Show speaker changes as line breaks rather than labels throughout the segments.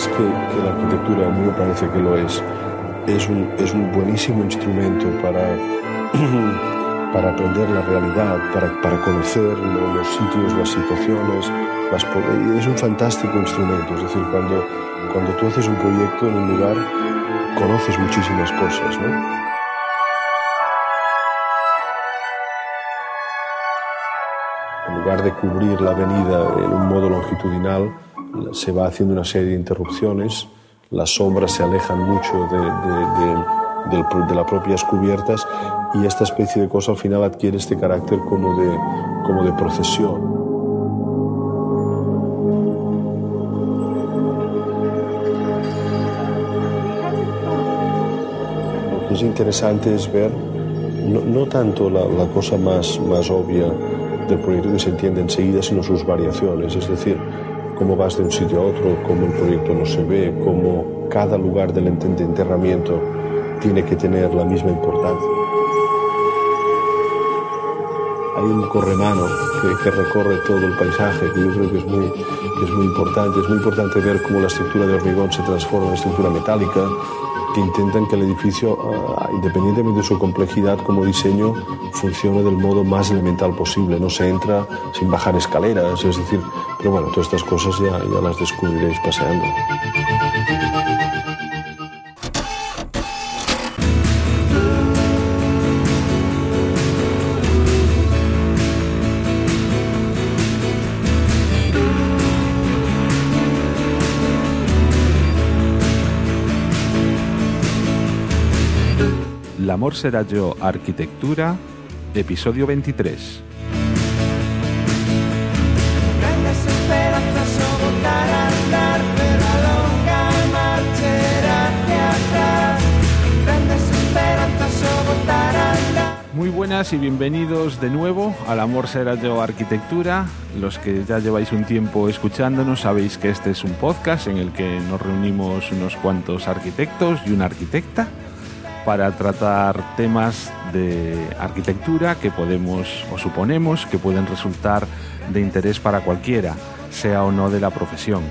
más que, la arquitectura, a mí me parece que lo es, es un, es un buenísimo instrumento para, para aprender la realidad, para, para conocer los sitios, las situaciones, es un fantástico instrumento. Es decir, cuando, cuando tú haces un proyecto en un lugar, conoces muchísimas cosas, ¿no? En lugar de cubrir la avenida en un modo longitudinal, se va haciendo una serie de interrupciones, las sombras se alejan mucho de, de, las propias cubiertas y esta especie de cosa al final adquiere este carácter como de, como de procesión. Lo que es interesante es ver no, no tanto la, la, cosa más, más obvia del proyecto que se entiende enseguida, sino sus variaciones, es decir, cómo vas de un sitio a otro, cómo el proyecto no se ve, cómo cada lugar del enterramiento tiene que tener la misma importancia. Hay un corremano que, recorre todo el paisaje, que yo creo que es, muy, es muy importante. Es muy importante ver cómo la estructura de hormigón se transforma en estructura metálica, que intentan que el edificio, uh, independientemente de su complejidad como diseño, funcione del modo más elemental posible. No se entra sin bajar escaleras, es decir, pero bueno, todas estas cosas ya, ya las descubriréis paseando.
L'amor será yo, arquitectura, episodio 23. Muy buenas y bienvenidos de nuevo al Amor será yo arquitectura. Los que ya lleváis un tiempo escuchándonos sabéis que este es un podcast en el que nos reunimos unos cuantos arquitectos y una arquitecta para tratar temas de arquitectura que podemos o suponemos que pueden resultar de interés para cualquiera, sea o no de la profesión.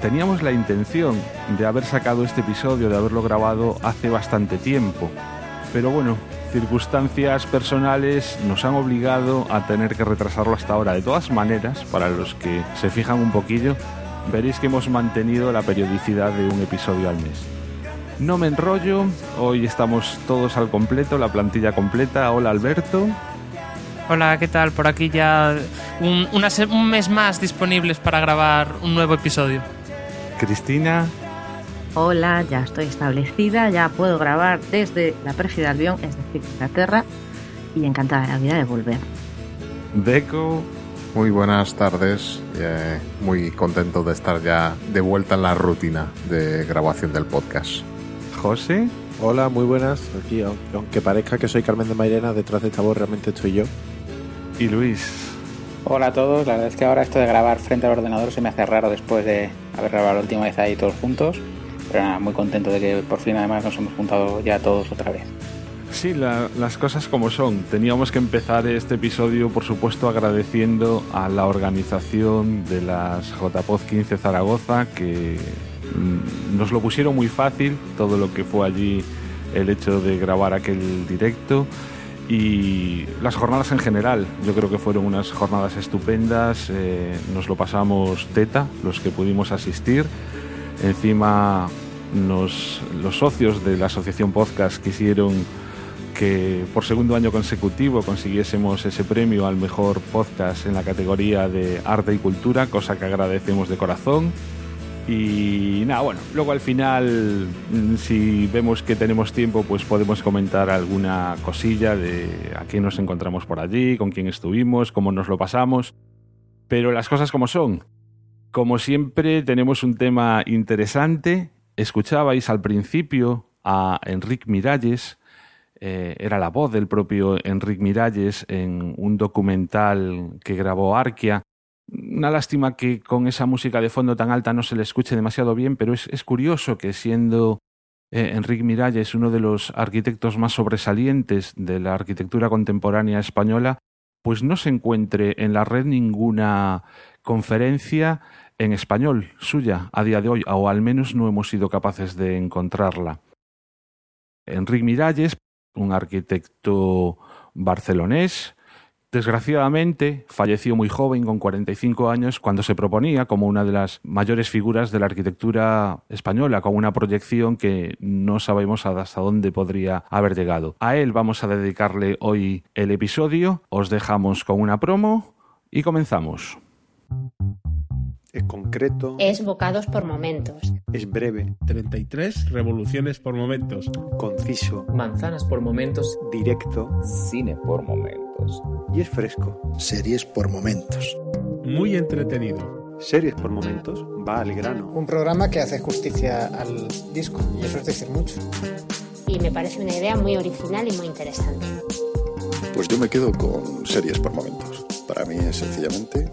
Teníamos la intención de haber sacado este episodio, de haberlo grabado hace bastante tiempo, pero bueno, circunstancias personales nos han obligado a tener que retrasarlo hasta ahora. De todas maneras, para los que se fijan un poquillo, veréis que hemos mantenido la periodicidad de un episodio al mes. No me enrollo, hoy estamos todos al completo, la plantilla completa. Hola Alberto.
Hola, ¿qué tal? Por aquí ya un, una, un mes más disponibles para grabar un nuevo episodio.
Cristina.
Hola, ya estoy establecida, ya puedo grabar desde la pérfida Albión, es decir, Inglaterra, y encantada de la vida de volver.
Deco.
Muy buenas tardes, eh, muy contento de estar ya de vuelta en la rutina de grabación del podcast.
José.
Hola, muy buenas. Aquí, aunque parezca que soy Carmen de Mairena, detrás de esta voz realmente estoy yo.
Y Luis.
Hola a todos. La verdad es que ahora esto de grabar frente al ordenador se me hace raro después de haber grabado la última vez ahí todos juntos. Pero nada, muy contento de que por fin además nos hemos juntado ya todos otra vez.
Sí, la, las cosas como son. Teníamos que empezar este episodio, por supuesto, agradeciendo a la organización de las JPOD 15 Zaragoza que nos lo pusieron muy fácil, todo lo que fue allí el hecho de grabar aquel directo y las jornadas en general. Yo creo que fueron unas jornadas estupendas, eh, nos lo pasamos teta, los que pudimos asistir. Encima nos, los socios de la Asociación Podcast quisieron que por segundo año consecutivo consiguiésemos ese premio al mejor podcast en la categoría de arte y cultura, cosa que agradecemos de corazón. Y nada, bueno, luego al final, si vemos que tenemos tiempo, pues podemos comentar alguna cosilla de a quién nos encontramos por allí, con quién estuvimos, cómo nos lo pasamos. Pero las cosas como son. Como siempre, tenemos un tema interesante. Escuchabais al principio a Enrique Miralles, eh, era la voz del propio Enrique Miralles en un documental que grabó Arquia una lástima que con esa música de fondo tan alta no se le escuche demasiado bien, pero es, es curioso que siendo eh, Enrique Miralles uno de los arquitectos más sobresalientes de la arquitectura contemporánea española, pues no se encuentre en la red ninguna conferencia en español suya a día de hoy, o al menos no hemos sido capaces de encontrarla. Enrique Miralles, un arquitecto barcelonés, Desgraciadamente, falleció muy joven, con 45 años, cuando se proponía como una de las mayores figuras de la arquitectura española, con una proyección que no sabemos hasta dónde podría haber llegado. A él vamos a dedicarle hoy el episodio, os dejamos con una promo y comenzamos.
Es concreto.
Es bocados por momentos.
Es breve.
33 revoluciones por momentos.
Conciso.
Manzanas por momentos.
Directo.
Cine por momentos.
Y es fresco.
Series por momentos.
Muy entretenido.
Series por momentos. Va al grano.
Un programa que hace justicia al disco. Y eso es decir mucho.
Y me parece una idea muy original y muy interesante.
Pues yo me quedo con series por momentos. Para mí es sencillamente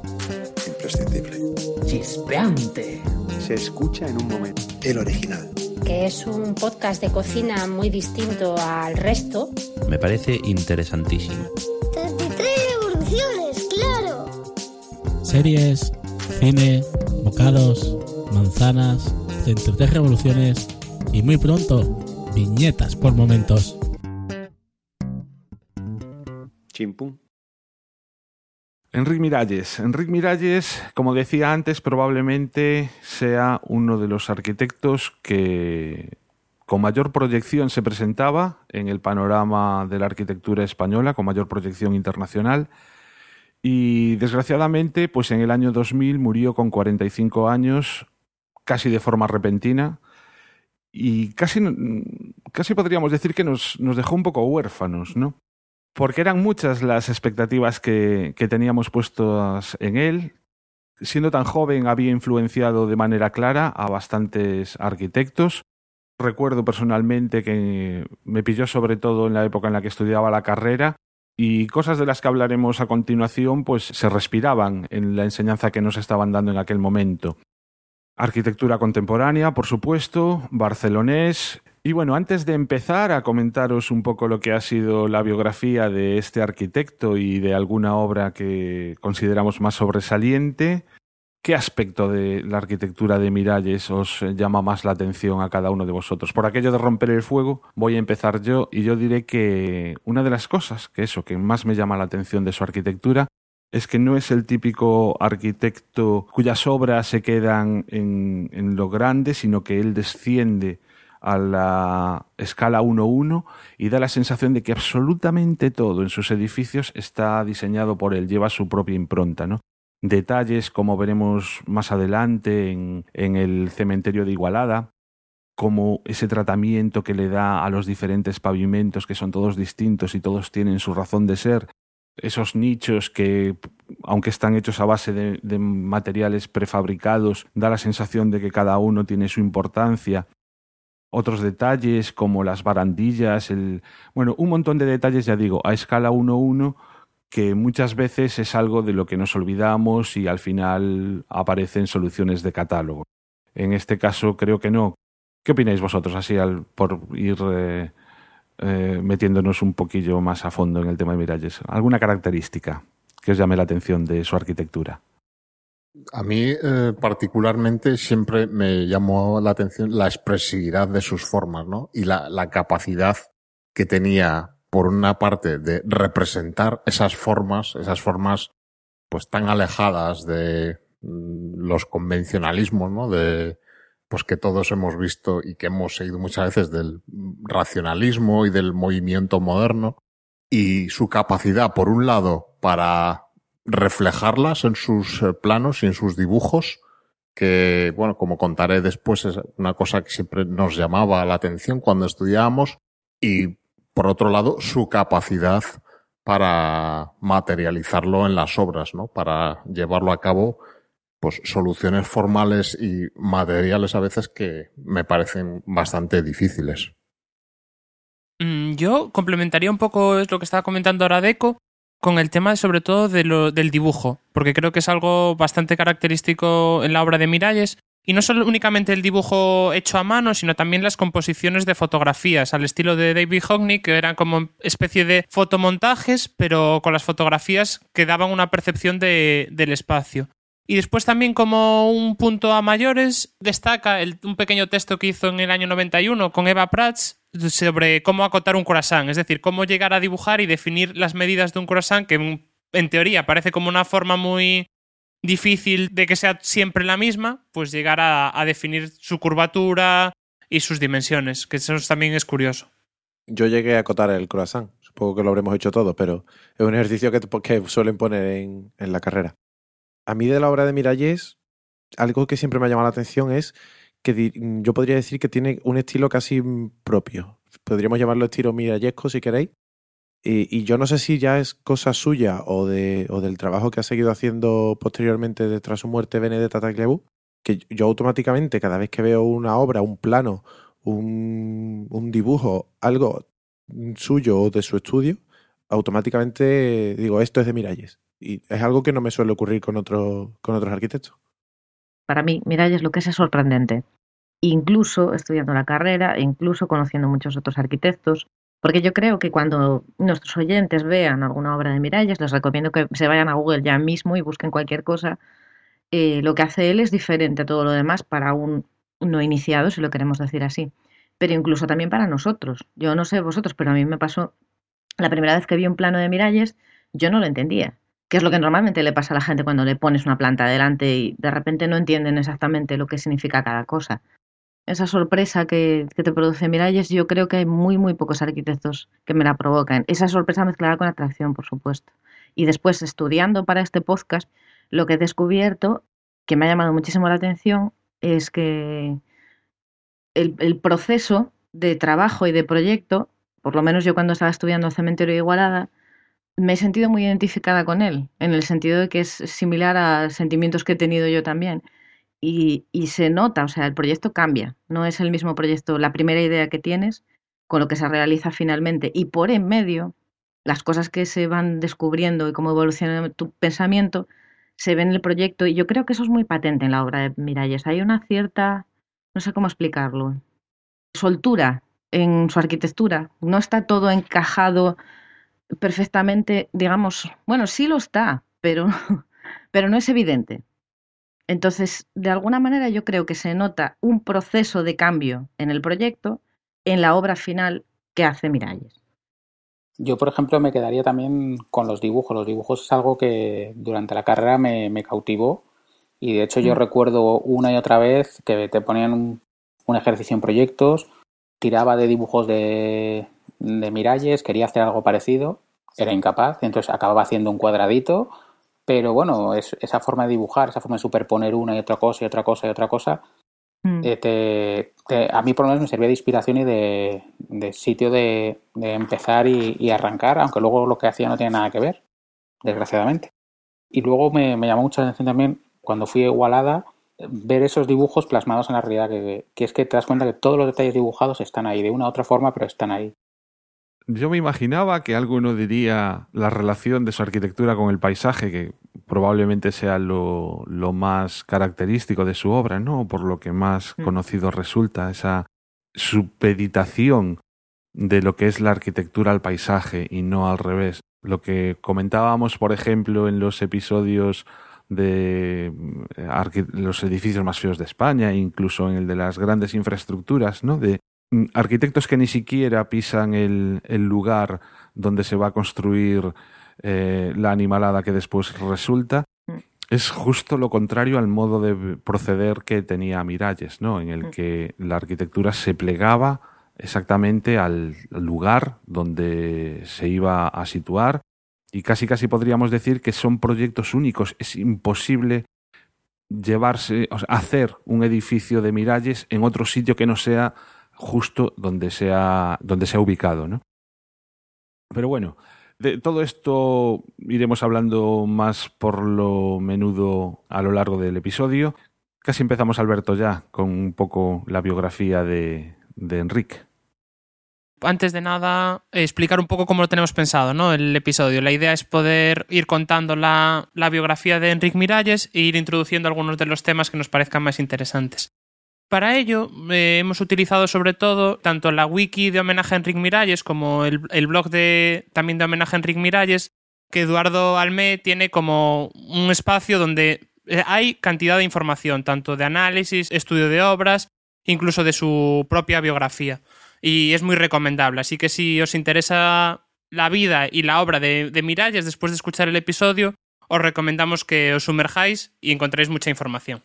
imprescindible.
Chispeante.
Se escucha en un momento.
El original.
Que es un podcast de cocina muy distinto al resto.
Me parece interesantísimo.
33 revoluciones, claro.
Series, cine, bocados, manzanas, 33 revoluciones y muy pronto, viñetas por momentos.
Chimpum.
Enrique Miralles. Enrique Miralles, como decía antes, probablemente sea uno de los arquitectos que con mayor proyección se presentaba en el panorama de la arquitectura española, con mayor proyección internacional. Y desgraciadamente, pues en el año 2000 murió con 45 años, casi de forma repentina, y casi, casi podríamos decir que nos, nos dejó un poco huérfanos, ¿no? Porque eran muchas las expectativas que, teníamos puestas en él. Siendo tan joven había influenciado de manera clara a bastantes arquitectos. Recuerdo personalmente que me pilló sobre todo en la época en la que estudiaba la carrera y cosas de las que hablaremos a continuación pues se respiraban en la enseñanza que nos estaban dando en aquel momento. Arquitectura contemporánea, por supuesto, barcelonés, y bueno, antes de empezar a comentaros un poco lo que ha sido la biografía de este arquitecto y de alguna obra que consideramos más sobresaliente, ¿qué aspecto de la arquitectura de Miralles os llama más la atención a cada uno de vosotros? Por aquello de romper el fuego, voy a empezar yo y yo diré que una de las cosas que eso que más me llama la atención de su arquitectura es que no es el típico arquitecto cuyas obras se quedan en, lo grande, sino que él desciende a la escala 1-1 y da la sensación de que absolutamente todo en sus edificios está diseñado por él, lleva su propia impronta, ¿no? Detalles como veremos más adelante en, en el cementerio de Igualada, como ese tratamiento que le da a los diferentes pavimentos, que son todos distintos y todos tienen su razón de ser, esos nichos que, aunque están hechos a base de, materiales prefabricados, da la sensación de que cada uno tiene su importancia. Otros detalles como las barandillas, el, bueno, un montón de detalles, ya digo, a escala 1-1, que muchas veces es algo de lo que nos olvidamos y al final aparecen soluciones de catálogo. En este caso creo que no. ¿Qué opináis vosotros así al, por ir eh, eh, metiéndonos un poquillo más a fondo en el tema de Miralles? ¿Alguna característica que os llame la atención de su arquitectura?
A mí eh, particularmente siempre me llamó la atención la expresividad de sus formas, ¿no? Y la, la capacidad que tenía, por una parte, de representar esas formas, esas formas pues tan alejadas de mm, los convencionalismos, ¿no? Pues que todos hemos visto y que hemos seguido muchas veces del racionalismo y del movimiento moderno y su capacidad, por un lado, para reflejarlas en sus planos y en sus dibujos, que, bueno, como contaré después, es una cosa que siempre nos llamaba la atención cuando estudiábamos, y por otro lado, su capacidad para materializarlo en las obras, ¿no? Para llevarlo a cabo, pues soluciones formales y materiales a veces que me parecen bastante difíciles.
Yo complementaría un poco lo que estaba comentando ahora Deco con el tema sobre todo de lo, del dibujo, porque creo que es algo bastante característico en la obra de Miralles. Y no solo únicamente el dibujo hecho a mano, sino también las composiciones de fotografías, al estilo de David Hockney, que eran como especie de fotomontajes, pero con las fotografías que daban una percepción de, del espacio. Y después también como un punto a mayores destaca un pequeño texto que hizo en el año 91 con Eva Prats sobre cómo acotar un croissant, es decir, cómo llegar a dibujar y definir las medidas de un croissant que en, teoría parece como una forma muy difícil de que sea siempre la misma, pues llegar a, definir su curvatura y sus dimensiones, que eso también es curioso.
Yo llegué a acotar el croissant. Supongo que lo habremos hecho todos, pero es un ejercicio que, suelen poner en, la carrera. A mí de la obra de Miralles, algo que siempre me ha llamado la atención es que yo podría decir que tiene un estilo casi propio. Podríamos llamarlo estilo mirallesco si queréis. Y, yo no sé si ya es cosa suya o del trabajo que ha seguido haciendo posteriormente tras su muerte Benedetta Tagliabue, que yo automáticamente cada vez que veo una obra, un plano, un, un dibujo, algo suyo o de su estudio, automáticamente digo, esto es de Miralles. Y es algo que no me suele ocurrir con, otro, con otros arquitectos.
Para mí, Miralles lo que es sorprendente. Incluso estudiando la carrera, incluso conociendo muchos otros arquitectos, porque yo creo que cuando nuestros oyentes vean alguna obra de Miralles, les recomiendo que se vayan a Google ya mismo y busquen cualquier cosa. Eh, lo que hace él es diferente a todo lo demás para un no iniciado, si lo queremos decir así, pero incluso también para nosotros. Yo no sé vosotros, pero a mí me pasó la primera vez que vi un plano de Miralles, yo no lo entendía que es lo que normalmente le pasa a la gente cuando le pones una planta delante y de repente no entienden exactamente lo que significa cada cosa. Esa sorpresa que, te produce Miralles, yo creo que hay muy, muy pocos arquitectos que me la provocan. Esa sorpresa mezclada con atracción, por supuesto. Y después, estudiando para este podcast, lo que he descubierto, que me ha llamado muchísimo la atención, es que el, el proceso de trabajo y de proyecto, por lo menos yo cuando estaba estudiando el cementerio de Igualada, me he sentido muy identificada con él, en el sentido de que es similar a sentimientos que he tenido yo también. Y, y, se nota, o sea, el proyecto cambia, no es el mismo proyecto, la primera idea que tienes con lo que se realiza finalmente. Y por en medio, las cosas que se van descubriendo y cómo evoluciona tu pensamiento, se ven en el proyecto. Y yo creo que eso es muy patente en la obra de Miralles. Hay una cierta, no sé cómo explicarlo, soltura en su arquitectura. No está todo encajado perfectamente, digamos, bueno, sí lo está, pero, pero no es evidente. Entonces, de alguna manera yo creo que se nota un proceso de cambio en el proyecto, en la obra final que hace Miralles.
Yo, por ejemplo, me quedaría también con los dibujos. Los dibujos es algo que durante la carrera me, me cautivó y de hecho yo mm. recuerdo una y otra vez que te ponían un, un ejercicio en proyectos, tiraba de dibujos de, de Miralles, quería hacer algo parecido, era incapaz, entonces acababa haciendo un cuadradito, pero bueno, es, esa forma de dibujar, esa forma de superponer una y otra cosa y otra cosa y otra cosa, mm. eh, te, te, a mí por lo menos me servía de inspiración y de, de sitio de, de empezar y, y, arrancar, aunque luego lo que hacía no tiene nada que ver, desgraciadamente. Y luego me, me llamó mucho la atención también cuando fui a Igualada ver esos dibujos plasmados en la realidad, que, que es que te das cuenta que todos los detalles dibujados están ahí, de una u otra forma, pero están ahí
yo me imaginaba que alguno diría la relación de su arquitectura con el paisaje, que probablemente sea lo, lo más característico de su obra, ¿no? Por lo que más mm. conocido resulta, esa supeditación de lo que es la arquitectura al paisaje y no al revés. Lo que comentábamos, por ejemplo, en los episodios de eh, los edificios más feos de España, incluso en el de las grandes infraestructuras, ¿no? De Mm, arquitectos que ni siquiera pisan el, el lugar donde se va a construir eh, la animalada que después resulta, mm. es justo lo contrario al modo de proceder que tenía Miralles, ¿no? En el mm. que la arquitectura se plegaba exactamente al lugar donde se iba a situar y casi casi podríamos decir que son proyectos únicos. Es imposible llevarse, o sea, hacer un edificio de Miralles en otro sitio que no sea justo donde se ha, donde se ha ubicado. ¿no? Pero bueno, de todo esto iremos hablando más por lo menudo a lo largo del episodio. Casi empezamos, Alberto, ya con un poco la biografía de, de Enrique.
Antes de nada, explicar un poco cómo lo tenemos pensado, ¿no? El episodio. La idea es poder ir contando la, la biografía de Enrique Miralles e ir introduciendo algunos de los temas que nos parezcan más interesantes. Para ello eh, hemos utilizado sobre todo tanto la wiki de homenaje a Enrique Miralles como el, blog de, también de homenaje a Enrique Miralles, que Eduardo Almé tiene como un espacio donde Eh, hay cantidad de información, tanto de análisis, estudio de obras, incluso de su propia biografía. Y es muy recomendable. Así que si os interesa la vida y la obra de, de Miralles después de escuchar el episodio, os recomendamos que os sumerjáis y encontréis mucha información.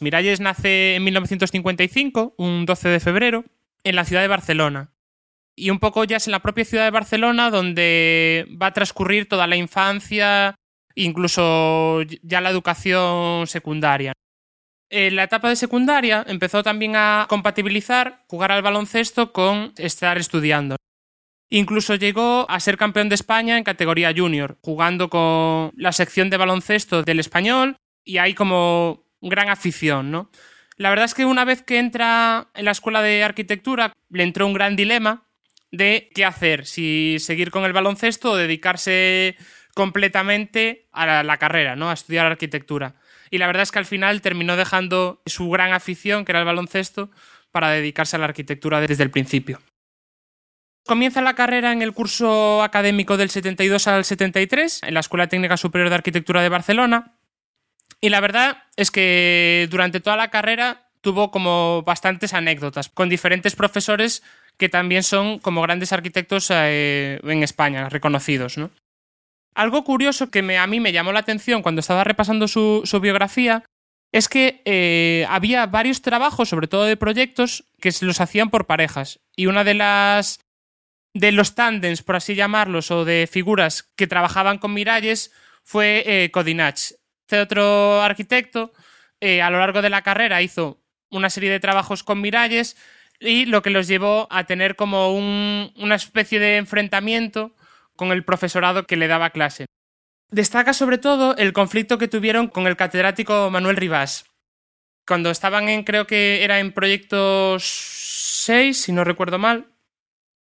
Miralles nace en 1955, un 12 de febrero, en la ciudad de Barcelona. Y un poco ya es en la propia ciudad de Barcelona donde va a transcurrir toda la infancia, incluso ya la educación secundaria. En la etapa de secundaria empezó también a compatibilizar jugar al baloncesto con estar estudiando. Incluso llegó a ser campeón de España en categoría junior, jugando con la sección de baloncesto del español y hay como gran afición, ¿no? La verdad es que una vez que entra en la escuela de arquitectura, le entró un gran dilema de qué hacer, si seguir con el baloncesto o dedicarse completamente a la, carrera, ¿no? A estudiar arquitectura. Y la verdad es que al final terminó dejando su gran afición, que era el baloncesto, para dedicarse a la arquitectura desde el principio. Comienza la carrera en el curso académico del 72 al 73 en la Escuela Técnica Superior de Arquitectura de Barcelona. Y la verdad es que durante toda la carrera tuvo como bastantes anécdotas con diferentes profesores que también son como grandes arquitectos eh, en España, reconocidos. ¿no? Algo curioso que me, a mí me llamó la atención cuando estaba repasando su, biografía es que eh, había varios trabajos, sobre todo de proyectos, que se los hacían por parejas. Y una de las de los tándems, por así llamarlos, o de figuras que trabajaban con Miralles fue eh. Este otro arquitecto, eh, a lo largo de la carrera, hizo una serie de trabajos con Miralles y lo que los llevó a tener como un, una especie de enfrentamiento con el profesorado que le daba clase. Destaca sobre todo el conflicto que tuvieron con el catedrático Manuel Rivas. Cuando estaban en, creo que era en proyectos 6, si no recuerdo mal,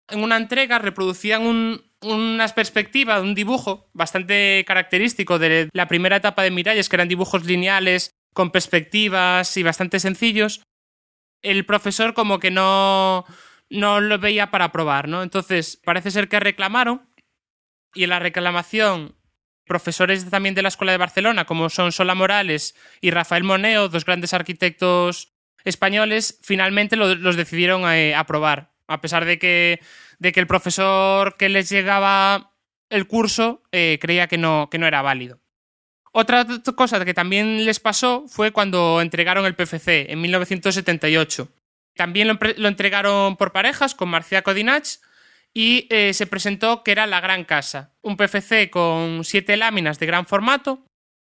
en una entrega reproducían un, unas perspectivas, un dibujo bastante característico de la primera etapa de Miralles, que eran dibujos lineales, con perspectivas y bastante sencillos. El profesor como que no, no lo veía para probar, ¿no? Entonces, parece ser que reclamaron y en la reclamación profesores también de la Escuela de Barcelona, como son Sola Morales y Rafael Moneo, dos grandes arquitectos españoles, finalmente lo, los decidieron eh, aprobar a pesar de que, de que el profesor que les llegaba el curso eh, creía que no, que no era válido. Otra cosa que también les pasó fue cuando entregaron el PFC en 1978. También lo, entregaron por parejas con Marcia Codinach y eh, se presentó que era la gran casa, un PFC con siete láminas de gran formato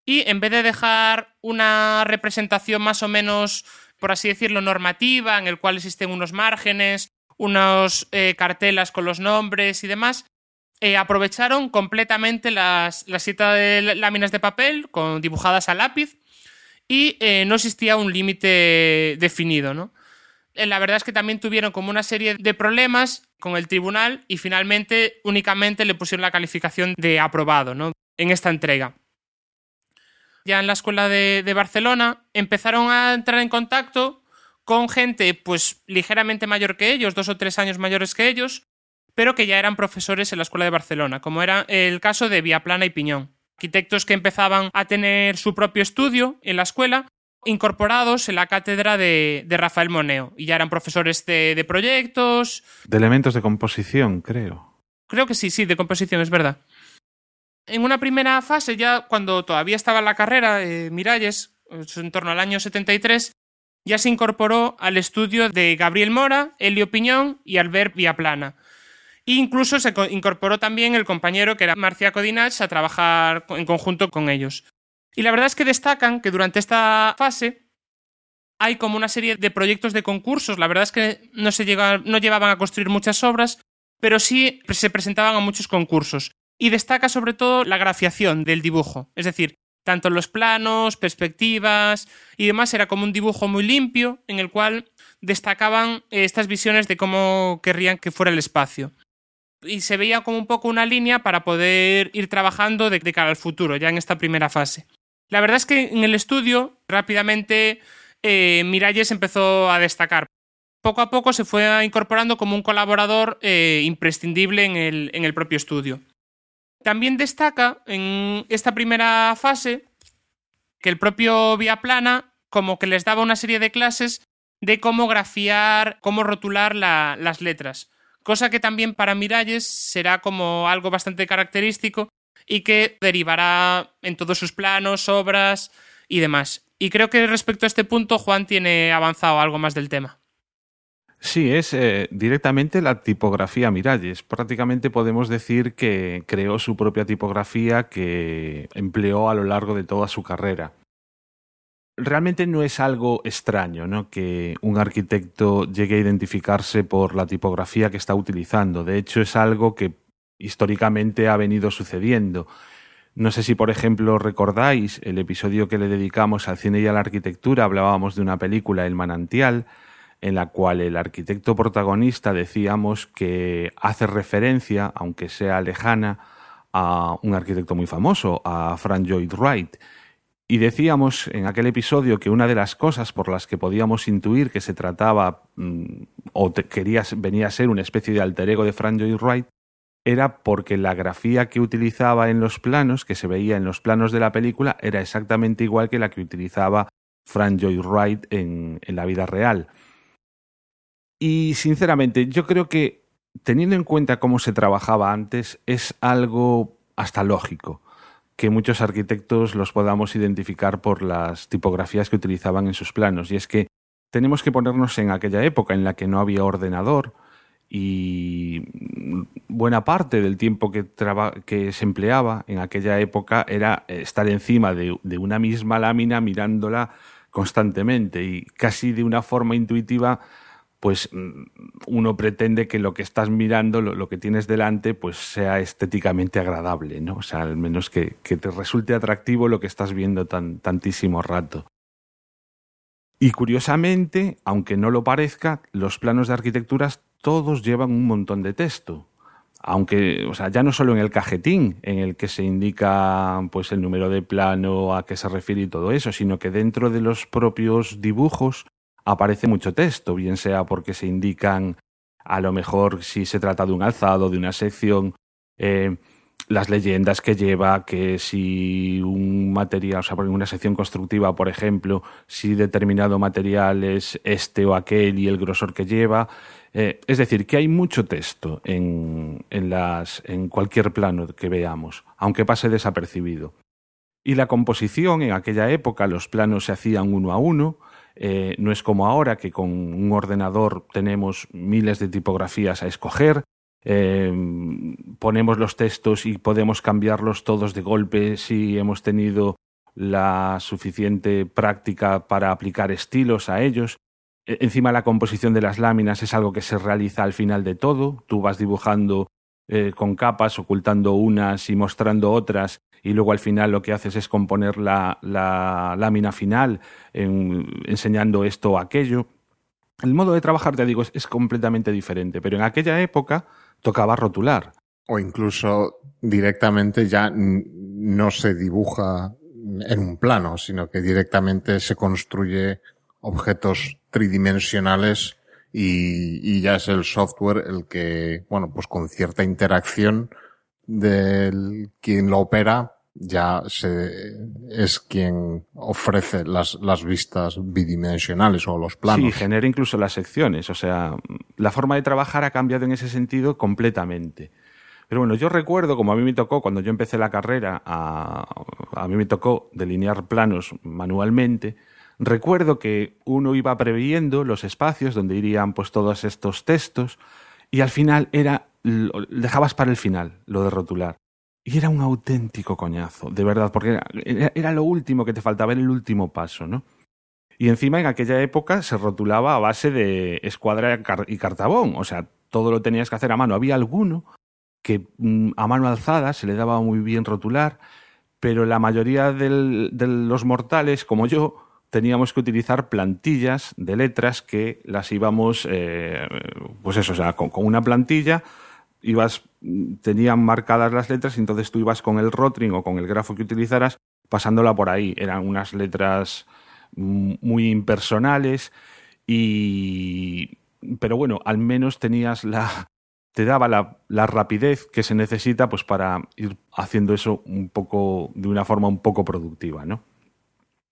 y en vez de dejar una representación más o menos, por así decirlo, normativa, en el cual existen unos márgenes, unos eh, cartelas con los nombres y demás, eh, aprovecharon completamente las, las siete láminas de papel con, dibujadas a lápiz y eh, no existía un límite definido, ¿no? Eh, la verdad es que también tuvieron como una serie de problemas con el tribunal y finalmente únicamente le pusieron la calificación de aprobado ¿no? en esta entrega. Ya en la escuela de, de Barcelona empezaron a entrar en contacto con gente pues ligeramente mayor que ellos, dos o tres años mayores que ellos, pero que ya eran profesores en la Escuela de Barcelona, como era el caso de Viaplana y Piñón. Arquitectos que empezaban a tener su propio estudio en la escuela, incorporados en la cátedra de, de Rafael Moneo, y ya eran profesores de, de proyectos.
De elementos de composición, creo.
Creo que sí, sí, de composición, es verdad. En una primera fase, ya cuando todavía estaba en la carrera, eh, Miralles, en torno al año 73, ya se incorporó al estudio de Gabriel Mora, Elio Piñón y Albert Viaplana. E incluso se incorporó también el compañero que era Marcia Codinach a trabajar en conjunto con ellos. Y la verdad es que destacan que durante esta fase hay como una serie de proyectos de concursos. La verdad es que no, se llega, no llevaban a construir muchas obras, pero sí se presentaban a muchos concursos. Y destaca sobre todo la grafiación del dibujo. Es decir, tanto los planos, perspectivas y demás era como un dibujo muy limpio en el cual destacaban eh, estas visiones de cómo querrían que fuera el espacio. Y se veía como un poco una línea para poder ir trabajando de, cara al futuro, ya en esta primera fase. La verdad es que en el estudio rápidamente eh, Miralles empezó a destacar. Poco a poco se fue incorporando como un colaborador eh, imprescindible en el, en el propio estudio. También destaca en esta primera fase que el propio Viaplana como que les daba una serie de clases de cómo grafiar, cómo rotular la, las letras. Cosa que también para Miralles será como algo bastante característico y que derivará en todos sus planos, obras y demás. Y creo que respecto a este punto Juan tiene avanzado algo más del tema.
Sí, es eh, directamente la tipografía Miralles. Prácticamente podemos decir que creó su propia tipografía que empleó a lo largo de toda su carrera. Realmente no es algo extraño ¿no? que un arquitecto llegue a identificarse por la tipografía que está utilizando. De hecho, es algo que históricamente ha venido sucediendo. No sé si, por ejemplo, recordáis el episodio que le dedicamos al cine y a la arquitectura, hablábamos de una película, El manantial, en la cual el arquitecto protagonista decíamos que hace referencia, aunque sea lejana, a un arquitecto muy famoso, a Frank Lloyd Wright. Y decíamos en aquel episodio que una de las cosas por las que podíamos intuir que se trataba mm, o quería, venía a ser una especie de alter ego de Frank Lloyd Wright era porque la grafía que utilizaba en los planos, que se veía en los planos de la película, era exactamente igual que la que utilizaba Frank Lloyd Wright en, en la vida real. Y sinceramente, yo creo que teniendo en cuenta cómo se trabajaba antes, es algo hasta lógico que muchos arquitectos los podamos identificar por las tipografías que utilizaban en sus planos. Y es que tenemos que ponernos en aquella época en la que no había ordenador y buena parte del tiempo que, que se empleaba en aquella época era estar encima de una misma lámina mirándola constantemente y casi de una forma intuitiva pues mm, uno pretende que lo que estás mirando, lo, que tienes delante, pues sea estéticamente agradable, ¿no? O sea, al menos que, que te resulte atractivo lo que estás viendo tan, tantísimo rato. Y curiosamente, aunque no lo parezca, los planos de arquitecturas todos llevan un montón de texto. Aunque, o sea, ya no solo en el cajetín, en el que se indica pues el número de plano, a qué se refiere y todo eso, sino que dentro de los propios dibujos aparece mucho texto, bien sea porque se indican a lo mejor si se trata de un alzado, de una sección, eh, las leyendas que lleva, que si un material, o sea, una sección constructiva, por ejemplo, si determinado material es este o aquel y el grosor que lleva. Eh, es decir, que hay mucho texto en, en, las, en cualquier plano que veamos, aunque pase desapercibido. Y la composición, en aquella época los planos se hacían uno a uno, eh, no es como ahora que con un ordenador tenemos miles de tipografías a escoger, eh, ponemos los textos y podemos cambiarlos todos de golpe si hemos tenido la suficiente práctica para aplicar estilos a ellos. E encima la composición de las láminas es algo que se realiza al final de todo. Tú vas dibujando eh, con capas, ocultando unas y mostrando otras, y luego al final lo que haces es componer la, la lámina final en, enseñando esto o aquello. El modo de trabajar, te digo, es, es completamente diferente, pero en aquella época tocaba rotular.
O incluso directamente ya no se dibuja en un plano, sino que directamente se construye objetos tridimensionales y, y, ya es el software el que, bueno, pues con cierta interacción del quien lo opera ya se, es quien ofrece las, las vistas bidimensionales o los planos.
Sí, genera incluso las secciones. O sea, la forma de trabajar ha cambiado en ese sentido completamente. Pero bueno, yo recuerdo, como a mí me tocó cuando yo empecé la carrera, a, a mí me tocó delinear planos manualmente. Recuerdo que uno iba previendo los espacios donde irían pues todos estos textos y al final era dejabas para el final lo de rotular. Y era un auténtico coñazo, de verdad, porque era, lo último que te faltaba, era el último paso, ¿no? Y encima en aquella época se rotulaba a base de escuadra y cartabón, o sea, todo lo tenías que hacer a mano. Había alguno que mm, a mano alzada se le daba muy bien rotular, pero la mayoría de los mortales, como yo, teníamos que utilizar plantillas de letras que las íbamos, eh, pues eso, o sea, con, con una plantilla ibas, tenían marcadas las letras y entonces tú ibas con el rotring o con el grafo que utilizaras pasándola por ahí. Eran unas letras muy impersonales y... Pero bueno, al menos tenías la, te daba la, la, rapidez que se necesita pues para ir haciendo eso un poco de una forma un poco productiva, ¿no?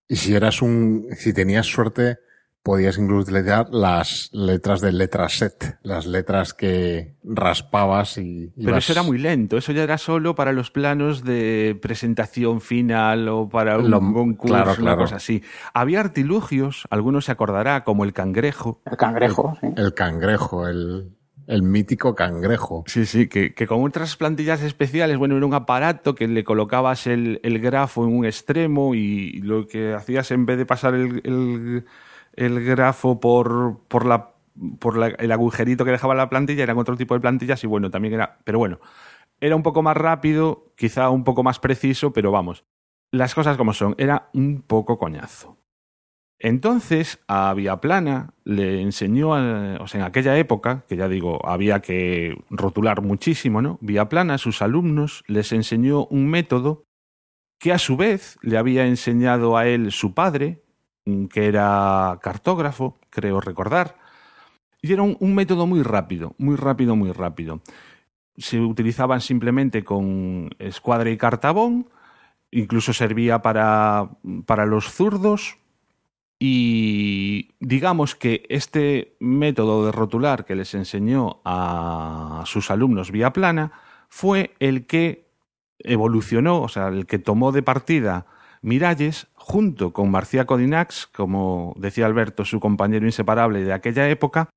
Y si eras un, si tenías suerte, podías incluso utilizar las letras de letra set, las letras que raspabas y.
Pero
ibas-
eso era muy lento, eso ya era solo para los planos de presentación final o para un
Lo-
concurso,
claro,
una cosa así. Había artilugios, algunos se acordará, como el cangrejo.
El cangrejo, sí.
El cangrejo, el, el mítico cangrejo.
Sí, sí, que, que con otras plantillas especiales, bueno, era un aparato que le colocabas el, el grafo en un extremo y lo que hacías en vez de pasar el, el- el grafo por, por, la, por la- el agujerito que dejaba la plantilla, eran otro tipo de plantillas y bueno, también era, pero bueno, era un poco más rápido, quizá un poco más preciso, pero vamos, las cosas como son, era un poco coñazo. Entonces, a Viaplana le enseñó, a- o sea, en aquella época, que ya digo, había que rotular muchísimo, ¿no? Viaplana a sus alumnos les enseñó un método que a su vez le había enseñado a él su padre, que era cartógrafo, creo recordar. Y era un, un método muy rápido, muy rápido, muy rápido. Se utilizaban simplemente con escuadra y cartabón, incluso servía para, para los zurdos, y digamos que este método de rotular que les enseñó a sus alumnos vía plana fue el que evolucionó, o sea, el que tomó de partida Miralles junto con Marcia Codinax, como decía Alberto, su compañero inseparable de aquella época,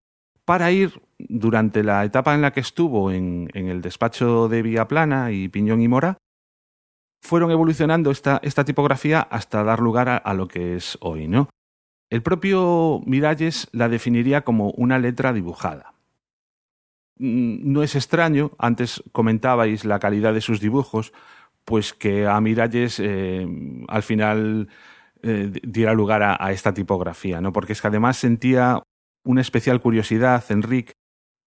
para ir durante la etapa en la que estuvo en, el despacho de Vía Plana y Piñón y Mora, fueron evolucionando esta, tipografía hasta dar lugar a lo que es hoy, ¿no? El propio Miralles la definiría como una letra dibujada. Mm, No es extraño, antes comentabais la calidad de sus dibujos, pues que a Miralles eh, al final eh, diera lugar a, esta tipografía, ¿no? Porque es que además sentía una especial curiosidad, Enric,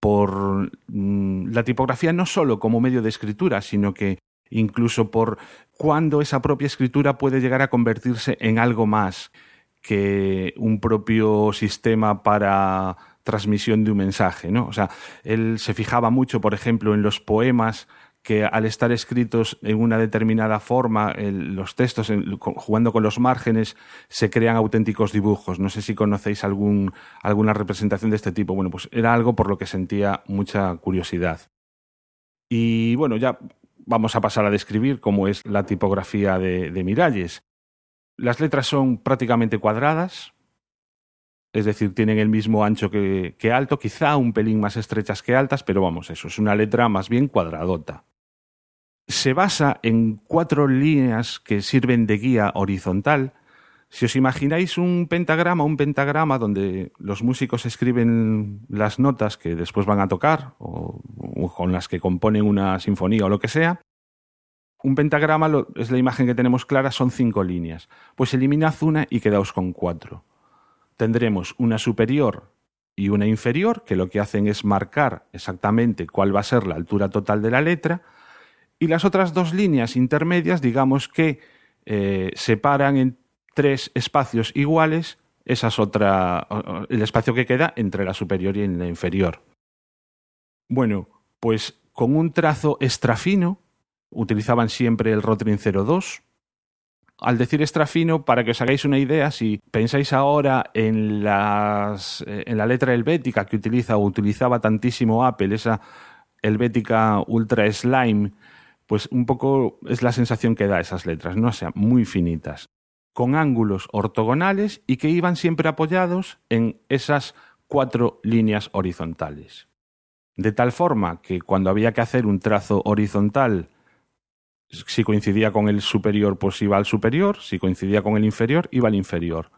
por mm, la tipografía no solo como medio de escritura, sino que incluso por cuándo esa propia escritura puede llegar a convertirse en algo más que un propio sistema para transmisión de un mensaje, ¿no? O sea, él se fijaba mucho, por ejemplo, en los poemas que al estar escritos en una determinada forma, los textos, jugando con los márgenes, se crean auténticos dibujos. No sé si conocéis algún, alguna representación de este tipo. Bueno, pues era algo por lo que sentía mucha curiosidad. Y bueno, ya vamos a pasar a describir cómo es la tipografía de Miralles. Las letras son prácticamente cuadradas, es decir, tienen el mismo ancho que, alto, quizá un pelín más estrechas que altas, pero vamos, eso es una letra más bien cuadradota. Se basa en cuatro líneas que sirven de guía horizontal. Si os imagináis un pentagrama, un pentagrama donde los músicos escriben las notas que después van a tocar o con las que componen una sinfonía o lo que sea, un pentagrama es la imagen que tenemos clara, son cinco líneas. Pues eliminad una y quedaos con cuatro tendremos una superior y una inferior, que lo que hacen es marcar exactamente cuál va a ser la altura total de la letra, y las otras dos líneas intermedias, digamos que eh, separan en tres espacios iguales esa es otra, el espacio que queda entre la superior y la inferior. Bueno, pues con un trazo extra fino, utilizaban siempre el Rotring 02, al decir extra fino, para que os hagáis una idea, si pensáis ahora en, las, eh, en la letra helvética que utiliza o utilizaba tantísimo Apple, esa helvética ultra slime, pues un poco es la sensación que da esas letras, ¿no? O sea, muy finitas, con ángulos ortogonales y que iban siempre apoyados en esas cuatro líneas horizontales. De tal forma que cuando había que hacer un trazo horizontal si coincidía con el superior, pues iba al superior, si coincidía con el inferior, iba al inferior.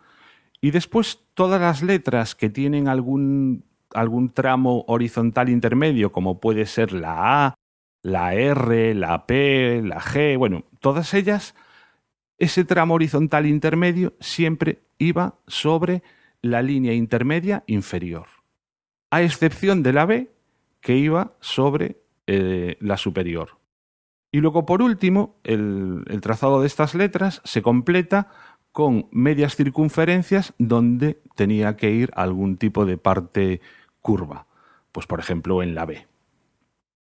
Y después todas las letras que tienen algún, algún tramo horizontal intermedio, como puede ser la A, la R, la P, la G, bueno, todas ellas, ese tramo horizontal intermedio siempre iba sobre la línea intermedia inferior, a excepción de la B, que iba sobre eh, la superior. Y luego, por último, el, trazado de estas letras se completa con medias circunferencias donde tenía que ir algún tipo de parte curva. Pues, por ejemplo, en la B.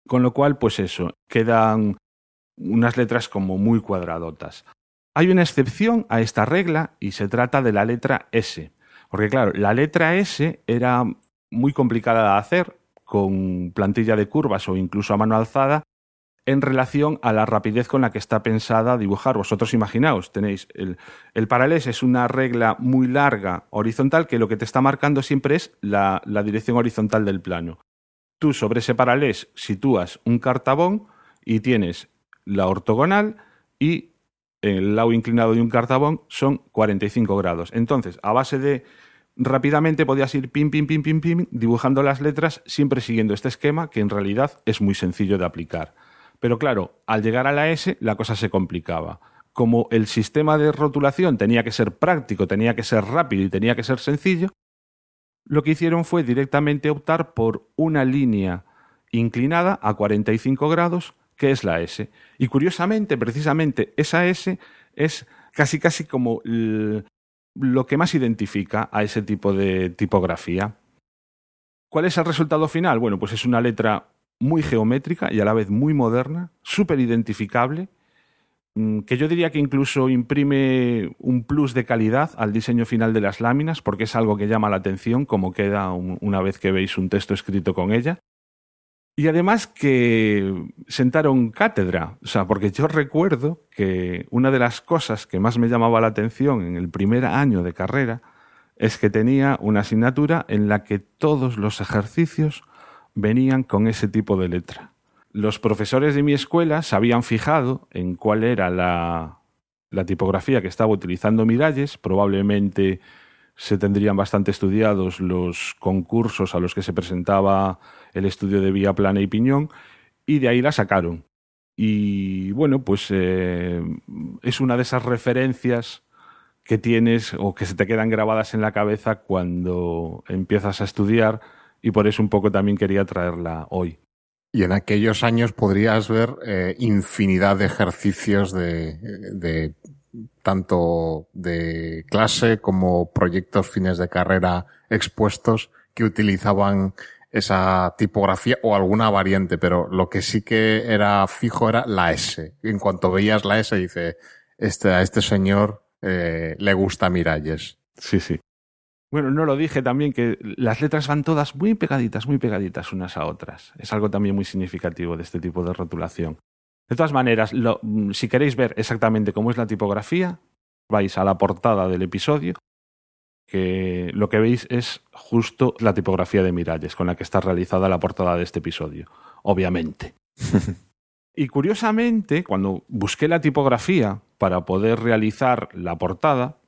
Con lo cual, pues eso, quedan unas letras como muy cuadradotas. Hay una excepción a esta regla y se trata de la letra S. Porque claro, la letra S era muy complicada de hacer con plantilla de curvas o incluso a mano alzada en relación a la rapidez con la que está pensada dibujar. Vosotros imaginaos, tenéis el, el paralés es una regla muy larga horizontal que lo que te está marcando siempre es la, la dirección horizontal del plano. Tú sobre ese paralés sitúas un cartabón y tienes la ortogonal y el lado inclinado de un cartabón son 45 grados. Entonces, a base de rápidamente podías ir pim, pim, pim, pim, pim, dibujando las letras, siempre siguiendo este esquema que en realidad es muy sencillo de aplicar. Pero claro, al llegar a la S la cosa se complicaba. Como el sistema de rotulación tenía que ser práctico, tenía que ser rápido y tenía que ser sencillo, lo que hicieron fue directamente optar por una línea inclinada a 45 grados, que es la S. Y curiosamente, precisamente esa S es casi casi como lo que más identifica a ese tipo de tipografía. ¿Cuál es el resultado final? Bueno, pues es una letra muy geométrica y a la vez muy moderna, súper identificable, mm, que yo diría que incluso imprime un plus de calidad al diseño final de las láminas, porque es algo que llama la atención, como queda una vez que veis un texto escrito con ella. Y además que sentaron cátedra, o sea, porque yo recuerdo que una de las cosas que más me llamaba la atención en el primer año de carrera es que tenía una asignatura en la que todos los ejercicios venían con ese tipo de letra. Los profesores de mi escuela se habían fijado en cuál era la, tipografía que estaba utilizando Miralles, probablemente se tendrían bastante estudiados los concursos a los que se presentaba el estudio de Vía Plana y Piñón, y de ahí la sacaron. Y bueno, pues eh, es una de esas referencias que tienes o que se te quedan grabadas en la cabeza cuando empiezas a estudiar y por eso un poco también quería traerla hoy.
Y en aquellos años podrías ver eh, infinidad de ejercicios de, de tanto de clase como proyectos fines de carrera expuestos que utilizaban esa tipografía o alguna variante, pero lo que sí que era fijo era la S. En cuanto veías la S, dice, este, a este señor eh, le gusta Miralles.
Sí, sí. Bueno, no lo dije también que las letras van todas muy pegaditas, muy pegaditas unas a otras. Es algo también muy significativo de este tipo de rotulación. De todas maneras, lo, mm, si queréis ver exactamente cómo es la tipografía, vais a la portada del episodio, que lo que veis es justo la tipografía de Miralles con la que está realizada la portada de este episodio, obviamente. y curiosamente, cuando busqué la tipografía para poder realizar la portada,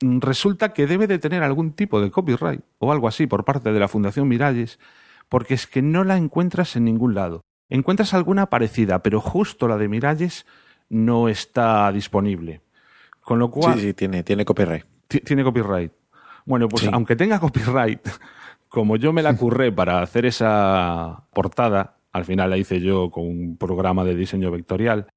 resulta que debe de tener algún tipo de copyright o algo así por parte de la Fundación Miralles, porque es que no la encuentras en ningún lado. Encuentras alguna parecida, pero justo la de Miralles no está disponible. Con lo cual.
Sí, sí, tiene, tiene copyright.
Tiene copyright. Bueno, pues aunque tenga copyright, como yo me la curré para hacer esa portada, al final la hice yo con un programa de diseño vectorial,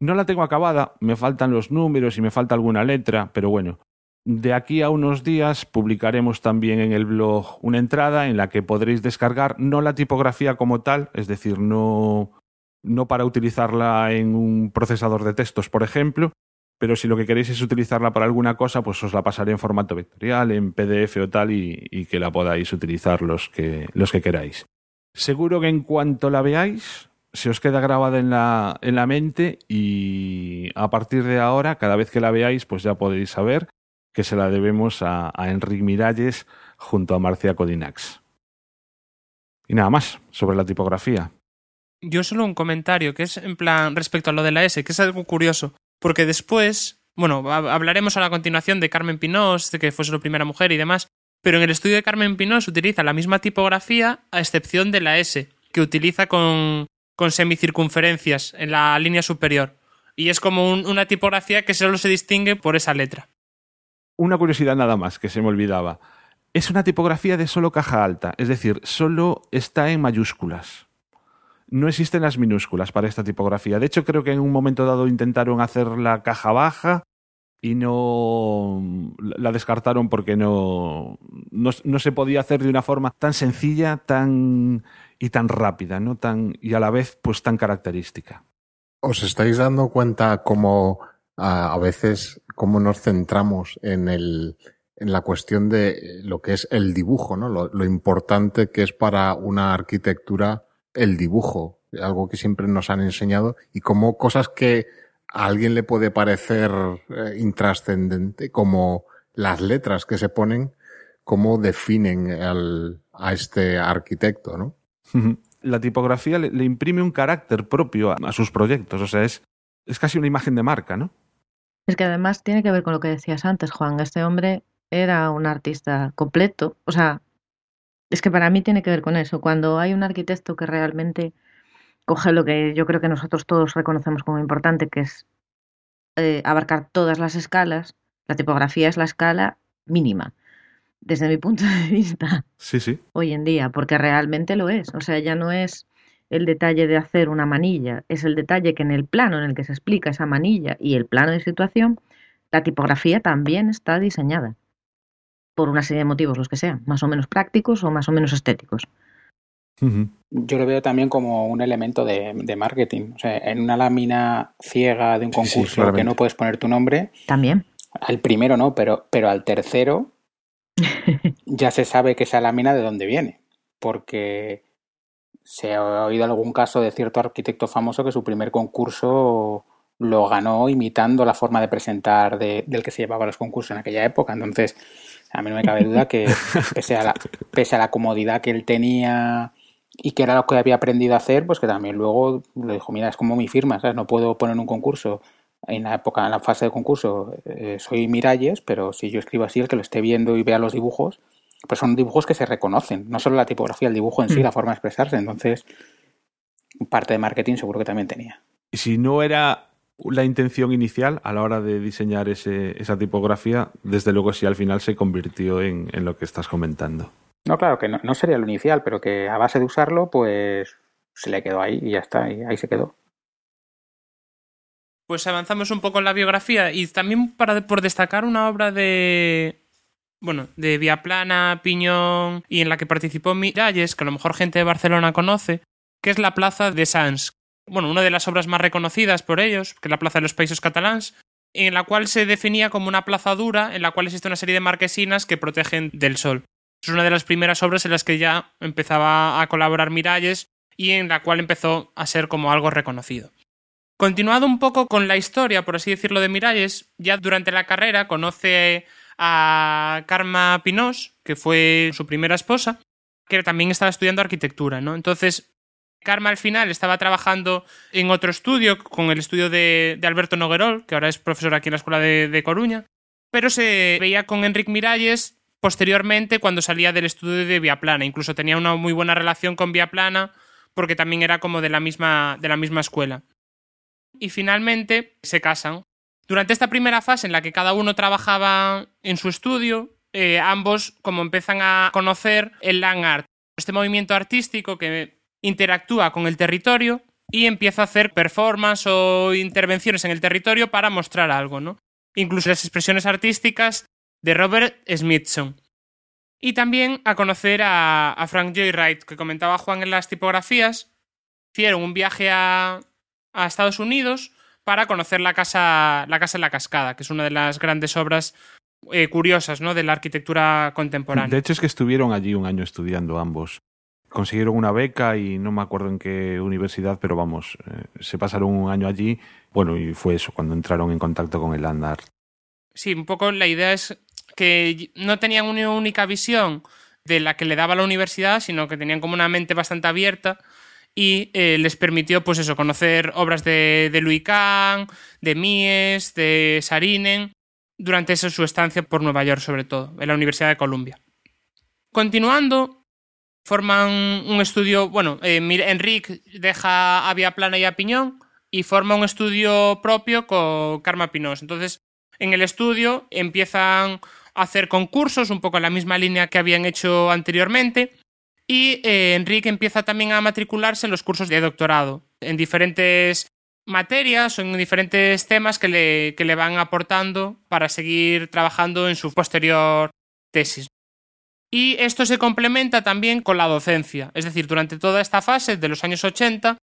no la tengo acabada, me faltan los números y me falta alguna letra, pero bueno, de aquí a unos días publicaremos también en el blog una entrada en la que podréis descargar no la tipografía como tal, es decir, no, no para utilizarla en un procesador de textos, por ejemplo, pero si lo que queréis es utilizarla para alguna cosa, pues os la pasaré en formato vectorial, en PDF o tal, y, y que la podáis utilizar los que, los que queráis. Seguro que en cuanto la veáis, se os queda grabada en la, en la mente y a partir de ahora, cada vez que la veáis, pues ya podéis saber que se la debemos a, a Enric Miralles junto a Marcia Codinax. Y nada más sobre la tipografía.
Yo solo un comentario, que es en plan respecto a lo de la S, que es algo curioso, porque después, bueno, hablaremos a la continuación de Carmen Pinós, de que fue su primera mujer y demás, pero en el estudio de Carmen Pinós utiliza la misma tipografía a excepción de la S, que utiliza con, con semicircunferencias en la línea superior. Y es como un, una tipografía que solo se distingue por esa letra.
Una curiosidad nada más que se me olvidaba. Es una tipografía de solo caja alta, es decir, solo está en mayúsculas. No existen las minúsculas para esta tipografía. De hecho, creo que en un momento dado intentaron hacer la caja baja y no la descartaron porque no, no, se podía hacer de una forma tan sencilla, tan y tan rápida, ¿no? Tan, y a la vez, pues tan característica.
¿Os estáis dando cuenta cómo a, veces cómo nos centramos en el en la cuestión de lo que es el dibujo, ¿no? Lo, importante que es para una arquitectura el dibujo, algo que siempre nos han enseñado y como cosas que a alguien le puede parecer eh, intrascendente, como las letras que se ponen, cómo definen al, a este arquitecto, ¿no?
La tipografía le, le imprime un carácter propio a, a, sus proyectos, o sea, es, es casi una imagen de marca, ¿no?
Es que además tiene que ver con lo que decías antes, Juan. Este hombre era un artista completo, o sea, es que para mí tiene que ver con eso. Cuando hay un arquitecto que realmente coge lo que yo creo que nosotros todos reconocemos como importante, que es eh, abarcar todas las escalas, la tipografía es la escala mínima, desde mi punto de vista.
Sí, sí.
Hoy en día, porque realmente lo es. O sea, ya no es el detalle de hacer una manilla, es el detalle que en el plano en el que se explica esa manilla y el plano de situación, la tipografía también está diseñada por una serie de motivos, los que sean, más o menos prácticos o más o menos estéticos.
Uh -huh. Yo lo veo también como un elemento de, de, marketing. O sea, en una lámina ciega de un concurso sí, sí, que no puedes poner tu nombre.
También.
Al primero no, pero, pero al tercero ya se sabe que esa lámina de dónde viene. Porque se ha oído algún caso de cierto arquitecto famoso que su primer concurso lo ganó imitando la forma de presentar de, del que se llevaba los concursos en aquella época. Entonces, a mí no me cabe duda que pese a, la, pese a la comodidad que él tenía y que era lo que había aprendido a hacer, pues que también luego le dijo, mira, es como mi firma, ¿sabes? No puedo poner un concurso en la época, en la fase de concurso, eh, soy Miralles, pero si yo escribo así, el que lo esté viendo y vea los dibujos, pues son dibujos que se reconocen, no solo la tipografía, el dibujo en sí, mm. la forma de expresarse. Entonces, parte de marketing seguro que también tenía.
Y si no era la intención inicial a la hora de diseñar ese, esa tipografía, desde luego sí al final se convirtió en, en lo que estás comentando.
No, claro, que no, no, sería lo inicial, pero que a base de usarlo, pues se le quedó ahí y ya está, y ahí se quedó.
Pues avanzamos un poco en la biografía y también para, por destacar una obra de, bueno, de Viaplana, Piñón y en la que participó Miralles, que a lo mejor gente de Barcelona conoce, que es la Plaza de Sants. Bueno, una de las obras más reconocidas por ellos, que es la Plaza de los Países Catalans, en la cual se definía como una plaza dura en la cual existe una serie de marquesinas que protegen del sol. Es una de las primeras obras en las que ya empezaba a colaborar Miralles y en la cual empezó a ser como algo reconocido. Continuado un poco con la historia, por así decirlo, de Miralles, ya durante la carrera conoce a Karma Pinós, que fue su primera esposa, que también estaba estudiando arquitectura, ¿no? Entonces, Karma al final estaba trabajando en otro estudio, con el estudio de, Alberto Noguerol, que ahora es profesor aquí en la Escuela de, de Coruña, pero se veía con Enric Miralles posteriormente cuando salía del estudio de Viaplana. Incluso tenía una muy buena relación con Viaplana porque también era como de la misma, de la misma escuela. Y finalmente se casan. Durante esta primera fase en la que cada uno trabajaba en su estudio, eh, ambos como empiezan a conocer el land art, este movimiento artístico que interactúa con el territorio y empieza a hacer performance o intervenciones en el territorio para mostrar algo, ¿no? Incluso las expresiones artísticas de Robert Smithson. Y también a conocer a, Frank Joy Wright, que comentaba Juan en las tipografías. Hicieron un viaje a Estados Unidos para conocer la casa, la casa en la cascada, que es una de las grandes obras eh, curiosas ¿no? de la arquitectura contemporánea.
De hecho, es que estuvieron allí un año estudiando ambos. Consiguieron una beca y no me acuerdo en qué universidad, pero vamos, eh, se pasaron un año allí. Bueno, y fue eso, cuando entraron en contacto con el land art.
Sí, un poco la idea es que no tenían una única visión de la que le daba la universidad, sino que tenían como una mente bastante abierta y eh, les permitió, pues eso, conocer obras de, de Louis Kahn, de Mies, de Sarinen, durante eso, su estancia por Nueva York, sobre todo, en la Universidad de Columbia. Continuando, forman un estudio, bueno, eh, Enrique deja a Vía Plana y a Piñón y forma un estudio propio con Karma Pinós. Entonces, en el estudio empiezan a hacer concursos, un poco en la misma línea que habían hecho anteriormente, y eh, Enrique empieza también a matricularse en los cursos de doctorado, en diferentes materias o en diferentes temas que le, que le van aportando para seguir trabajando en su posterior tesis. Y esto se complementa también con la docencia. Es decir, durante toda esta fase de los años 80,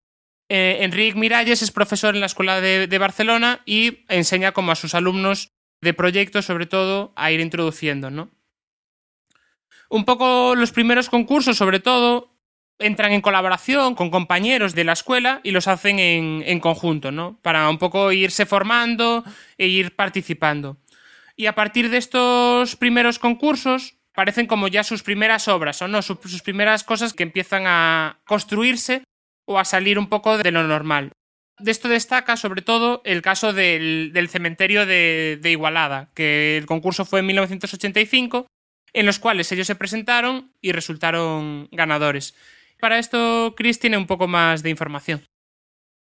eh, Enrique Miralles es profesor en la Escuela de, Barcelona y enseña como a sus alumnos de proyectos, sobre todo, a ir introduciendo, ¿no? Un poco los primeros concursos, sobre todo, entran en colaboración con compañeros de la escuela y los hacen en, en conjunto, ¿no? Para un poco irse formando e ir participando. Y a partir de estos primeros concursos, parecen como ya sus primeras obras, o no, sus, sus primeras cosas que empiezan a construirse o a salir un poco de lo normal. De esto destaca sobre todo el caso del, del cementerio de, de, Igualada, que el concurso fue en 1985, en los cuales ellos se presentaron y resultaron ganadores. Para esto, Chris tiene un poco más de información.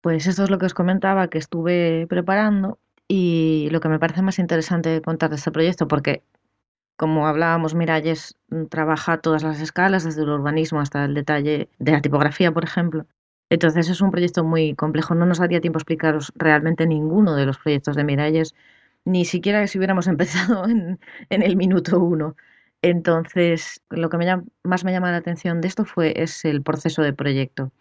Pues esto es lo que os comentaba que estuve preparando y lo que me parece más interesante contar de este proyecto, porque como hablábamos, Miralles trabaja todas las escalas, desde el urbanismo hasta el detalle de la tipografía, por ejemplo. Entonces es un proyecto muy complejo. No nos daría tiempo explicaros realmente ninguno de los proyectos de Miralles, ni siquiera si hubiéramos empezado en el minuto uno. Entonces, lo que me llama, más me llama la atención de esto fue es el proceso de proyecto,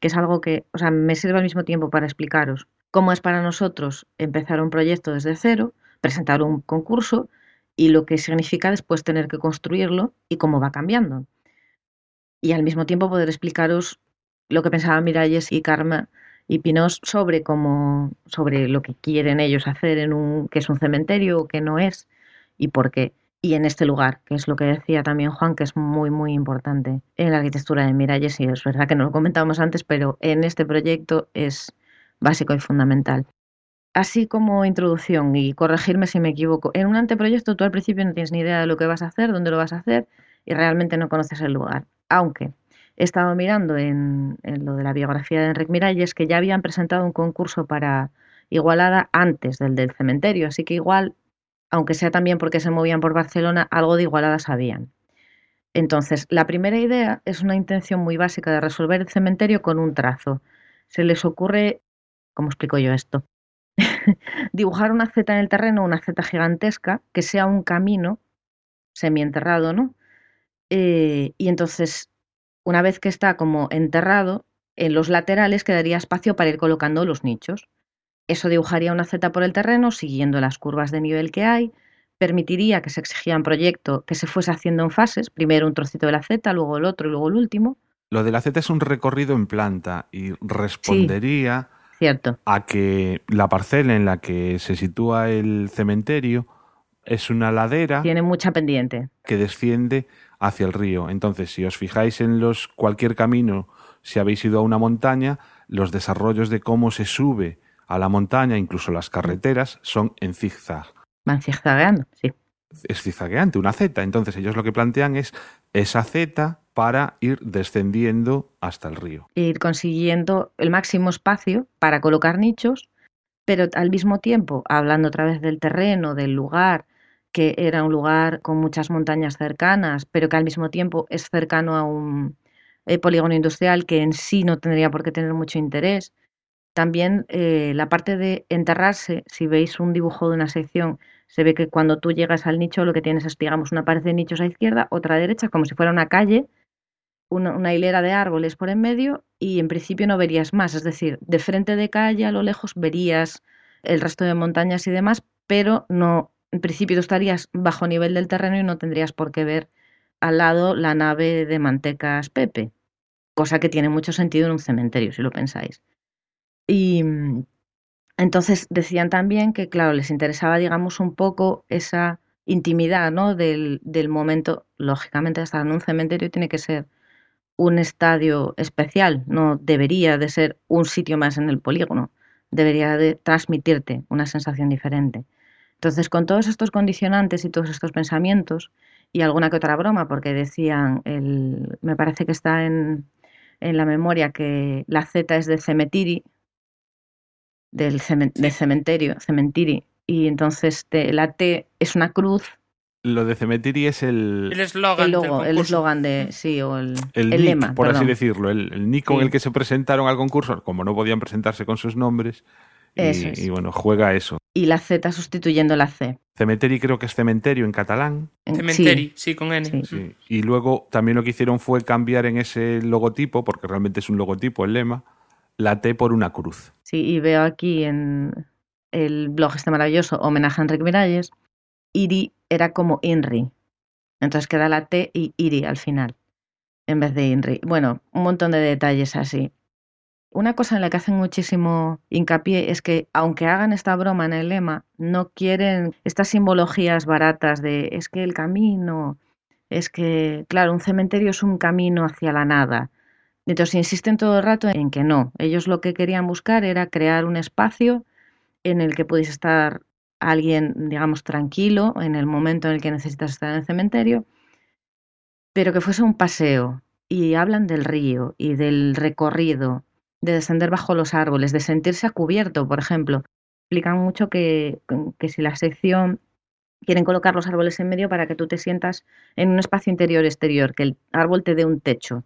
que es algo que, o sea, me sirve al mismo tiempo para explicaros cómo es para nosotros empezar un proyecto desde cero, presentar un concurso y lo que significa después tener que construirlo y cómo va cambiando. Y al mismo tiempo poder explicaros lo que pensaban Miralles y Karma y Pinos sobre cómo, sobre lo que quieren ellos hacer en un, que es un cementerio o que no es y por qué. Y en este lugar, que es lo que decía también Juan, que es muy, muy importante en la arquitectura de Miralles, y es verdad que no lo comentábamos antes, pero en este proyecto es básico y fundamental. Así como introducción, y corregirme si me equivoco, en un anteproyecto tú al principio no tienes ni idea de lo que vas a hacer, dónde lo vas a hacer, y realmente no conoces el lugar. Aunque he estado mirando en, en lo de la biografía de Enrique Miralles que ya habían presentado un concurso para Igualada antes del del cementerio, así que igual, aunque sea también porque se movían por Barcelona, algo de Igualada sabían. Entonces, la primera idea es una intención muy básica de resolver el cementerio con un trazo. Se les ocurre, ¿cómo explico yo esto? Dibujar una Z en el terreno, una Z gigantesca, que sea un camino semienterrado, ¿no? Eh, y entonces una vez que está como enterrado, en los laterales quedaría espacio para ir colocando los nichos. Eso dibujaría una Z por el terreno siguiendo las curvas de nivel que hay, permitiría que se exigía un proyecto que se fuese haciendo en fases, primero un trocito de la Z, luego el otro y luego el último.
Lo de la Z es un recorrido en planta y respondería
sí, cierto.
a que la parcela en la que se sitúa el cementerio es una ladera.
Tiene mucha pendiente.
Que desciende hacia el río. Entonces, si os fijáis en los cualquier camino, si habéis ido a una montaña, los desarrollos de cómo se sube a la montaña, incluso las carreteras, son en zigzag.
Van zigzagueando, sí.
Es zigzagueante, una Z. Entonces, ellos lo que plantean es esa Z para ir descendiendo hasta el río.
Ir consiguiendo el máximo espacio para colocar nichos, pero al mismo tiempo, hablando otra vez del terreno, del lugar, que era un lugar con muchas montañas cercanas, pero que al mismo tiempo es cercano a un eh, polígono industrial que en sí no tendría por qué tener mucho interés. También eh, la parte de enterrarse, si veis un dibujo de una sección, se ve que cuando tú llegas al nicho lo que tienes es, digamos, una pared de nichos a izquierda, otra a derecha, como si fuera una calle, una, hilera de árboles por en medio y en principio no verías más. Es decir, de frente de calle a lo lejos verías el resto de montañas y demás, pero no en principio estarías bajo nivel del terreno y no tendrías por qué ver al lado la nave de Mantecas Pepe, cosa que tiene mucho sentido en un cementerio, si lo pensáis. Y entonces decían también que, claro, les interesaba, digamos, un poco esa intimidad ¿no? del, del momento. Lógicamente, estar en un cementerio tiene que ser un estadio especial, no debería de ser un sitio más en el polígono, debería de transmitirte una sensación diferente. Entonces, con todos estos condicionantes y todos estos pensamientos, y alguna que otra broma, porque decían, el, me parece que está en, en la memoria que la Z es de cemetiri, del cemen, de cementerio, cementiri, y entonces te, la T es una cruz.
Lo de cemetiri es el...
El eslogan
El logo, el eslogan de... Sí, o el,
el,
el
nick,
lema.
por
perdón.
así decirlo, el, el nick con
Sí.
el que se presentaron al concurso, como no podían presentarse con sus nombres, y,
Eso es.
y bueno, juega eso.
y la Z sustituyendo la C.
Cementeri creo que es cementerio en catalán.
Cementeri, sí, sí con N.
Sí.
Sí. Y luego también lo que hicieron fue cambiar en ese logotipo, porque realmente es un logotipo, el lema, la T por una cruz.
Sí, y veo aquí en el blog este maravilloso, homenaje a Enrique Miralles, Iri era como Inri. Entonces queda la T y Iri al final, en vez de Inri. Bueno, un montón de detalles así. Una cosa en la que hacen muchísimo hincapié es que, aunque hagan esta broma en el lema, no quieren estas simbologías baratas de es que el camino, es que, claro, un cementerio es un camino hacia la nada. Entonces insisten todo el rato en que no. Ellos lo que querían buscar era crear un espacio en el que pudiese estar alguien, digamos, tranquilo en el momento en el que necesitas estar en el cementerio, pero que fuese un paseo. Y hablan del río y del recorrido, de descender bajo los árboles, de sentirse a cubierto, por ejemplo. Explican mucho que, que si la sección quieren colocar los árboles en medio para que tú te sientas en un espacio interior-exterior, que el árbol te dé un techo.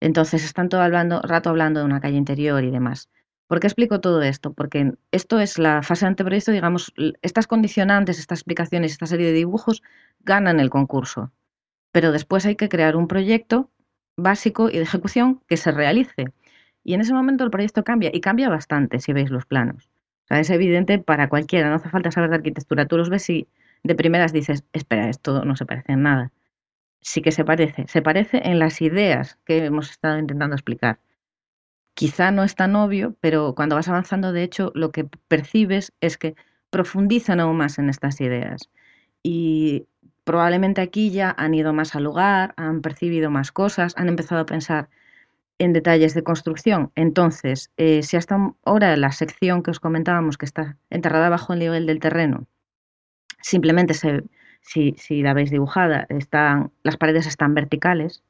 Entonces están todo hablando, rato hablando de una calle interior y demás. ¿Por qué explico todo esto? Porque esto es la fase anteproyecto, digamos, estas condicionantes, estas explicaciones, esta serie de dibujos ganan el concurso. Pero después hay que crear un proyecto básico y de ejecución que se realice. Y en ese momento el proyecto cambia, y cambia bastante si veis los planos. O sea, es evidente para cualquiera, no hace falta saber de arquitectura. Tú los ves y de primeras dices, espera, esto no se parece en nada. Sí que se parece, se parece en las ideas que hemos estado intentando explicar. Quizá no es tan obvio, pero cuando vas avanzando, de hecho, lo que percibes es que profundizan aún más en estas ideas. Y probablemente aquí ya han ido más al lugar, han percibido más cosas, han empezado a pensar en detalles de construcción. Entonces, eh, si hasta ahora la sección que os comentábamos, que está enterrada bajo el nivel del terreno, simplemente se, si, la veis dibujada, están, las paredes están verticales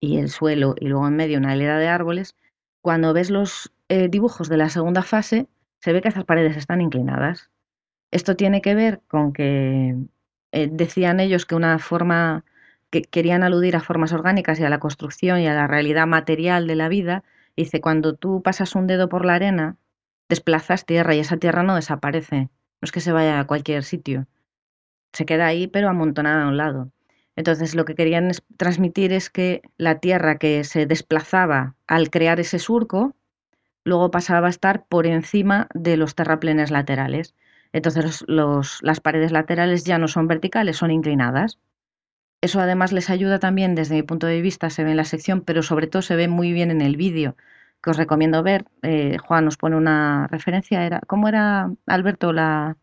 y el suelo y luego en medio una hilera de árboles, cuando ves los eh, dibujos de la segunda fase, se ve que esas paredes están inclinadas. Esto tiene que ver con que eh, decían ellos que una forma que querían aludir a formas orgánicas y a la construcción y a la realidad material de la vida. Dice, cuando tú pasas un dedo por la arena, desplazas tierra y esa tierra no desaparece. No es que se vaya a cualquier sitio. Se queda ahí, pero amontonada a un lado. Entonces, lo que querían transmitir es que la tierra que se desplazaba al crear ese surco, luego pasaba a estar por encima de los terraplenes laterales. Entonces, las paredes laterales ya no son verticales, son inclinadas. Eso además les ayuda también, desde mi punto de vista, se ve en la sección, pero sobre todo se ve muy bien en el vídeo, que os recomiendo ver. Eh, Juan nos pone una referencia. Era, ¿Cómo era, Alberto, la,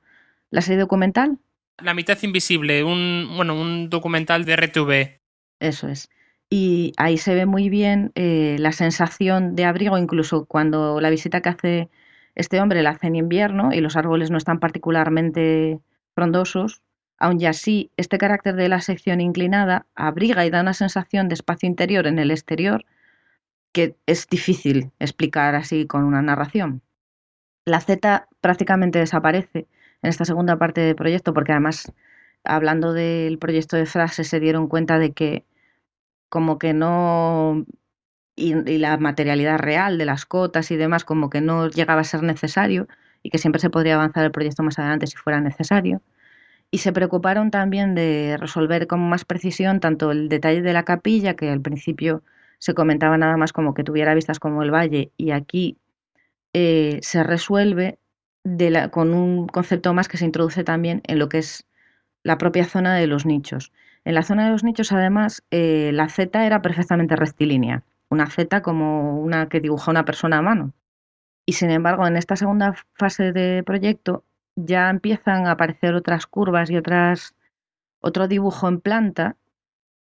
la serie documental?
La mitad invisible, un, bueno, un documental de RTV.
Eso es. Y ahí se ve muy bien eh, la sensación de abrigo, incluso cuando la visita que hace este hombre la hace en invierno y los árboles no están particularmente frondosos, Aun así, este carácter de la sección inclinada abriga y da una sensación de espacio interior en el exterior que es difícil explicar así con una narración. La Z prácticamente desaparece en esta segunda parte del proyecto porque además, hablando del proyecto de frase, se dieron cuenta de que como que no... Y, y la materialidad real de las cotas y demás como que no llegaba a ser necesario y que siempre se podría avanzar el proyecto más adelante si fuera necesario y se preocuparon también de resolver con más precisión tanto el detalle de la capilla, que al principio se comentaba nada más como que tuviera vistas como el valle, y aquí eh, se resuelve de la, con un concepto más que se introduce también en lo que es la propia zona de los nichos. En la zona de los nichos, además, eh, la Z era perfectamente rectilínea, una Z como una que dibuja una persona a mano. Y sin embargo, en esta segunda fase de proyecto ya empiezan a aparecer otras curvas y otras otro dibujo en planta,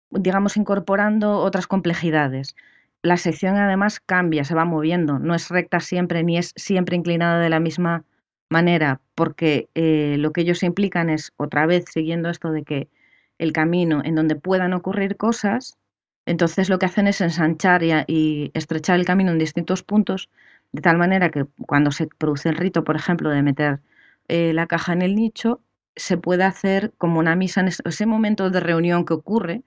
digamos incorporando otras complejidades. La sección además cambia, se va moviendo, no es recta siempre ni es siempre inclinada de la misma manera, porque eh, lo que ellos implican es, otra vez siguiendo esto de que el camino en donde puedan ocurrir cosas, entonces lo que hacen es ensanchar y, estrechar el camino en distintos puntos, de tal manera que cuando se produce el rito, por ejemplo, de meter eh, la caja en el nicho, se puede hacer como una misa en ese momento de reunión que ocurre,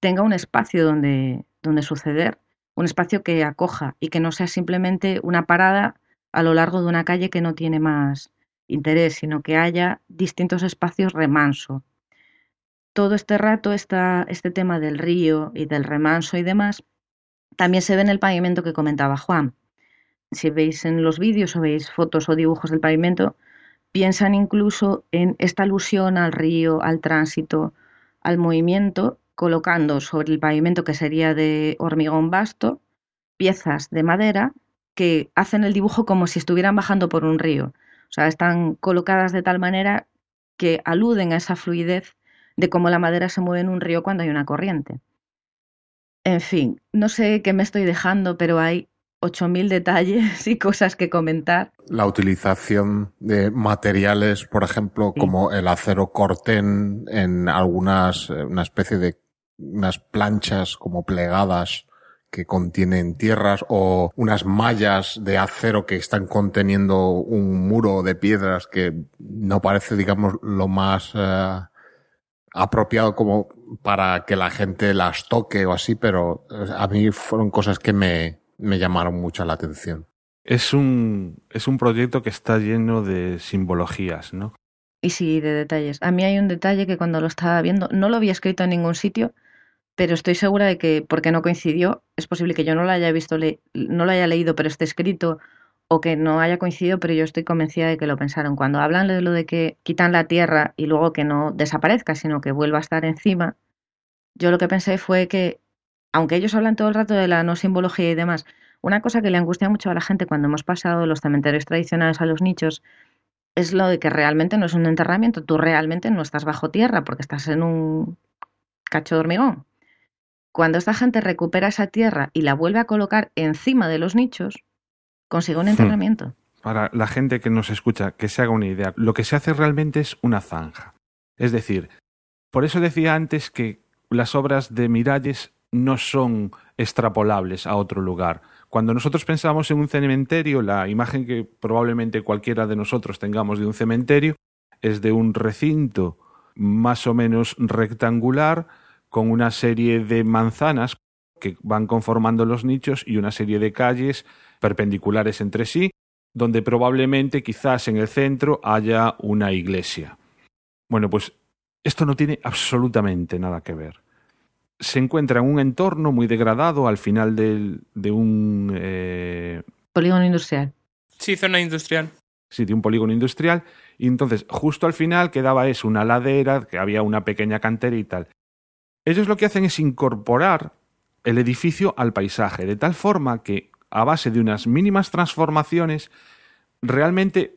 tenga un espacio donde, donde suceder, un espacio que acoja y que no sea simplemente una parada a lo largo de una calle que no tiene más, interés, sino que haya distintos espacios remanso. Todo este rato está este tema del río y del remanso y demás también se ve en el pavimento que comentaba Juan. Si veis en los vídeos o veis fotos o dibujos del pavimento, piensan incluso en esta alusión al río, al tránsito, al movimiento, colocando sobre el pavimento que sería de hormigón vasto piezas de madera que hacen el dibujo como si estuvieran bajando por un río. O sea, están colocadas de tal manera que aluden a esa fluidez de cómo la madera se mueve en un río cuando hay una corriente. En fin, no sé qué me estoy dejando, pero hay 8.000 detalles y cosas que comentar.
La utilización de materiales, por ejemplo, como el acero corten en algunas, una especie de unas planchas como plegadas que contienen tierras o unas mallas de acero que están conteniendo un muro de piedras que no parece, digamos, lo más eh, apropiado como para que la gente las toque o así, pero eh, a mí fueron cosas que me, me llamaron mucho la atención.
Es un, es un proyecto que está lleno de simbologías, ¿no?
Y sí, de detalles. A mí hay un detalle que cuando lo estaba viendo, no lo había escrito en ningún sitio, pero estoy segura de que, porque no coincidió, es posible que yo no lo haya visto, no lo haya leído, pero esté escrito, o que no haya coincidido, pero yo estoy convencida de que lo pensaron. Cuando hablan de lo de que quitan la tierra y luego que no desaparezca, sino que vuelva a estar encima, yo lo que pensé fue que, aunque ellos hablan todo el rato de la no simbología y demás, una cosa que le angustia mucho a la gente cuando hemos pasado los cementerios tradicionales a los nichos es lo de que realmente no es un enterramiento, tú realmente no estás bajo tierra porque estás en un cacho de hormigón. Cuando esta gente recupera esa tierra y la vuelve a colocar encima de los nichos, consigue un hmm. enterramiento.
Para la gente que nos escucha, que se haga una idea, lo que se hace realmente es una zanja. Es decir, por eso decía antes que las obras de Miralles no son extrapolables a otro lugar. Cuando nosotros pensamos en un cementerio, la imagen que probablemente cualquiera de nosotros tengamos de un cementerio es de un recinto más o menos rectangular con una serie de manzanas que van conformando los nichos y una serie de calles perpendiculares entre sí, donde probablemente quizás en el centro haya una iglesia. Bueno, pues esto no tiene absolutamente nada que ver. Se encuentra en un entorno muy degradado al final de un... Eh,
polígono industrial.
Sí, zona industrial.
Sí, de un polígono industrial. Y entonces, justo al final quedaba eso, una ladera, que había una pequeña cantera y tal. Ellos lo que hacen es incorporar el edificio al paisaje, de tal forma que, a base de unas mínimas transformaciones, realmente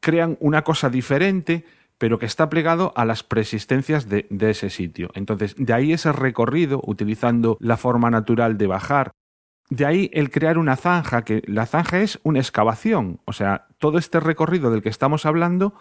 crean una cosa diferente pero que está plegado a las preexistencias de, ese sitio. Entonces, de ahí ese recorrido, utilizando la forma natural de bajar. De ahí el crear una zanja, que la zanja es una excavación. O sea, todo este recorrido del que estamos hablando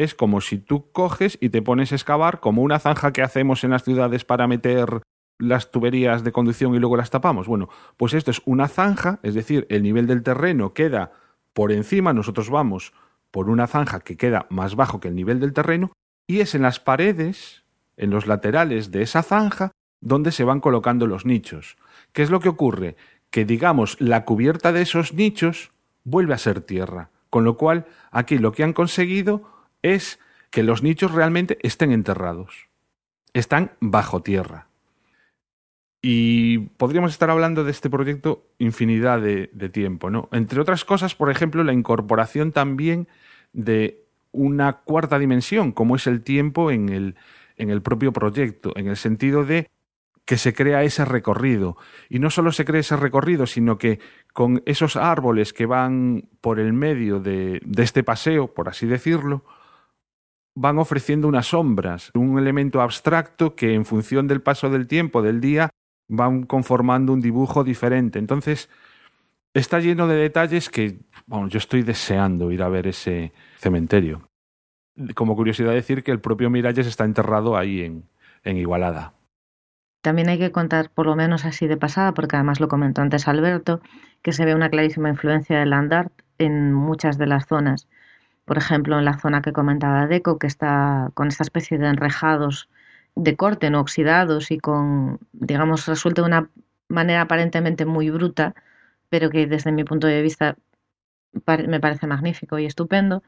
es como si tú coges y te pones a excavar como una zanja que hacemos en las ciudades para meter las tuberías de conducción y luego las tapamos. Bueno, pues esto es una zanja, es decir, el nivel del terreno queda por encima, nosotros vamos por una zanja que queda más bajo que el nivel del terreno y es en las paredes, en los laterales de esa zanja, donde se van colocando los nichos. ¿Qué es lo que ocurre? Que digamos, la cubierta de esos nichos vuelve a ser tierra, con lo cual aquí lo que han conseguido es que los nichos realmente estén enterrados, están bajo tierra. Y podríamos estar hablando de este proyecto infinidad de, tiempo, ¿no? Entre otras cosas, por ejemplo, la incorporación también de una cuarta dimensión, como es el tiempo en el, en el propio proyecto, en el sentido de que se crea ese recorrido. Y no solo se crea ese recorrido, sino que con esos árboles que van por el medio de, de este paseo, por así decirlo, van ofreciendo unas sombras, un elemento abstracto que en función del paso del tiempo, del día, van conformando un dibujo diferente. Entonces, está lleno de detalles que, bueno, yo estoy deseando ir a ver ese cementerio. Como curiosidad decir que el propio Miralles está enterrado ahí en, Igualada.
También hay que contar, por lo menos así de pasada, porque además lo comentó antes Alberto, que se ve una clarísima influencia del land art en muchas de las zonas. Por ejemplo, en la zona que comentaba Deco, que está con esta especie de enrejados de corte, no oxidados y con, digamos, resuelto de una manera aparentemente muy bruta, pero que desde mi punto de vista me parece magnífico y estupendo.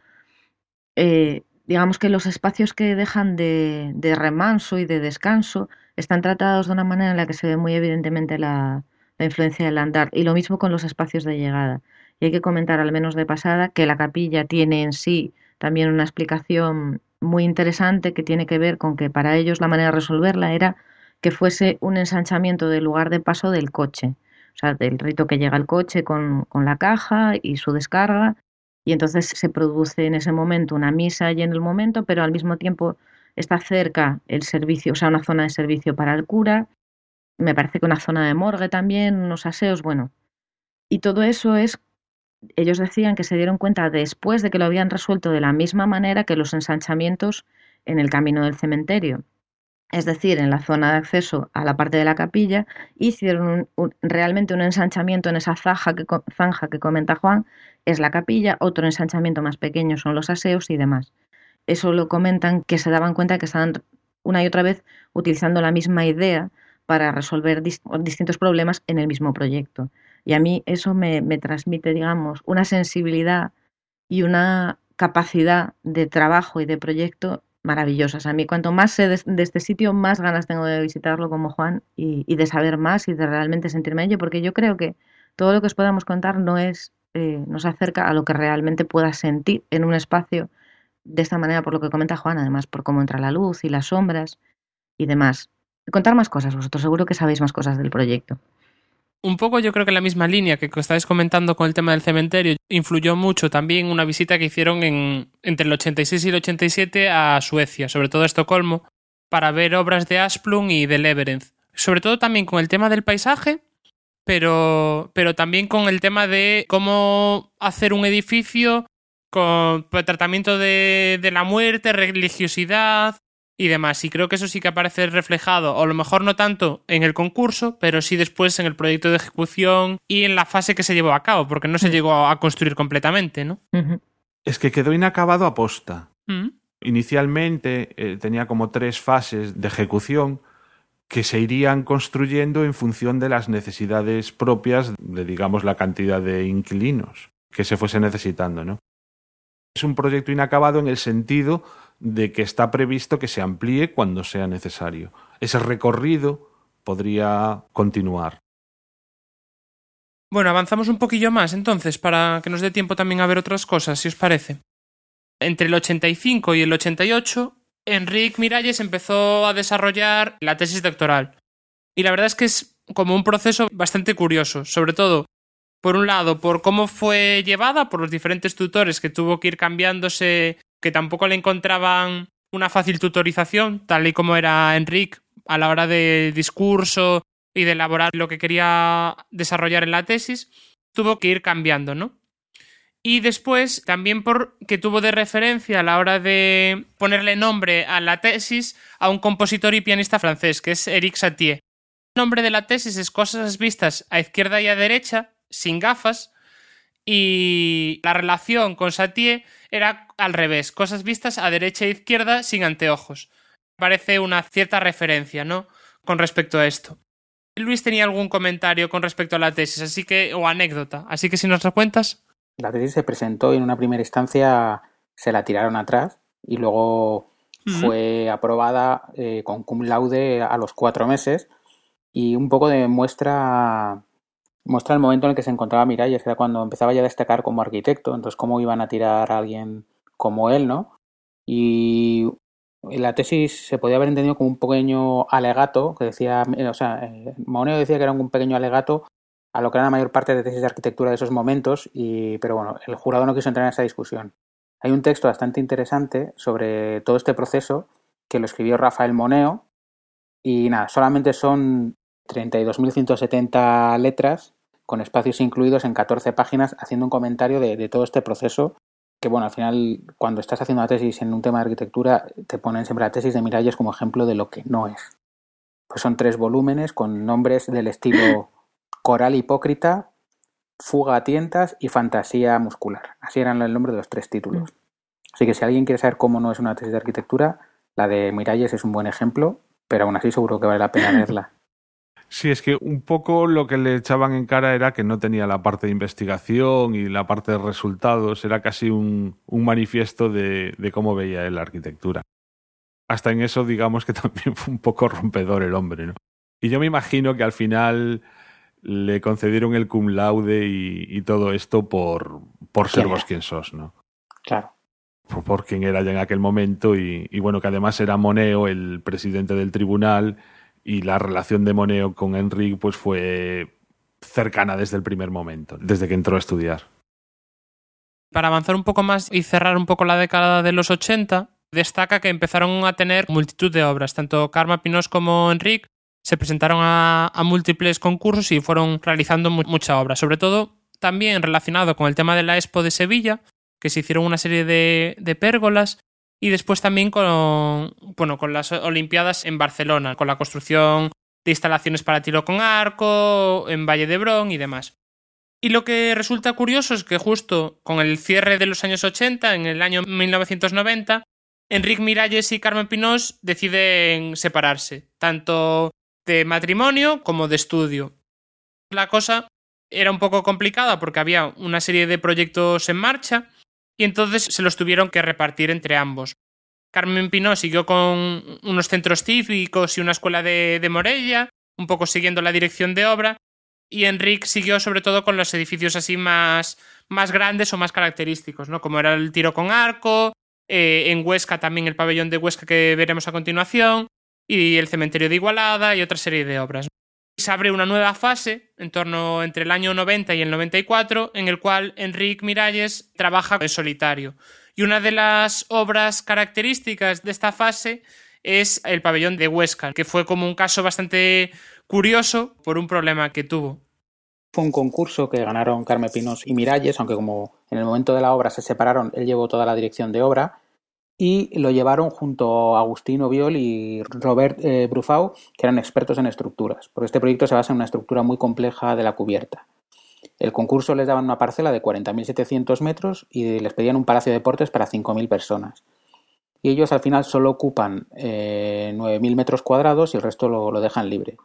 eh, digamos que los espacios que dejan de, de, remanso y de descanso están tratados de una manera en la que se ve muy evidentemente la, la influencia del andar. Y lo mismo con los espacios de llegada. Y hay que comentar, al menos de pasada, que la capilla tiene en sí también una explicación muy interesante que tiene que ver con que para ellos la manera de resolverla era que fuese un ensanchamiento del lugar de paso del coche, o sea, del rito que llega el coche con, con la caja y su descarga, y entonces se produce en ese momento una misa y en el momento, pero al mismo tiempo está cerca el servicio, o sea, una zona de servicio para el cura, me parece que una zona de morgue también, unos aseos, bueno. Y todo eso es, ellos decían que se dieron cuenta después de que lo habían resuelto de la misma manera que los ensanchamientos en el camino del cementerio. Es decir, en la zona de acceso a la parte de la capilla, hicieron un, un, realmente un ensanchamiento en esa zanja que, comenta Juan, es la capilla, otro ensanchamiento más pequeño son los aseos y demás. Eso lo comentan que se daban cuenta que estaban una y otra vez utilizando la misma idea para resolver dist distintos problemas en el mismo proyecto. Y a mí eso me, me transmite, digamos, una sensibilidad y una capacidad de trabajo y de proyecto maravillosas. A mí cuanto más sé de, este sitio, más ganas tengo de visitarlo como Juan y, y, de saber más y de realmente sentirme ello, porque yo creo que todo lo que os podamos contar no es, eh, nos acerca a lo que realmente puedas sentir en un espacio de esta manera, por lo que comenta Juan, además por cómo entra la luz y las sombras y demás. Contar más cosas, vosotros seguro que sabéis más cosas del proyecto.
Un poco yo creo que la misma línea que estáis comentando con el tema del cementerio influyó mucho también una visita que hicieron en, entre el 86 y el 87 a Suecia, sobre todo a Estocolmo, para ver obras de Asplund y de Leverenz. Sobre todo también con el tema del paisaje, pero, pero también con el tema de cómo hacer un edificio con tratamiento de, de la muerte, religiosidad, y demás. Y creo que eso sí que aparece reflejado, o a lo mejor no tanto en el concurso, pero sí después en el proyecto de ejecución y en la fase que se llevó a cabo, porque no se llegó a construir completamente, ¿no?
Es que quedó inacabado a posta.
-huh.
Inicialmente eh, tenía como tres fases de ejecución que se irían construyendo en función de las necesidades propias de, digamos, la cantidad de inquilinos que se fuese necesitando, ¿no? Es un proyecto inacabado en el sentido de que está previsto que se amplíe cuando sea necesario. Ese recorrido podría continuar.
Bueno, avanzamos un poquillo más entonces para que nos dé tiempo también a ver otras cosas, si os parece. Entre el 85 y el 88, Enrique Miralles empezó a desarrollar la tesis doctoral. Y la verdad es que es como un proceso bastante curioso, sobre todo, por un lado, por cómo fue llevada por los diferentes tutores que tuvo que ir cambiándose que tampoco le encontraban una fácil tutorización, tal y como era Enrique a la hora de discurso y de elaborar lo que quería desarrollar en la tesis, tuvo que ir cambiando, ¿no? Y después, también porque tuvo de referencia a la hora de ponerle nombre a la tesis a un compositor y pianista francés, que es Eric Satie. El nombre de la tesis es Cosas vistas a izquierda y a derecha, sin gafas, y la relación con Satie era al revés, cosas vistas a derecha e izquierda sin anteojos. Parece una cierta referencia, ¿no? Con respecto a esto. Luis tenía algún comentario con respecto a la tesis, así que o anécdota, así que si nos lo cuentas.
La tesis se presentó y en una primera instancia se la tiraron atrás y luego uh -huh. fue aprobada eh, con cum laude a los cuatro meses y un poco demuestra muestra el momento en el que se encontraba Miralles, que era cuando empezaba ya a destacar como arquitecto, entonces cómo iban a tirar a alguien como él, ¿no? Y la tesis se podía haber entendido como un pequeño alegato, que decía, o sea, eh, Moneo decía que era un pequeño alegato a lo que era la mayor parte de tesis de arquitectura de esos momentos, y, pero bueno, el jurado no quiso entrar en esa discusión. Hay un texto bastante interesante sobre todo este proceso que lo escribió Rafael Moneo, y nada, solamente son 32.170 letras con espacios incluidos en 14 páginas haciendo un comentario de, de, todo este proceso que bueno, al final cuando estás haciendo una tesis en un tema de arquitectura te ponen siempre la tesis de Miralles como ejemplo de lo que no es. Pues son tres volúmenes con nombres del estilo coral hipócrita, fuga a tientas y fantasía muscular. Así eran el nombre de los tres títulos. Así que si alguien quiere saber cómo no es una tesis de arquitectura, la de Miralles es un buen ejemplo, pero aún así seguro que vale la pena leerla.
Sí, es que un poco lo que le echaban en cara era que no tenía la parte de investigación y la parte de resultados, era casi un, un manifiesto de, de cómo veía él la arquitectura. Hasta en eso, digamos que también fue un poco rompedor el hombre, ¿no? Y yo me imagino que al final le concedieron el cum laude y, y todo esto por, por ser vos quien sos, ¿no?
Claro.
Por, por quien era ya en aquel momento y, y, bueno, que además era Moneo el presidente del tribunal y la relación de Moneo con Enrique pues fue cercana desde el primer momento, desde que entró a estudiar.
Para avanzar un poco más y cerrar un poco la década de los 80, destaca que empezaron a tener multitud de obras. Tanto Karma Pinós como Enrique se presentaron a, a múltiples concursos y fueron realizando mu mucha obra. Sobre todo también relacionado con el tema de la Expo de Sevilla, que se hicieron una serie de, de pérgolas y después también con, bueno, con las Olimpiadas en Barcelona, con la construcción de instalaciones para tiro con arco, en Valle de Brón y demás. Y lo que resulta curioso es que justo con el cierre de los años 80, en el año 1990, Enrique Miralles y Carmen Pinós deciden separarse, tanto de matrimonio como de estudio. La cosa era un poco complicada porque había una serie de proyectos en marcha y entonces se los tuvieron que repartir entre ambos. Carmen Pinó siguió con unos centros cívicos y una escuela de, Morella, un poco siguiendo la dirección de obra, y Enrique siguió sobre todo con los edificios así más, más grandes o más característicos, ¿no? como era el tiro con arco, eh, en Huesca también el pabellón de Huesca que veremos a continuación, y el cementerio de Igualada y otra serie de obras. Se abre una nueva fase en torno entre el año 90 y el 94 en el cual Enrique Miralles trabaja en solitario. Y una de las obras características de esta fase es el pabellón de Huesca, que fue como un caso bastante curioso por un problema que tuvo.
Fue un concurso que ganaron Carmen Pinos y Miralles, aunque como en el momento de la obra se separaron, él llevó toda la dirección de obra y lo llevaron junto a Agustín Oviol y Robert eh, Brufau, que eran expertos en estructuras, porque este proyecto se basa en una estructura muy compleja de la cubierta. El concurso les daban una parcela de 40.700 metros y les pedían un palacio de deportes para 5.000 personas. Y ellos al final solo ocupan eh, 9.000 metros cuadrados y el resto lo, lo dejan libre.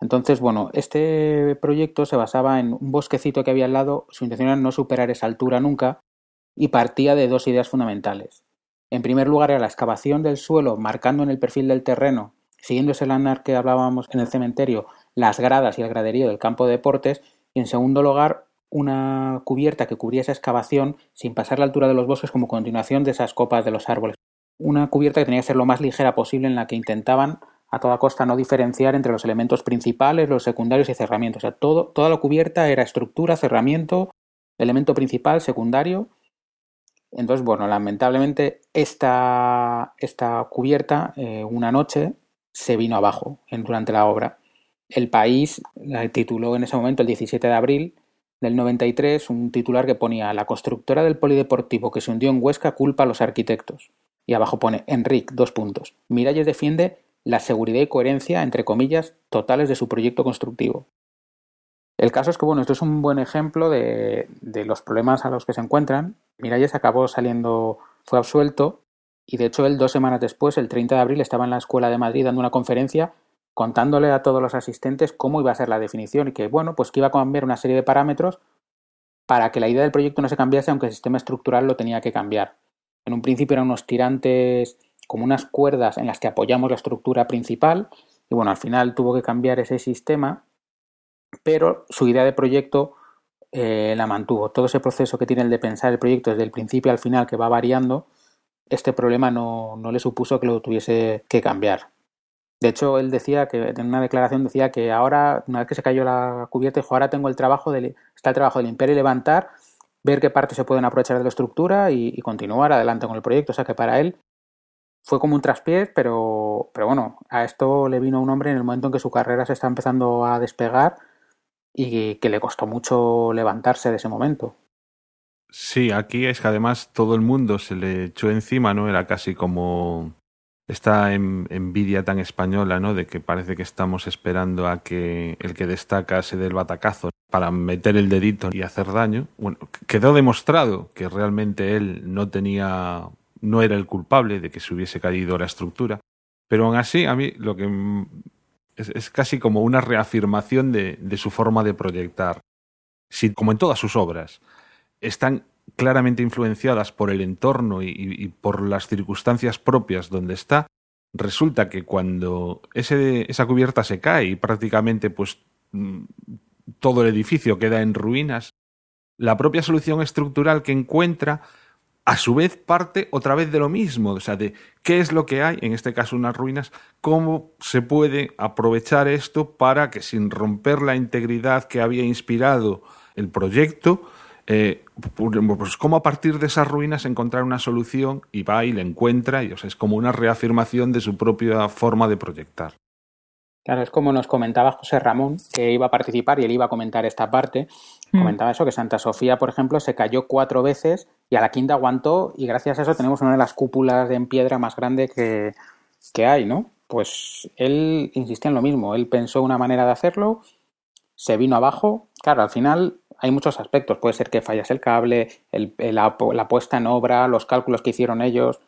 Entonces, bueno, este proyecto se basaba en un bosquecito que había al lado, su intención era no superar esa altura nunca y partía de dos ideas fundamentales. En primer lugar era la excavación del suelo marcando en el perfil del terreno, siguiendo ese lanar que hablábamos en el cementerio, las gradas y el graderío del campo de deportes, y en segundo lugar una cubierta que cubría esa excavación sin pasar la altura de los bosques como continuación de esas copas de los árboles. Una cubierta que tenía que ser lo más ligera posible en la que intentaban a toda costa no diferenciar entre los elementos principales, los secundarios y cerramientos. O sea, todo, toda la cubierta era estructura, cerramiento, elemento principal, secundario. Entonces, bueno, lamentablemente esta, esta cubierta eh, una noche se vino abajo durante la obra. El país la tituló en ese momento, el 17 de abril del 93, un titular que ponía La constructora del polideportivo que se hundió en Huesca culpa a los arquitectos. Y abajo pone Enric, dos puntos. Miralles defiende la seguridad y coherencia, entre comillas, totales de su proyecto constructivo. El caso es que, bueno, esto es un buen ejemplo de, de los problemas a los que se encuentran. Miralles acabó saliendo, fue absuelto, y de hecho él dos semanas después, el 30 de abril, estaba en la Escuela de Madrid dando una conferencia contándole a todos los asistentes cómo iba a ser la definición y que, bueno, pues que iba a cambiar una serie de parámetros para que la idea del proyecto no se cambiase, aunque el sistema estructural lo tenía que cambiar. En un principio eran unos tirantes como unas cuerdas en las que apoyamos la estructura principal y bueno, al final tuvo que cambiar ese sistema, pero su idea de proyecto eh, la mantuvo. Todo ese proceso que tiene el de pensar el proyecto desde el principio al final que va variando, este problema no, no le supuso que lo tuviese que cambiar. De hecho, él decía que en una declaración decía que ahora, una vez que se cayó la cubierta, dijo, ahora tengo el trabajo de, está el trabajo de limpiar y levantar, ver qué partes se pueden aprovechar de la estructura y, continuar adelante con el proyecto. O sea que para él fue como un traspiés, pero, pero bueno, a esto le vino un hombre en el momento en que su carrera se está empezando a despegar y que le costó mucho levantarse de ese momento.
Sí, aquí es que además todo el mundo se le echó encima, ¿no? Era casi como esta envidia tan española, ¿no? De que parece que estamos esperando a que el que destaca se dé el batacazo para meter el dedito y hacer daño. Bueno, quedó demostrado que realmente él no tenía no era el culpable de que se hubiese caído la estructura. Pero aún así, a mí lo que Es, es casi como una reafirmación de, de su forma de proyectar. Si, como en todas sus obras, están claramente influenciadas por el entorno y, y, por las circunstancias propias donde está, resulta que cuando ese, esa cubierta se cae y prácticamente pues mm, todo el edificio queda en ruinas, la propia solución estructural que encuentra a su vez parte otra vez de lo mismo, o sea, de qué es lo que hay, en este caso unas ruinas, cómo se puede aprovechar esto para que sin romper la integridad que había inspirado el proyecto, eh, pues cómo a partir de esas ruinas encontrar una solución y va y la encuentra, y o sea, es como una reafirmación de su propia forma de proyectar.
Claro, es como nos comentaba José Ramón, que iba a participar y él iba a comentar esta parte. Mm. Comentaba eso, que Santa Sofía, por ejemplo, se cayó cuatro veces y a la quinta aguantó y gracias a eso tenemos una de las cúpulas en piedra más grande que, que hay, ¿no? Pues él insistía en lo mismo, él pensó una manera de hacerlo, se vino abajo, claro, al final hay muchos aspectos, puede ser que fallas el cable, el, la, la puesta en obra, los cálculos que hicieron ellos,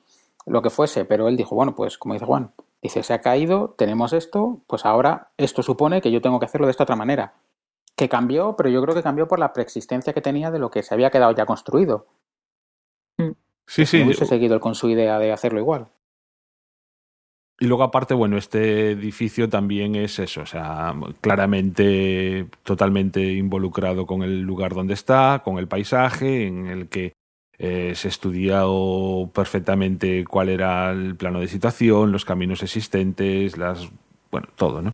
lo que fuese, pero él dijo, bueno, pues como dice Juan, Dice, se ha caído, tenemos esto, pues ahora esto supone que yo tengo que hacerlo de esta otra manera. Que cambió, pero yo creo que cambió por la preexistencia que tenía de lo que se había quedado ya construido.
Sí, sí.
No hubiese seguido con su idea de hacerlo igual.
Y luego aparte, bueno, este edificio también es eso, o sea, claramente totalmente involucrado con el lugar donde está, con el paisaje, en el que eh, se estudiado perfectamente cuál era el plano de situación, los caminos existentes, las bueno, todo, ¿no?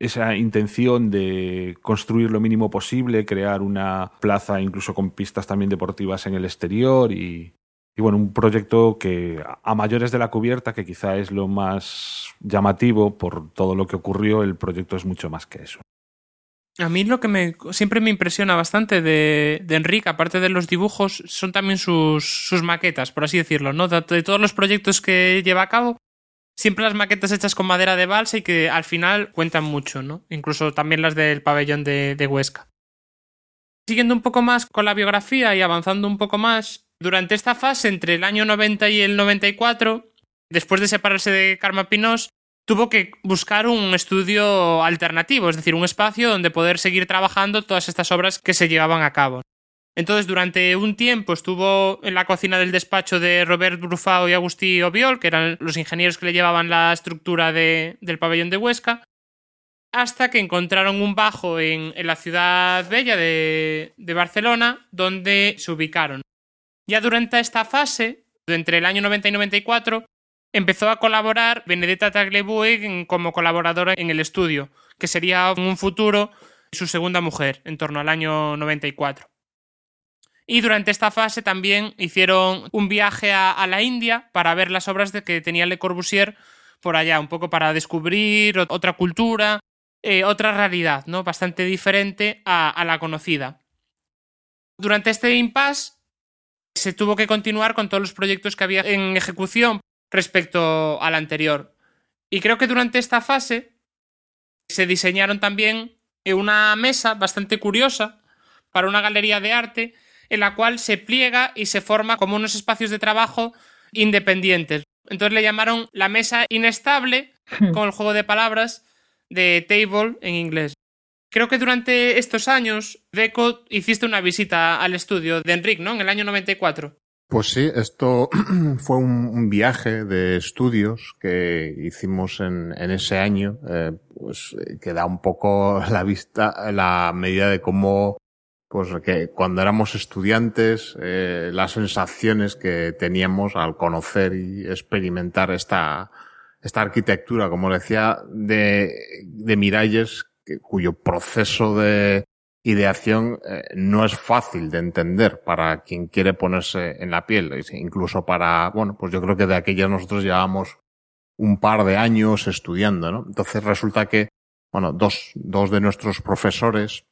Esa intención de construir lo mínimo posible, crear una plaza incluso con pistas también deportivas en el exterior y, y bueno, un proyecto que a mayores de la cubierta, que quizá es lo más llamativo por todo lo que ocurrió, el proyecto es mucho más que eso.
A mí lo que me, siempre me impresiona bastante de, Enrique, aparte de los dibujos, son también sus, sus maquetas, por así decirlo, ¿no? De, todos los proyectos que lleva a cabo, siempre las maquetas hechas con madera de balsa y que al final cuentan mucho, ¿no? Incluso también las del pabellón de, de Huesca. Siguiendo un poco más con la biografía y avanzando un poco más, durante esta fase entre el año 90 y el 94, después de separarse de Karma Pinós, tuvo que buscar un estudio alternativo, es decir, un espacio donde poder seguir trabajando todas estas obras que se llevaban a cabo. Entonces, durante un tiempo estuvo en la cocina del despacho de Robert Brufao y Agustí Obiol, que eran los ingenieros que le llevaban la estructura de, del pabellón de Huesca, hasta que encontraron un bajo en, en la ciudad bella de, de Barcelona, donde se ubicaron. Ya durante esta fase, entre el año 90 y 94, empezó a colaborar Benedetta Tagliabue como colaboradora en el estudio, que sería en un futuro su segunda mujer, en torno al año 94. Y durante esta fase también hicieron un viaje a, la India para ver las obras de que tenía Le Corbusier por allá, un poco para descubrir otra cultura, eh, otra realidad, ¿no? Bastante diferente a la conocida. Durante este impasse se tuvo que continuar con todos los proyectos que había en ejecución respecto al anterior. Y creo que durante esta fase se diseñaron también una mesa bastante curiosa para una galería de arte en la cual se pliega y se forma como unos espacios de trabajo independientes. Entonces le llamaron la mesa inestable con el juego de palabras de table en inglés. Creo que durante estos años, Deco, hiciste una visita al estudio de Enric, ¿no? En el año 94.
Pues sí, esto fue un, viaje de estudios que hicimos en, en ese año, eh, pues que da un poco la vista, la medida de cómo, pues que cuando éramos estudiantes, eh, las sensaciones que teníamos al conocer y experimentar esta, esta arquitectura, como decía, de, de Miralles, que, cuyo proceso de, ideación eh, no es fácil de entender para quien quiere ponerse en la piel, incluso para, bueno, pues yo creo que de aquellas nosotros llevamos un par de años estudiando, ¿no? Entonces resulta que, bueno, dos, dos de nuestros profesores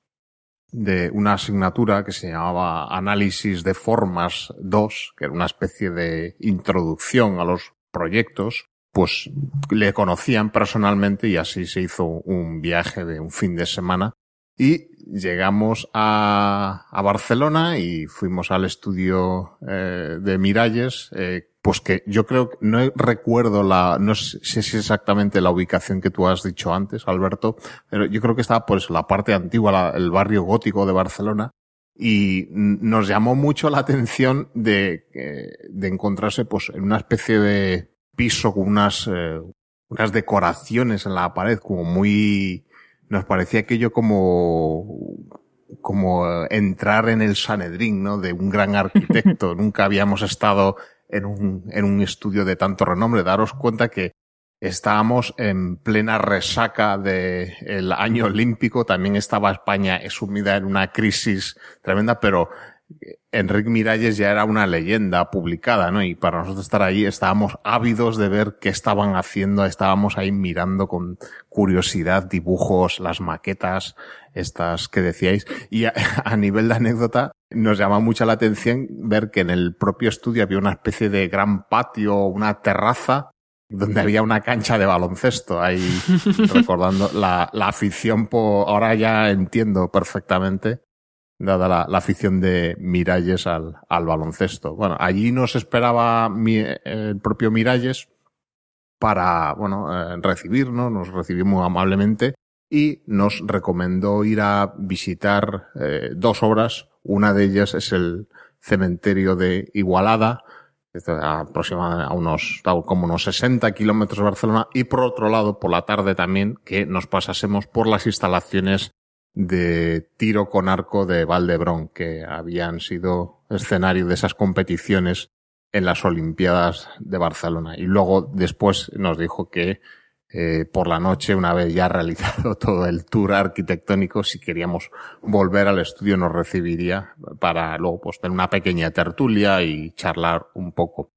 de una asignatura que se llamaba Análisis de Formas 2, que era una especie de introducción a los proyectos, pues le conocían personalmente y así se hizo un viaje de un fin de semana y llegamos a, Barcelona y fuimos al estudio eh, de Miralles, eh, pues que yo creo que no recuerdo la, no sé si es exactamente la ubicación que tú has dicho antes, Alberto, pero yo creo que estaba por eso, la parte antigua, el barrio gótico de Barcelona, y nos llamó mucho la atención de, eh, de encontrarse pues en una especie de piso con unas, eh, unas decoraciones en la pared como muy, nos parecía aquello como, como entrar en el Sanedrín, ¿no? De un gran arquitecto. Nunca habíamos estado en un, en un estudio de tanto renombre. Daros cuenta que estábamos en plena resaca del año olímpico. También estaba España sumida en una crisis tremenda, pero Enrique Miralles ya era una leyenda publicada, ¿no? Y para nosotros estar ahí estábamos ávidos de ver qué estaban haciendo, estábamos ahí mirando con curiosidad dibujos, las maquetas, estas que decíais. Y a, a nivel de anécdota, nos llama mucho la atención ver que en el propio estudio había una especie de gran patio, una terraza, donde había una cancha de baloncesto, ahí recordando la, la afición por, ahora ya entiendo perfectamente dada la, la afición de Miralles al, al baloncesto. Bueno, allí nos esperaba mi- el propio Miralles para, bueno, eh, recibirnos, nos recibió muy amablemente y nos recomendó ir a visitar eh, dos obras. Una de ellas es el cementerio de Igualada, aproximadamente a unos, como unos 60 kilómetros de Barcelona, y por otro lado, por la tarde también, que nos pasásemos por las instalaciones de tiro con arco de Valdebrón, que habían sido escenario de esas competiciones en las Olimpiadas de Barcelona. Y luego después nos dijo que eh, por la noche, una vez ya realizado todo el tour arquitectónico, si queríamos volver al estudio nos recibiría para luego pues tener una pequeña tertulia y charlar un poco.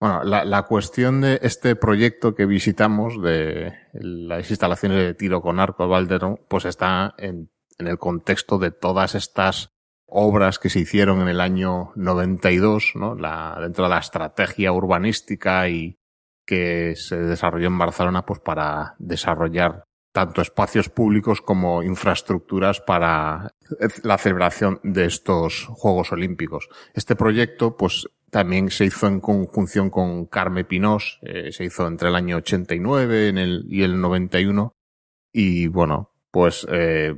Bueno, la, la cuestión de este proyecto que visitamos de las instalaciones de tiro con arco de Valderón, pues está en, en el contexto de todas estas obras que se hicieron en el año 92, ¿no? La, dentro de la estrategia urbanística y que se desarrolló en Barcelona, pues para desarrollar tanto espacios públicos como infraestructuras para la celebración de estos Juegos Olímpicos. Este proyecto, pues, también se hizo en conjunción con Carme Pinós, eh, se hizo entre el año 89 en el, y el 91. Y bueno, pues, eh,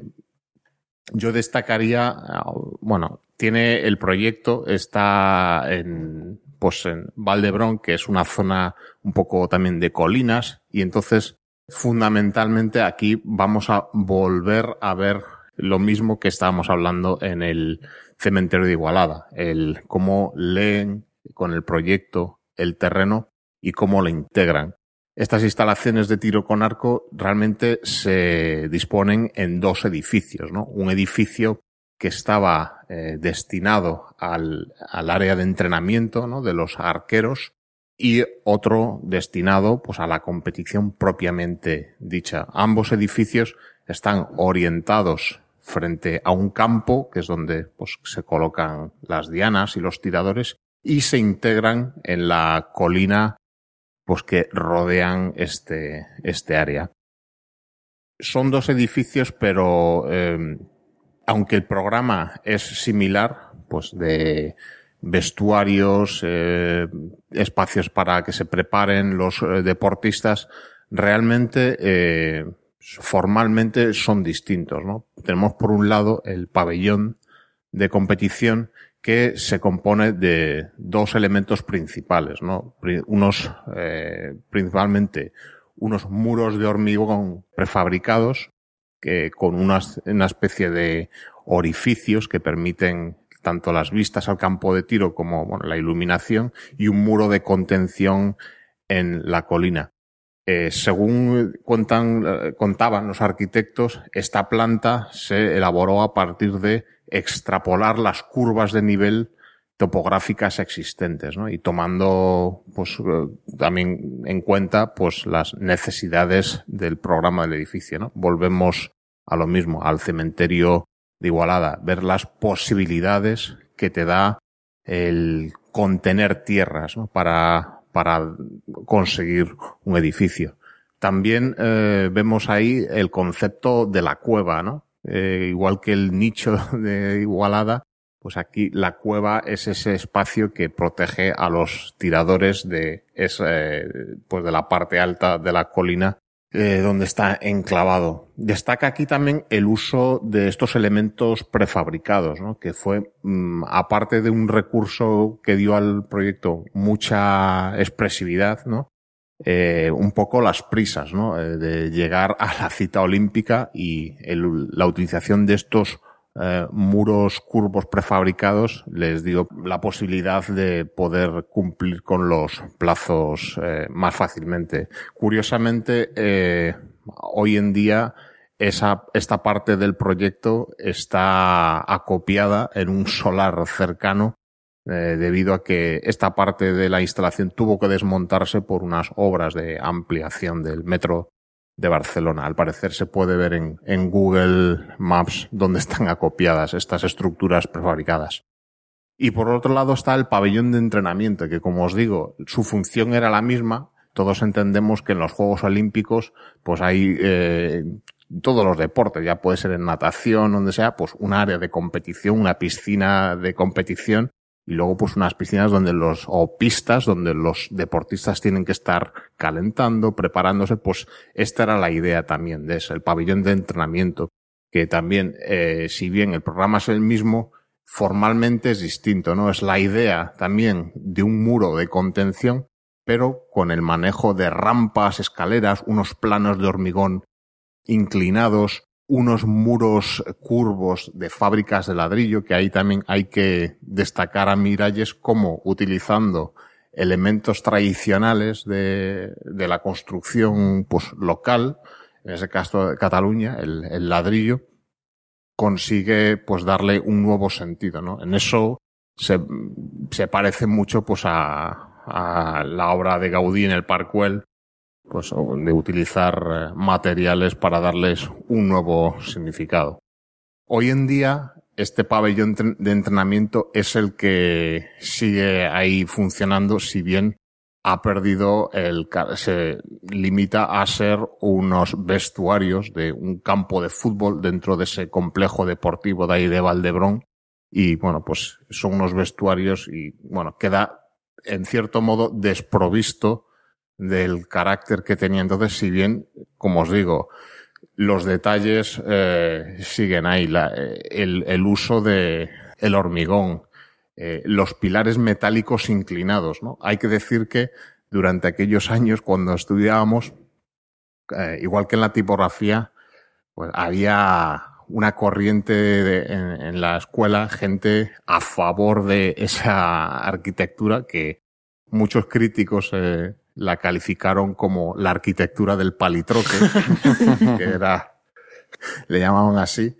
yo destacaría, uh, bueno, tiene el proyecto, está en, pues en Valdebrón, que es una zona un poco también de colinas, y entonces, fundamentalmente aquí vamos a volver a ver lo mismo que estábamos hablando en el cementerio de Igualada, el cómo leen con el proyecto el terreno y cómo lo integran. Estas instalaciones de tiro con arco realmente se disponen en dos edificios, ¿no? Un edificio que estaba eh, destinado al, al, área de entrenamiento ¿no? de los arqueros y otro destinado pues a la competición propiamente dicha. Ambos edificios están orientados frente a un campo, que es donde pues, se colocan las dianas y los tiradores, y se integran en la colina pues que rodean este, este área. Son dos edificios, pero eh, aunque el programa es similar, pues de vestuarios, eh, espacios para que se preparen los eh, deportistas, realmente eh, formalmente son distintos, ¿no? Tenemos por un lado el pabellón de competición que se compone de dos elementos principales, ¿no? Unos, eh, principalmente, unos muros de hormigón prefabricados, que con una especie de orificios que permiten tanto las vistas al campo de tiro como la iluminación y un muro de contención en la colina. Eh, según eh, contaban los arquitectos, esta planta se elaboró a partir de extrapolar las curvas de nivel topográficas existentes, ¿no? Y tomando, pues, eh, también en cuenta, pues, las necesidades del programa del edificio, ¿no? Volvemos a lo mismo, al cementerio de Igualada, ver las posibilidades que te da el contener tierras, ¿no? Para, para conseguir un edificio. También eh, vemos ahí el concepto de la cueva, ¿no? Eh, igual que el nicho de Igualada, pues aquí la cueva es ese espacio que protege a los tiradores de ese, pues de la parte alta de la colina eh, donde está enclavado. Destaca aquí también el uso de estos elementos prefabricados, ¿no? que fue, mm, aparte de un recurso que dio al proyecto mucha expresividad, ¿no? Eh, un poco las prisas, ¿no? Eh, de llegar a la cita olímpica y la utilización de estos eh, muros curvos prefabricados les dio la posibilidad de poder cumplir con los plazos más fácilmente. Curiosamente, hoy en día esa, esta parte del proyecto está acopiada en un solar cercano eh, debido a que esta parte de la instalación tuvo que desmontarse por unas obras de ampliación del metro de Barcelona. Al parecer se puede ver en, Google Maps dónde están acopiadas estas estructuras prefabricadas. Y por otro lado está el pabellón de entrenamiento, que como os digo, su función era la misma. Todos entendemos que en los Juegos Olímpicos, pues hay eh, todos los deportes, ya puede ser en natación, donde sea, pues un área de competición, una piscina de competición y luego pues unas piscinas donde los, o pistas donde los deportistas tienen que estar calentando, preparándose, pues esta era la idea también de eso, el pabellón de entrenamiento, que también, eh, si bien el programa es el mismo, formalmente es distinto, ¿no? Es la idea también de un muro de contención, pero con el manejo de rampas, escaleras, unos planos de hormigón inclinados, unos muros curvos de fábricas de ladrillo, que ahí también hay que destacar a Miralles como utilizando elementos tradicionales de, de la construcción pues, local, en ese caso de Cataluña, el, ladrillo, consigue pues darle un nuevo sentido, ¿no? En eso se, se parece mucho pues a, a la obra de Gaudí en el Parkwell, pues de utilizar eh, materiales para darles un nuevo significado. Hoy en día este pabellón de entrenamiento es el que sigue ahí funcionando, si bien ha perdido el, se limita a ser unos vestuarios de un campo de fútbol dentro de ese complejo deportivo de ahí de Valdebrón. Y bueno, pues son unos vestuarios y bueno, queda en cierto modo desprovisto del carácter que tenía entonces, si bien, como os digo, los detalles eh, siguen ahí, la- eh, el, el uso de el hormigón, eh, los pilares metálicos inclinados, ¿no? Hay que decir que durante aquellos años, cuando estudiábamos, eh, igual que en la tipografía, pues había una corriente de- en, la escuela, gente a favor de esa arquitectura que muchos críticos eh, la calificaron como la arquitectura del palitroque, que era, le llamaban así,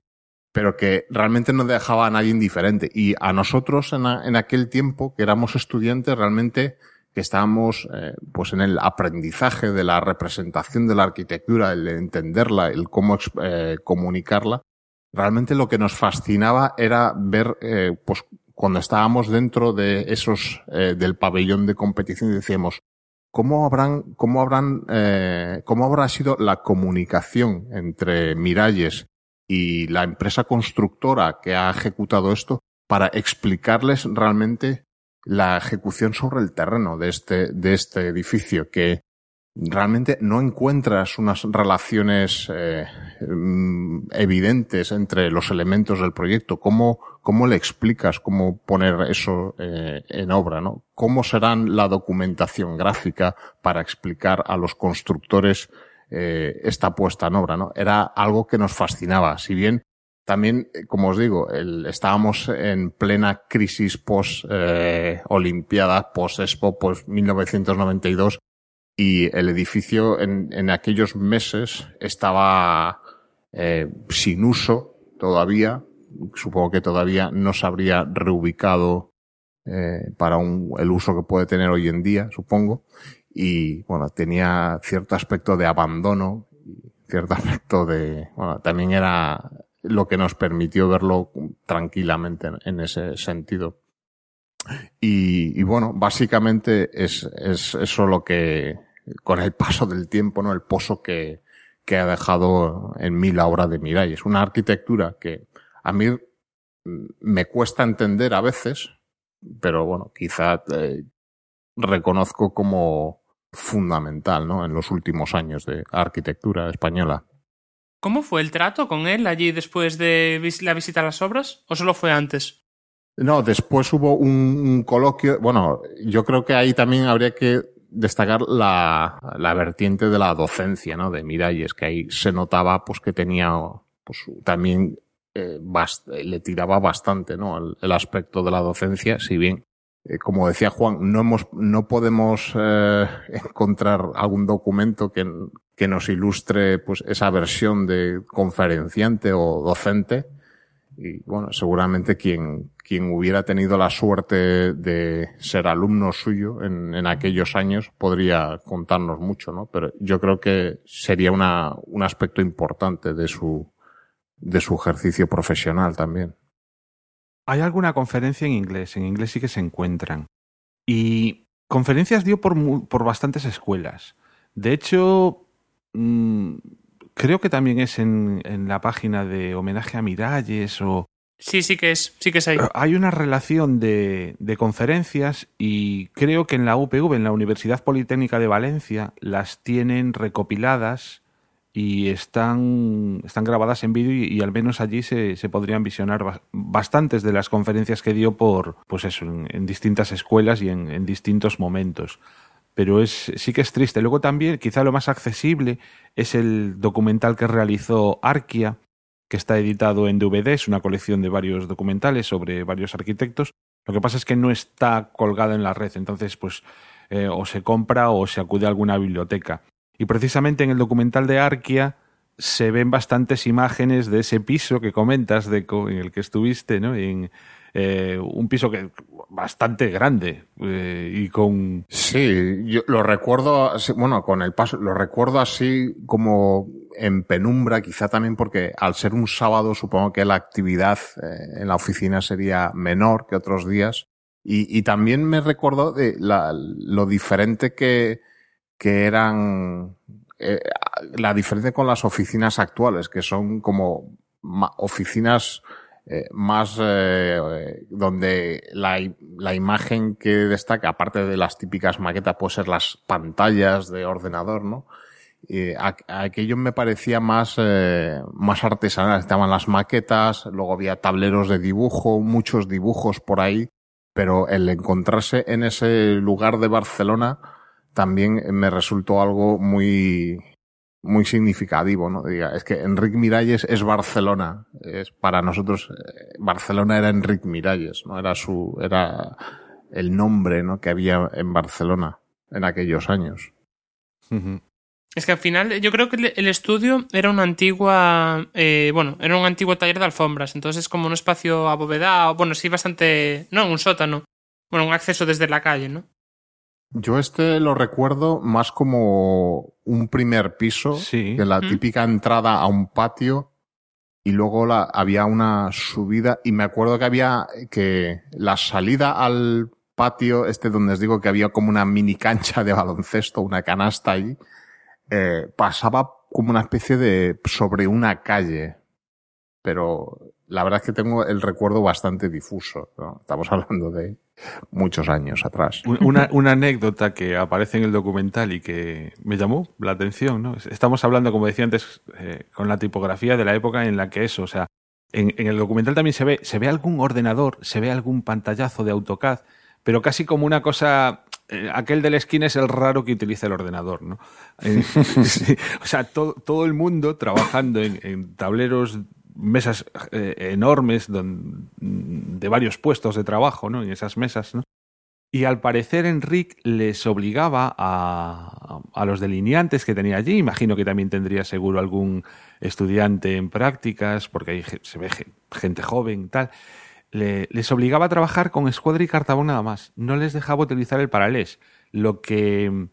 pero que realmente no dejaba a nadie indiferente. Y a nosotros en, a- en aquel tiempo, que éramos estudiantes, realmente que estábamos eh, pues en el aprendizaje de la representación de la arquitectura, el de entenderla, el cómo eh, comunicarla, realmente lo que nos fascinaba era ver, eh, pues cuando estábamos dentro de esos, del pabellón de competición y decíamos, ¿cómo habrán, cómo habrán, eh, cómo habrá sido la comunicación entre Miralles y la empresa constructora que ha ejecutado esto para explicarles realmente la ejecución sobre el terreno de este, de este edificio que realmente no encuentras unas relaciones eh, mm, evidentes entre los elementos del proyecto. ¿Cómo, cómo le explicas cómo poner eso eh, en obra? ¿no? ¿Cómo serán la documentación gráfica para explicar a los constructores eh, esta puesta en obra? ¿no? Era algo que nos fascinaba. Si bien también, eh, como os digo, el- estábamos en plena crisis post eh, Olimpiada, post Expo, post 1992 y el edificio en, en aquellos meses estaba eh, sin uso todavía. Supongo que todavía no se habría reubicado eh, para el uso que puede tener hoy en día, supongo. Y bueno, tenía cierto aspecto de abandono, cierto aspecto de, bueno, también era lo que nos permitió verlo tranquilamente en, ese sentido. Y, bueno, básicamente es, es eso lo que, con el paso del tiempo, ¿no? El pozo que, que ha dejado en mí la obra de Miralles. Una arquitectura que a mí me cuesta entender a veces, pero bueno, quizá eh, reconozco como fundamental ¿no? en los últimos años de arquitectura española.
¿Cómo fue el trato con él allí después de la visita a las obras? ¿O solo fue antes?
No, después hubo un, un coloquio. Bueno, yo creo que ahí también habría que destacar la, la vertiente de la docencia, ¿no? De Miralles, que ahí se notaba, pues, que tenía, pues, también eh, le tiraba bastante, ¿no? El, el aspecto de la docencia, si bien, eh, como decía Juan, no hemos, no podemos eh, encontrar algún documento que, que nos ilustre, pues, esa versión de conferenciante o docente. Y bueno, seguramente quien, quien hubiera tenido la suerte de ser alumno suyo en, en aquellos años podría contarnos mucho, ¿no? Pero yo creo que sería una, un aspecto importante de su, de su ejercicio profesional también.
Hay alguna conferencia en inglés, en inglés sí que se encuentran. Y conferencias dio por, por bastantes escuelas. De hecho, mm, creo que también es en, en la página de homenaje a Miralles o...
Sí, sí que es, sí que es ahí.
Hay una relación de, de conferencias y creo que en la UPV, en la Universidad Politécnica de Valencia, las tienen recopiladas y están, están grabadas en vídeo y, al menos allí se, se podrían visionar ba- bastantes de las conferencias que dio por, pues eso, en, distintas escuelas y en, en distintos momentos. Pero es, sí que es triste. Luego también, quizá lo más accesible es el documental que realizó Arquia, que está editado en DVD, es una colección de varios documentales sobre varios arquitectos. Lo que pasa es que no está colgado en la red, entonces pues eh, o se compra o se acude a alguna biblioteca. Y precisamente en el documental de Arquia se ven bastantes imágenes de ese piso que comentas, de en el que estuviste, ¿no? En eh, un piso que bastante grande eh, y con
Sí, yo lo recuerdo, así- bueno, con el paso, lo recuerdo así como en penumbra, quizá también porque al ser un sábado supongo que la actividad eh, en la oficina sería menor que otros días. Y, y también me recuerdo de la- lo diferente que, que eran, eh, la diferencia con las oficinas actuales, que son como oficinas eh, más eh, eh, donde la, imagen que destaca, aparte de las típicas maquetas, puede ser las pantallas de ordenador, ¿no? A- aquello me parecía más, eh, más artesanal. Estaban las maquetas, luego había tableros de dibujo, muchos dibujos por ahí, pero el encontrarse en ese lugar de Barcelona también me resultó algo muy, muy significativo, ¿no? Es que Enric Miralles es Barcelona. Es para nosotros, eh, Barcelona era Enric Miralles, ¿no? Era su, era el nombre, ¿no? Que había en Barcelona en aquellos años.
Es que al final yo creo que el- el estudio era una antigua, eh, bueno, era un antiguo taller de alfombras, entonces es como un espacio abovedado, bueno, sí bastante, no, un sótano, bueno, un acceso desde la calle, ¿no?
Yo este lo recuerdo más como un primer piso, que la
Ujú.
típica entrada a un patio y luego la, había una subida y me acuerdo que había que la salida al patio este donde os digo que había como una mini cancha de baloncesto, una canasta allí, eh, pasaba como una especie de sobre una calle, pero la verdad es que tengo el recuerdo bastante difuso, ¿no? Estamos hablando de muchos años atrás.
Un- Una, anécdota que aparece en el documental y que me llamó la atención, ¿no? Estamos hablando, como decía antes, eh, con la tipografía de la época en la que eso, o sea, en, el documental también se ve, se ve algún ordenador, se ve algún pantallazo de AutoCAD, pero casi como una cosa, eh, aquel de la esquina es el raro que utiliza el ordenador, ¿no? Eh, o sea, todo, todo el mundo trabajando en tableros, mesas eh, enormes don- de varios puestos de trabajo, ¿no? En esas mesas, ¿no? Y al parecer Enric les obligaba a, a los delineantes que tenía allí, imagino que también tendría seguro algún estudiante en prácticas, porque ahí se ve ge- gente joven tal, le- les obligaba a trabajar con escuadra y cartabón nada más. No les dejaba utilizar el paralés, lo que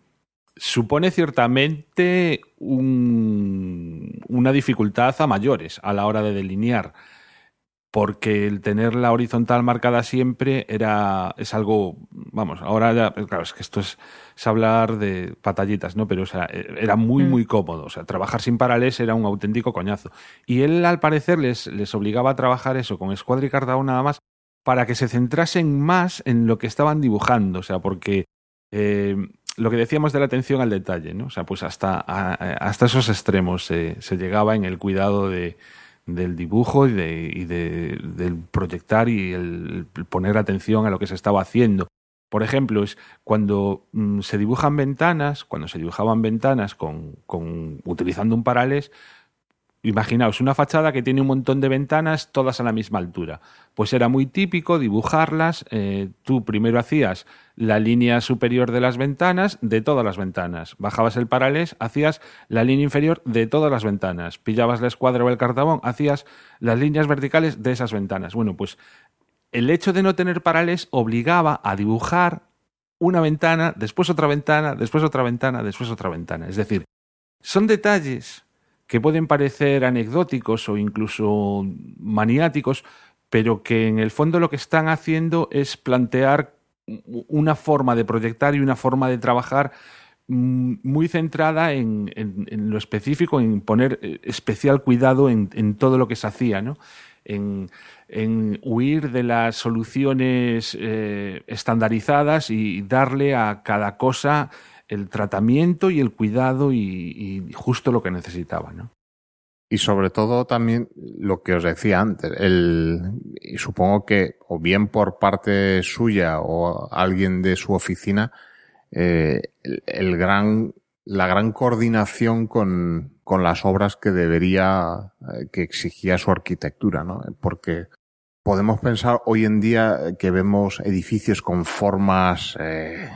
supone ciertamente un- una dificultad a mayores a la hora de delinear. porque el tener la horizontal marcada siempre era es algo, vamos, ahora ya, claro, es que esto es, es hablar de patallitas, ¿no? Pero, o sea, era muy,
Mm.
muy cómodo. O sea, trabajar sin paralés era un auténtico coñazo. Y él, al parecer, les, les obligaba a trabajar eso con Squadra y Cardao nada más para que se centrasen más en lo que estaban dibujando. O sea, porque eh, lo que decíamos de la atención al detalle, ¿no? O sea, pues hasta, hasta esos extremos se, llegaba en el cuidado de, del dibujo y, de, y de- del proyectar y el, poner atención a lo que se estaba haciendo. Por ejemplo, es cuando mm, se dibujan ventanas, cuando se dibujaban ventanas con, con utilizando un paralés, Imaginaos una fachada que tiene un montón de ventanas todas a la misma altura. Pues era muy típico dibujarlas. eh, tú primero hacías la línea superior de las ventanas de todas las ventanas. Bajabas el paralés, hacías la línea inferior de todas las ventanas. Pillabas la escuadra o el cartabón, hacías las líneas verticales de esas ventanas. Bueno, pues el hecho de no tener paralés obligaba a dibujar una ventana, después otra ventana, después otra ventana, después otra ventana. Es decir, son detalles que pueden parecer anecdóticos o incluso maniáticos, pero que en el fondo lo que están haciendo es plantear una forma de proyectar y una forma de trabajar mm, muy centrada en, lo específico, en poner eh, especial cuidado en, todo lo que se hacía, ¿no? En, en huir de las soluciones eh, estandarizadas y darle a cada cosa el tratamiento y el cuidado y, justo lo que necesitaba, ¿no?
Y sobre todo también lo que os decía antes, el, y supongo que o bien por parte suya o alguien de su oficina, eh, el, el gran, la gran coordinación con, con las obras que debería, eh, que exigía su arquitectura, ¿no? Porque podemos pensar hoy en día que vemos edificios con formas eh,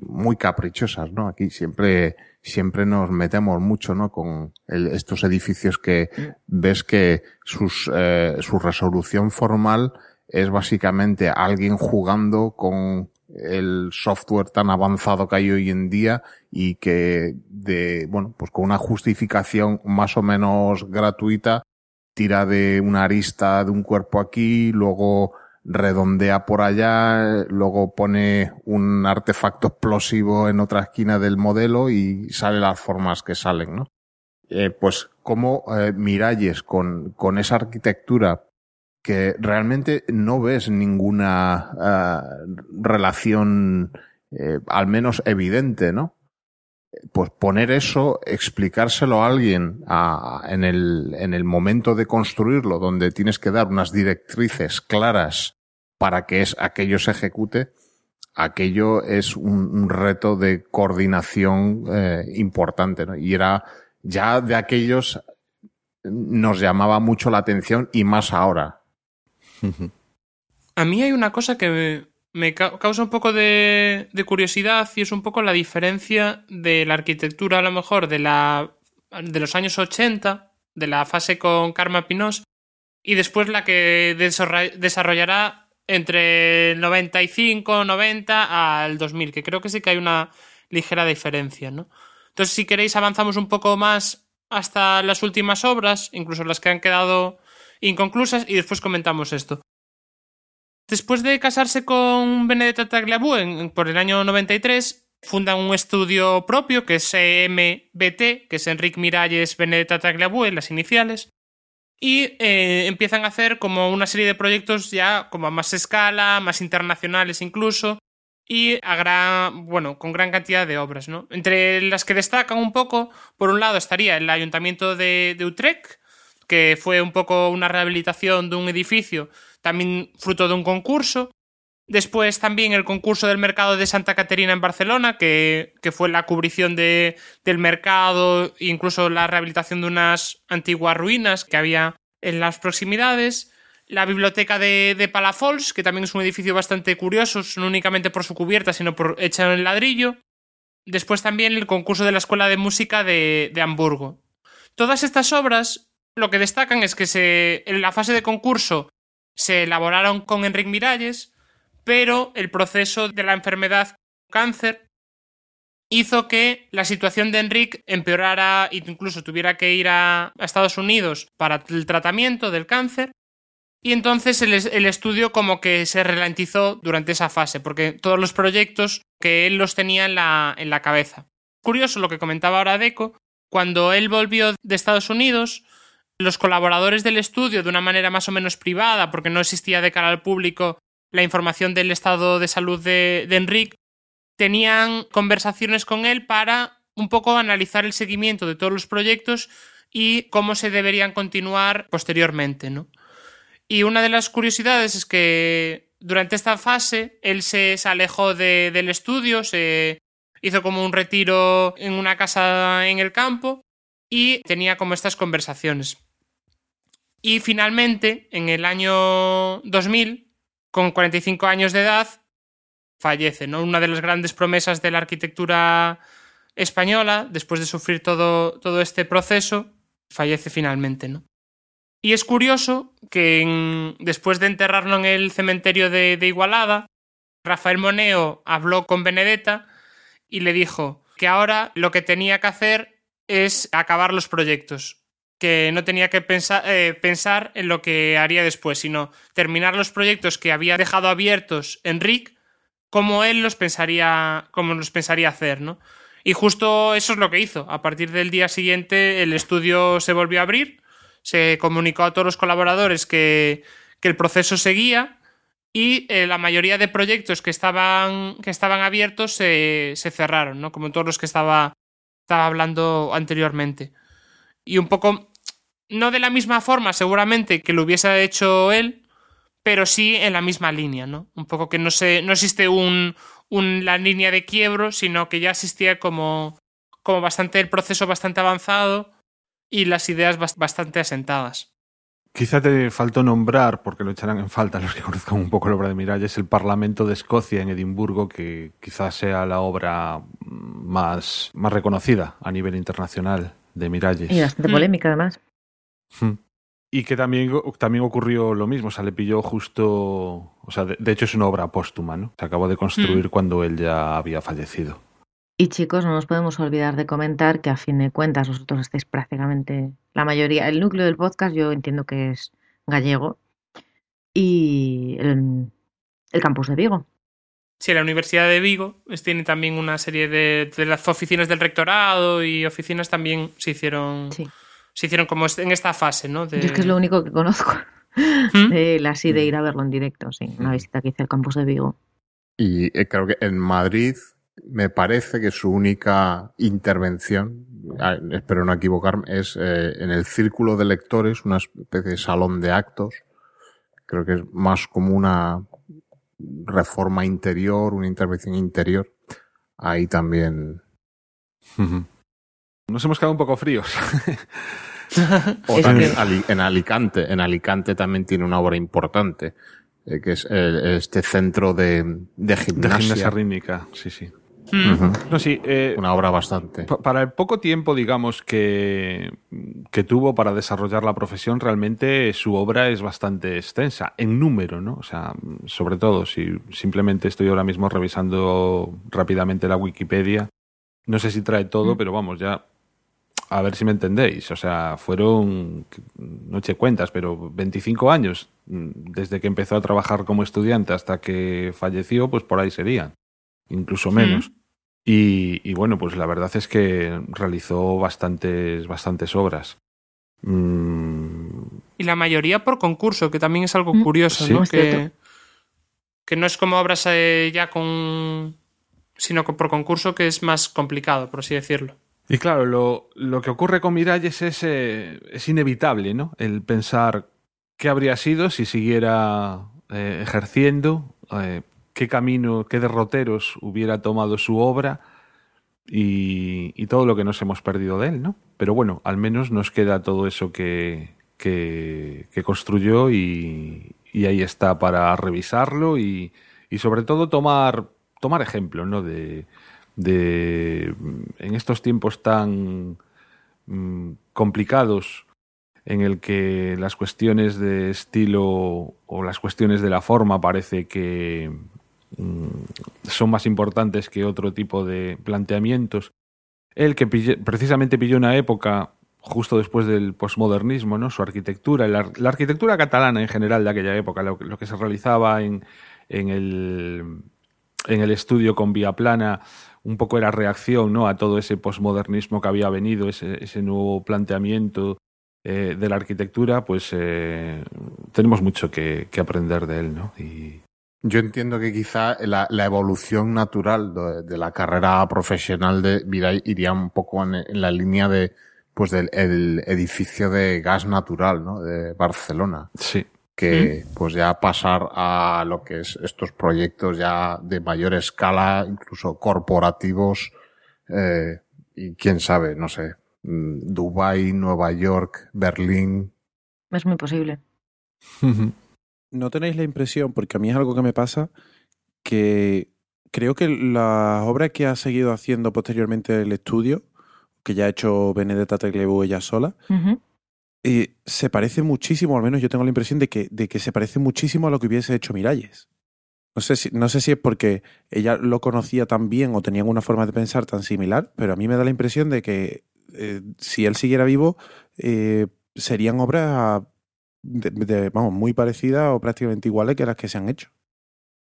muy caprichosas, ¿no? Aquí siempre, siempre nos metemos mucho, ¿no? Con el- estos edificios que ves que sus, eh, su resolución formal es básicamente alguien jugando con el software tan avanzado que hay hoy en día y que de, bueno, pues con una justificación más o menos gratuita tira de una arista de un cuerpo aquí, luego redondea por allá, luego pone un artefacto explosivo en otra esquina del modelo y sale las formas que salen, ¿no? Eh, pues como eh, Miralles con, con esa arquitectura que realmente no ves ninguna eh, relación eh, al menos evidente, ¿no? Pues poner eso, explicárselo a alguien a- en, el, en el momento de construirlo, donde tienes que dar unas directrices claras para que es, aquello se ejecute, aquello es un, reto de coordinación eh, importante, ¿no? Y era ya de aquellos nos llamaba mucho la atención y más ahora.
A mí hay una cosa que me, me ca- causa un poco de, curiosidad y es un poco la diferencia de la arquitectura, a lo mejor, de, la, de los años 80, de la fase con Karma Pinós, y después la que desarrollará entre el 95, 90 al 2000, que creo que sí que hay una ligera diferencia, ¿no? Entonces, si queréis, avanzamos un poco más hasta las últimas obras, incluso las que han quedado inconclusas, y después comentamos esto. Después de casarse con Benedetta Tagliabue en- por el año 93, fundan un estudio propio que es EMBT, que es Enrique Miralles Benedetta Tagliabue, las iniciales, y eh, empiezan a hacer como una serie de proyectos ya como a más escala, más internacionales incluso, y a gran, bueno, con gran cantidad de obras, ¿no? Entre las que destacan un poco, por un lado estaría el Ayuntamiento de, de Utrecht, que fue un poco una rehabilitación de un edificio, también fruto de un concurso. Después también el concurso del mercado de Santa Caterina en Barcelona, que, que fue la cubrición de, del mercado incluso la rehabilitación de unas antiguas ruinas que había en las proximidades. La biblioteca de, de Palafols, que también es un edificio bastante curioso, no únicamente por su cubierta, sino por hecha en ladrillo. Después también el concurso de la Escuela de Música de, de Hamburgo. Todas estas obras lo que destacan es que se, en la fase de concurso se elaboraron con Enrique Miralles, pero el proceso de la enfermedad cáncer hizo que la situación de Enrique empeorara e incluso tuviera que ir a, Estados Unidos para el tratamiento del cáncer Y entonces el, el, estudio como que se ralentizó durante esa fase, porque todos los proyectos que él los tenía en la, en la cabeza. Curioso lo que comentaba ahora Deco, cuando él volvió de Estados Unidos, los colaboradores del estudio, de una manera más o menos privada, porque no existía de cara al público la información del estado de salud de, de tenían conversaciones con él para un poco analizar el seguimiento de todos los proyectos y cómo se deberían continuar posteriormente, ¿no? Y una de las curiosidades es que durante esta fase él se, alejó de, del estudio, se hizo como un retiro en una casa en el campo y tenía como estas conversaciones. Y finalmente, en el año 2000, con 45 años de edad, fallece, ¿no? Una de las grandes promesas de la arquitectura española, después de sufrir todo, todo este proceso, fallece finalmente, ¿no? Y es curioso que después de enterrarlo en el cementerio de, de, Igualada, Rafael Moneo habló con Benedetta y le dijo que ahora lo que tenía que hacer es acabar los proyectos, que no tenía que pensar, eh, pensar en lo que haría después, sino terminar los proyectos que había dejado abiertos Enrique, como él los pensaría, como los pensaría hacer, ¿no? Y justo eso es lo que hizo. A partir del día siguiente el estudio se volvió a abrir, se comunicó a todos los colaboradores que, que el proceso seguía y eh, la mayoría de proyectos que estaban, que estaban abiertos se, se cerraron, ¿no? Como todos los que estaba, estaba hablando anteriormente. Y un poco, no de la misma forma seguramente que lo hubiese hecho él, pero sí en la misma línea, ¿no? Un poco que no, se, no existe un, un, la línea de quiebro, sino que ya existía como, como bastante el proceso bastante avanzado y las ideas bastante asentadas.
Quizá te faltó nombrar, porque lo echarán en falta los que conozcan un poco la obra de Miralles, el Parlamento de Escocia en Edimburgo, que quizás sea la obra más, más reconocida a nivel internacional de Miralles.
Y bastante polémica, además.
Y que también, también ocurrió lo mismo, o sea, le pilló justo. O sea, de, de hecho es una obra póstuma, ¿no? Se acabó de construir mm. cuando él ya había fallecido.
Y chicos, no nos podemos olvidar de comentar que a fin de cuentas vosotros estáis prácticamente la mayoría, el núcleo del podcast yo entiendo que es gallego y el, el campus de Vigo.
Sí, la Universidad de Vigo tiene también una serie de, de las oficinas del rectorado y oficinas también se hicieron,
sí.
se hicieron como en esta fase, ¿no? De...
Yo es que es lo único que conozco.
¿Mm?
De la sí de ir a verlo en directo, sí, una visita que hice al campus de Vigo.
Y eh, creo que en Madrid me parece que su única intervención, espero no equivocarme, es eh, en el círculo de lectores, una especie de salón de actos. Creo que es más como una reforma interior, una intervención interior. Ahí también.
Nos hemos quedado un poco fríos.
o también en Alicante. En Alicante también tiene una obra importante, eh, que es eh, este centro de, de gimnasia.
De gimnasia rítmica, sí, sí.
Uh -huh.
No, sí, eh,
Una obra bastante.
Para el poco tiempo, digamos, que, que, tuvo para desarrollar la profesión, realmente su obra es bastante extensa, en número, ¿no? O sea, sobre todo, si simplemente estoy ahora mismo revisando rápidamente la Wikipedia, no sé si trae todo, mm. pero vamos, ya a ver si me entendéis. O sea, fueron, no eché cuentas, pero 25 años desde que empezó a trabajar como estudiante hasta que falleció, pues por ahí serían, incluso menos. Mm. Y, y, bueno, pues la verdad es que realizó bastantes, bastantes obras. Mm.
Y la mayoría por concurso, que también es algo curioso,
sí.
¿no? Que, que, no es como obras eh, ya con. sino que por concurso que es más complicado, por así decirlo.
Y claro, lo, lo que ocurre con Miralles es, eh, es inevitable, ¿no? El pensar qué habría sido si siguiera eh, ejerciendo, eh, qué camino, qué derroteros hubiera tomado su obra y, todo lo que nos hemos perdido de él, ¿no? Pero bueno, al menos nos queda todo eso que, que, construyó y, ahí está para revisarlo y, y sobre todo tomar, tomar ejemplo, ¿no? De, de en estos tiempos tan mmm, complicados en el que las cuestiones de estilo o las cuestiones de la forma parece que son más importantes que otro tipo de planteamientos. Él que precisamente pilló una época justo después del posmodernismo, ¿no? Su arquitectura, la, arquitectura catalana en general de aquella época, lo, que se realizaba en, en, el, en el estudio con vía plana, un poco era reacción ¿no? a todo ese posmodernismo que había venido, ese, nuevo planteamiento eh, de la arquitectura, pues eh, tenemos mucho que, aprender de él, ¿no?
Yo entiendo que quizá la, la evolución natural de, de, la carrera profesional de Mirai iría un poco en, en la línea de pues del el edificio de gas natural, ¿no? De Barcelona.
Sí.
Que ¿Mm? pues ya pasar a lo que es estos proyectos ya de mayor escala, incluso corporativos, eh, y quién sabe, no sé, Dubai, Nueva York, Berlín.
Es muy posible.
¿No tenéis la impresión, porque a mí es algo que me pasa, que creo que la obra que ha seguido haciendo posteriormente el estudio, que ya ha hecho Benedetta Teglebú ella sola, uh -huh. eh, se parece muchísimo, al menos yo tengo la impresión de que, de que se parece muchísimo a lo que hubiese hecho Miralles. No sé, si, no sé si es porque ella lo conocía tan bien o tenían una forma de pensar tan similar, pero a mí me da la impresión de que eh, si él siguiera vivo, eh, serían obras de, de, vamos, muy parecidas o prácticamente iguales que las que se han hecho.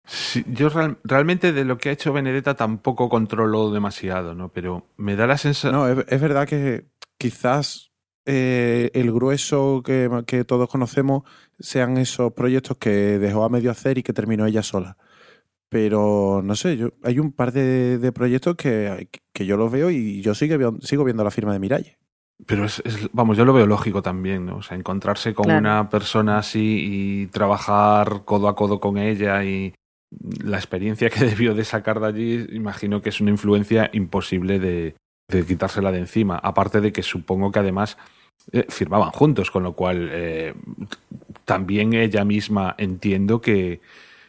Sí, yo real, realmente de lo que ha hecho Benedetta tampoco controlo demasiado, ¿no? Pero me da la sensación.
No, es, es, verdad que quizás eh, el grueso que, que, todos conocemos sean esos proyectos que dejó a medio hacer y que terminó ella sola. Pero no sé, yo, hay un par de, de proyectos que, que, yo los veo y yo sigo, sigo viendo la firma de Miralle.
Pero es, es, vamos, yo lo veo lógico también, ¿no? O sea, encontrarse con claro. una persona así y trabajar codo a codo con ella y la experiencia que debió de sacar de allí, imagino que es una influencia imposible de, de quitársela de encima. Aparte de que supongo que además eh, firmaban juntos, con lo cual eh, también ella misma entiendo que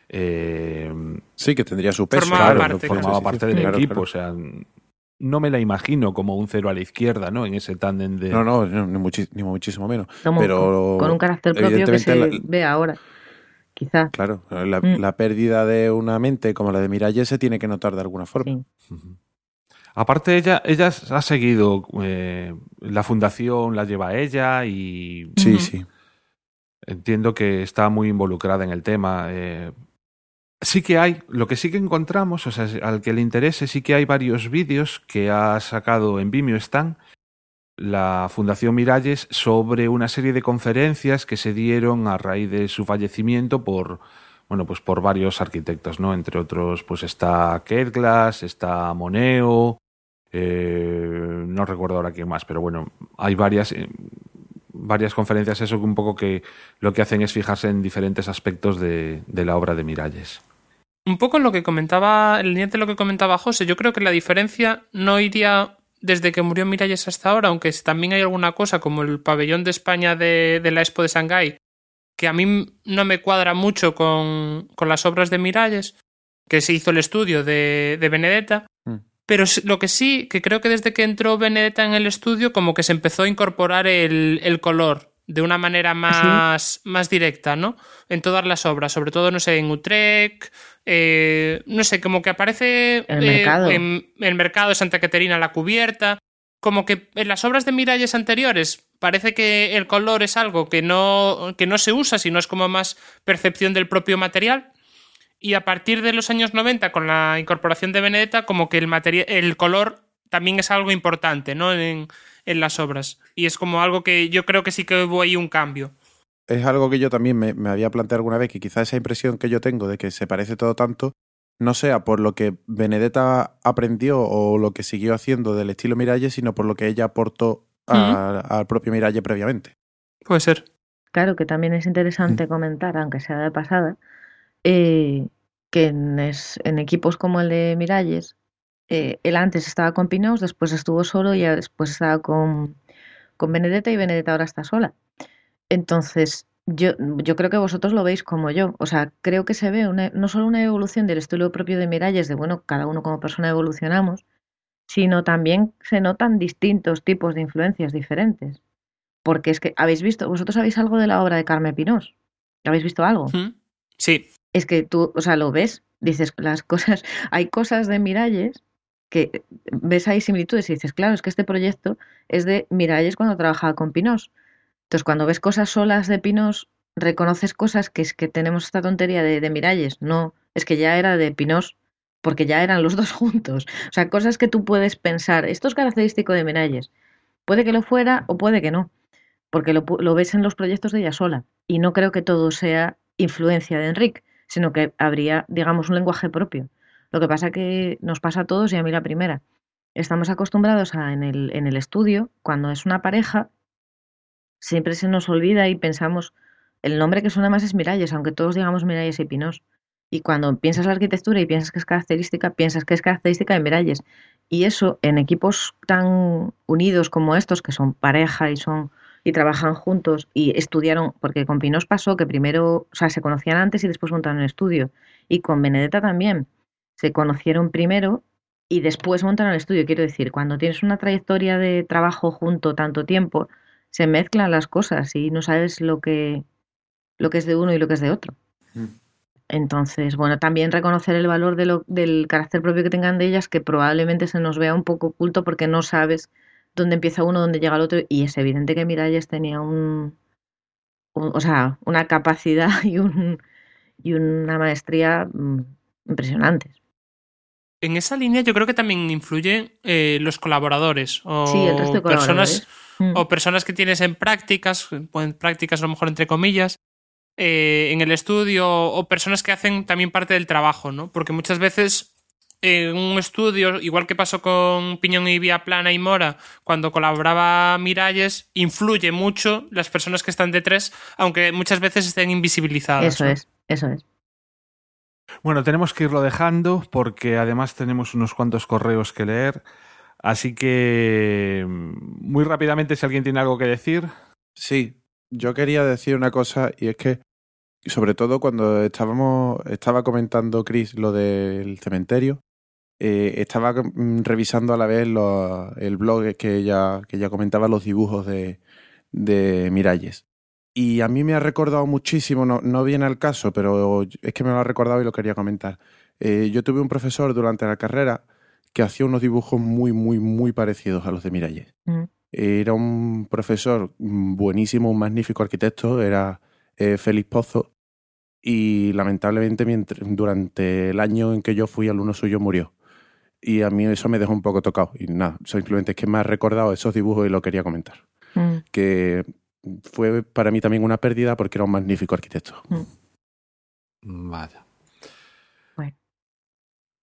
eh,
sí que tendría su peso,
formaba
claro,
parte, formaba parte sí, del claro, equipo, claro. o sea, no me la imagino como un cero a la izquierda, ¿no? En ese tándem de.
No, no, ni, muchísimo menos.
Como
pero
con un carácter propio que se la... ve ahora. Quizá.
Claro, la, mm. la, pérdida de una mente como la de Miralles se tiene que notar de alguna forma.
Sí. Uh -huh. Aparte, ella, ella ha seguido eh, la fundación, la lleva ella y.
Sí, uh -huh. sí.
Entiendo que está muy involucrada en el tema. Eh, sí que hay, lo que sí que encontramos, o sea, al que le interese, sí que hay varios vídeos que ha sacado en Vimeo están la Fundación Miralles sobre una serie de conferencias que se dieron a raíz de su fallecimiento por bueno, pues por varios arquitectos, ¿no? Entre otros, pues está Kate Glass, está Moneo, eh, no recuerdo ahora quién más, pero bueno, hay varias eh, varias conferencias eso que un poco que lo que hacen es fijarse en diferentes aspectos de, la obra de Miralles.
Un poco lo que comentaba, el línea de lo que comentaba José, yo creo que la diferencia no iría desde que murió Miralles hasta ahora, aunque también hay alguna cosa como el pabellón de España de, la Expo de Shanghái, que a mí no me cuadra mucho con, con, las obras de Miralles, que se hizo el estudio de, de Benedetta. Pero lo que sí, que creo que desde que entró Benedetta en el estudio, como que se empezó a incorporar el, el color de una manera más, ¿Sí? más directa, ¿no? En todas las obras, sobre todo, no sé, en Utrecht, eh, no sé, como que aparece
el mercado.
Eh, en el mercado de Santa Caterina la cubierta, como que en las obras de Miralles anteriores parece que el color es algo que no, que no se usa, sino es como más percepción del propio material. Y a partir de los años 90, con la incorporación de Benedetta, como que el, el color también es algo importante, ¿no? En, en las obras. Y es como algo que yo creo que sí que hubo ahí un cambio.
Es algo que yo también me, me había planteado alguna vez, que quizá esa impresión que yo tengo de que se parece todo tanto, no sea por lo que Benedetta aprendió o lo que siguió haciendo del estilo Miralles, sino por lo que ella aportó a, uh -huh. al propio Miralles previamente.
Puede ser.
Claro que también es interesante comentar, aunque sea de pasada, eh, que en, es, en, equipos como el de Miralles, eh, él antes estaba con Pinaus, después estuvo solo y después estaba con, con Benedetta y Benedetta ahora está sola. Entonces, yo, yo creo que vosotros lo veis como yo. O sea, creo que se ve una, no solo una evolución del estilo propio de Miralles, de bueno, cada uno como persona evolucionamos, sino también se notan distintos tipos de influencias diferentes. Porque es que habéis visto, vosotros habéis algo de la obra de Carmen Pinós. ¿Habéis visto algo?
Sí.
Es que tú, o sea, lo ves, dices las cosas, hay cosas de Miralles que ves ahí similitudes y dices, claro, es que este proyecto es de Miralles cuando trabajaba con Pinos. Entonces, cuando ves cosas solas de Pinos, reconoces cosas que es que tenemos esta tontería de, de Miralles. No, es que ya era de Pinos, porque ya eran los dos juntos. O sea, cosas que tú puedes pensar, esto es característico de Miralles. Puede que lo fuera o puede que no, porque lo, lo ves en los proyectos de ella sola. Y no creo que todo sea influencia de Enrique, sino que habría, digamos, un lenguaje propio. Lo que pasa que nos pasa a todos y a mí la primera. Estamos acostumbrados a en el, en el estudio, cuando es una pareja, siempre se nos olvida y pensamos, el nombre que suena más es Miralles, aunque todos digamos Miralles y Pinós. Y cuando piensas la arquitectura y piensas que es característica, piensas que es característica de Miralles. Y eso en equipos tan unidos como estos, que son pareja y son y trabajan juntos y estudiaron, porque con Pinós pasó que primero, o sea, se conocían antes y después montaron el estudio. Y con Benedetta también. Se conocieron primero y después montaron el estudio. Quiero decir, cuando tienes una trayectoria de trabajo junto tanto tiempo, se mezclan las cosas y no sabes lo que, lo que es de uno y lo que es de otro. Entonces, bueno, también reconocer el valor de lo, del carácter propio que tengan de ellas, que probablemente se nos vea un poco oculto porque no sabes dónde empieza uno, dónde llega el otro, y es evidente que Miralles tenía un, un- o sea, una capacidad y, un, y una maestría mm, impresionantes.
En esa línea yo creo que también influyen eh, los colaboradores o
Sí, el resto de
personas
colaboradores. Mm.
o personas que tienes en prácticas, en prácticas a lo mejor entre comillas, eh, en el estudio o personas que hacen también parte del trabajo, ¿no? Porque muchas veces en un estudio, igual que pasó con Piñón y Vía Plana y Mora, cuando colaboraba Miralles, influye mucho las personas que están detrás, aunque muchas veces estén invisibilizadas.
Eso
¿no?
es, eso es.
Bueno, tenemos que irlo dejando porque además tenemos unos cuantos correos que leer. Así que muy rápidamente, si alguien tiene algo que decir.
Sí, yo quería decir una cosa y es que, sobre todo cuando estábamos, estaba comentando Chris lo del cementerio, eh, estaba mm, revisando a la vez el blog que ella, que ella comentaba los dibujos de, de Miralles. Y a mí me ha recordado muchísimo, no, no viene al caso, pero es que me lo ha recordado y lo quería comentar. Eh, yo tuve un profesor durante la carrera que hacía unos dibujos muy, muy, muy parecidos a los de Miralles.
Mm.
Era un profesor buenísimo, un magnífico arquitecto, era eh, Félix Pozo, y lamentablemente mientras- durante el año en que yo fui alumno suyo murió. Y a mí eso me dejó un poco tocado. Y nada, simplemente es que me ha recordado esos dibujos y lo quería comentar.
Mm.
Que fue para mí también una pérdida porque era un magnífico arquitecto.
Vaya.
Bueno.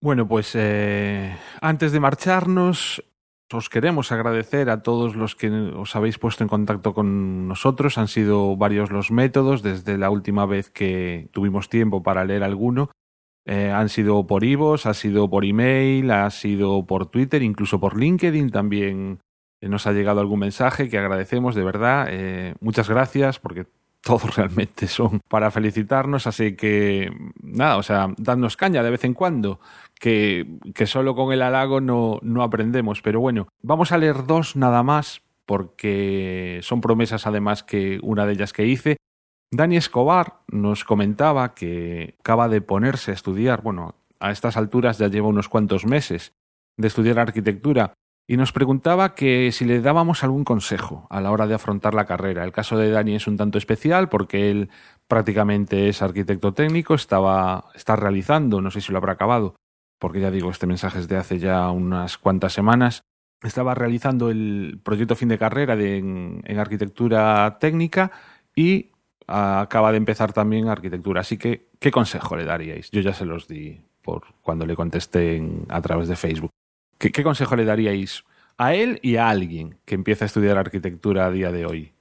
Bueno, pues eh, antes de marcharnos, os queremos agradecer a todos los que os habéis puesto en contacto con nosotros. Han sido varios los métodos desde la última vez que tuvimos tiempo para leer alguno. Eh, han sido por Ivos, ha sido por email, ha sido por Twitter, incluso por LinkedIn también eh, nos ha llegado algún mensaje que agradecemos de verdad. Eh, muchas gracias porque todos realmente son para felicitarnos, así que nada, o sea, dadnos caña de vez en cuando, que, que solo con el halago no, no aprendemos. Pero bueno, vamos a leer dos nada más porque son promesas además que una de ellas que hice. Dani Escobar nos comentaba que acaba de ponerse a estudiar, bueno, a estas alturas ya lleva unos cuantos meses de estudiar arquitectura y nos preguntaba que si le dábamos algún consejo a la hora de afrontar la carrera. El caso de Dani es un tanto especial porque él prácticamente es arquitecto técnico, estaba, está realizando, no sé si lo habrá acabado, porque ya digo, este mensaje es de hace ya unas cuantas semanas, estaba realizando el proyecto fin de carrera en arquitectura técnica y acaba de empezar también arquitectura. Así que, ¿qué consejo le daríais? Yo ya se los di por cuando le contesté a través de Facebook. ¿Qué, qué consejo le daríais a él y a alguien que empieza a estudiar arquitectura a día de hoy?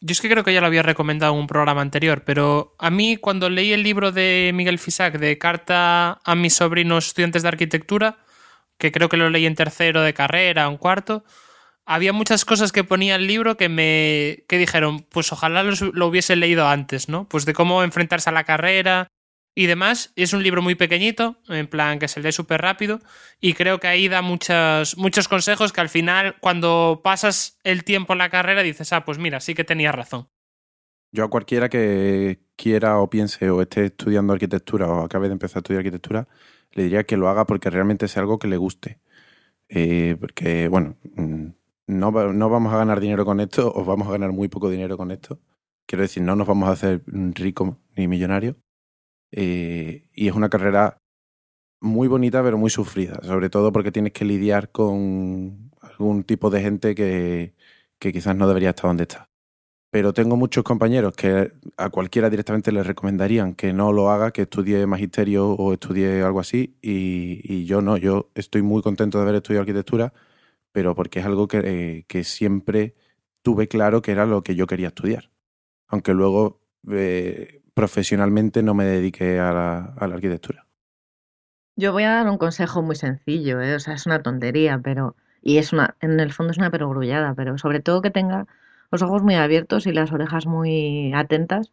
Yo es que creo que ya lo había recomendado en un programa anterior, pero a mí cuando leí el libro de Miguel Fisac de Carta a mis sobrinos estudiantes de arquitectura, que creo que lo leí en tercero de carrera, un cuarto, había muchas cosas que ponía el libro que me que dijeron, pues ojalá los- lo hubiese leído antes, ¿no? Pues de cómo enfrentarse a la carrera y demás. Es un libro muy pequeñito, en plan que se lee súper rápido, y creo que ahí da muchas, muchos consejos que al final, cuando pasas el tiempo en la carrera, dices, ah, pues mira, sí que tenías razón.
Yo a cualquiera que quiera o piense o esté estudiando arquitectura o acabe de empezar a estudiar arquitectura, le diría que lo haga porque realmente es algo que le guste. Eh, porque, bueno, mm, no, no vamos a ganar dinero con esto, o vamos a ganar muy poco dinero con esto. Quiero decir, no nos vamos a hacer ricos ni millonarios. Eh, y es una carrera muy bonita, pero muy sufrida, sobre todo porque tienes que lidiar con algún tipo de gente que, que quizás no debería estar donde está. Pero tengo muchos compañeros que a cualquiera directamente les recomendarían que no lo haga, que estudie magisterio o estudie algo así, y, y yo no, yo estoy muy contento de haber estudiado arquitectura, pero porque es algo que, eh, que siempre tuve claro que era lo que yo quería estudiar. Aunque luego eh, profesionalmente no me dediqué a la, a la arquitectura.
Yo voy a dar un consejo muy sencillo, ¿eh? O sea, es una tontería, pero. Y es una, en el fondo es una perogrullada, pero sobre todo que tenga los ojos muy abiertos y las orejas muy atentas,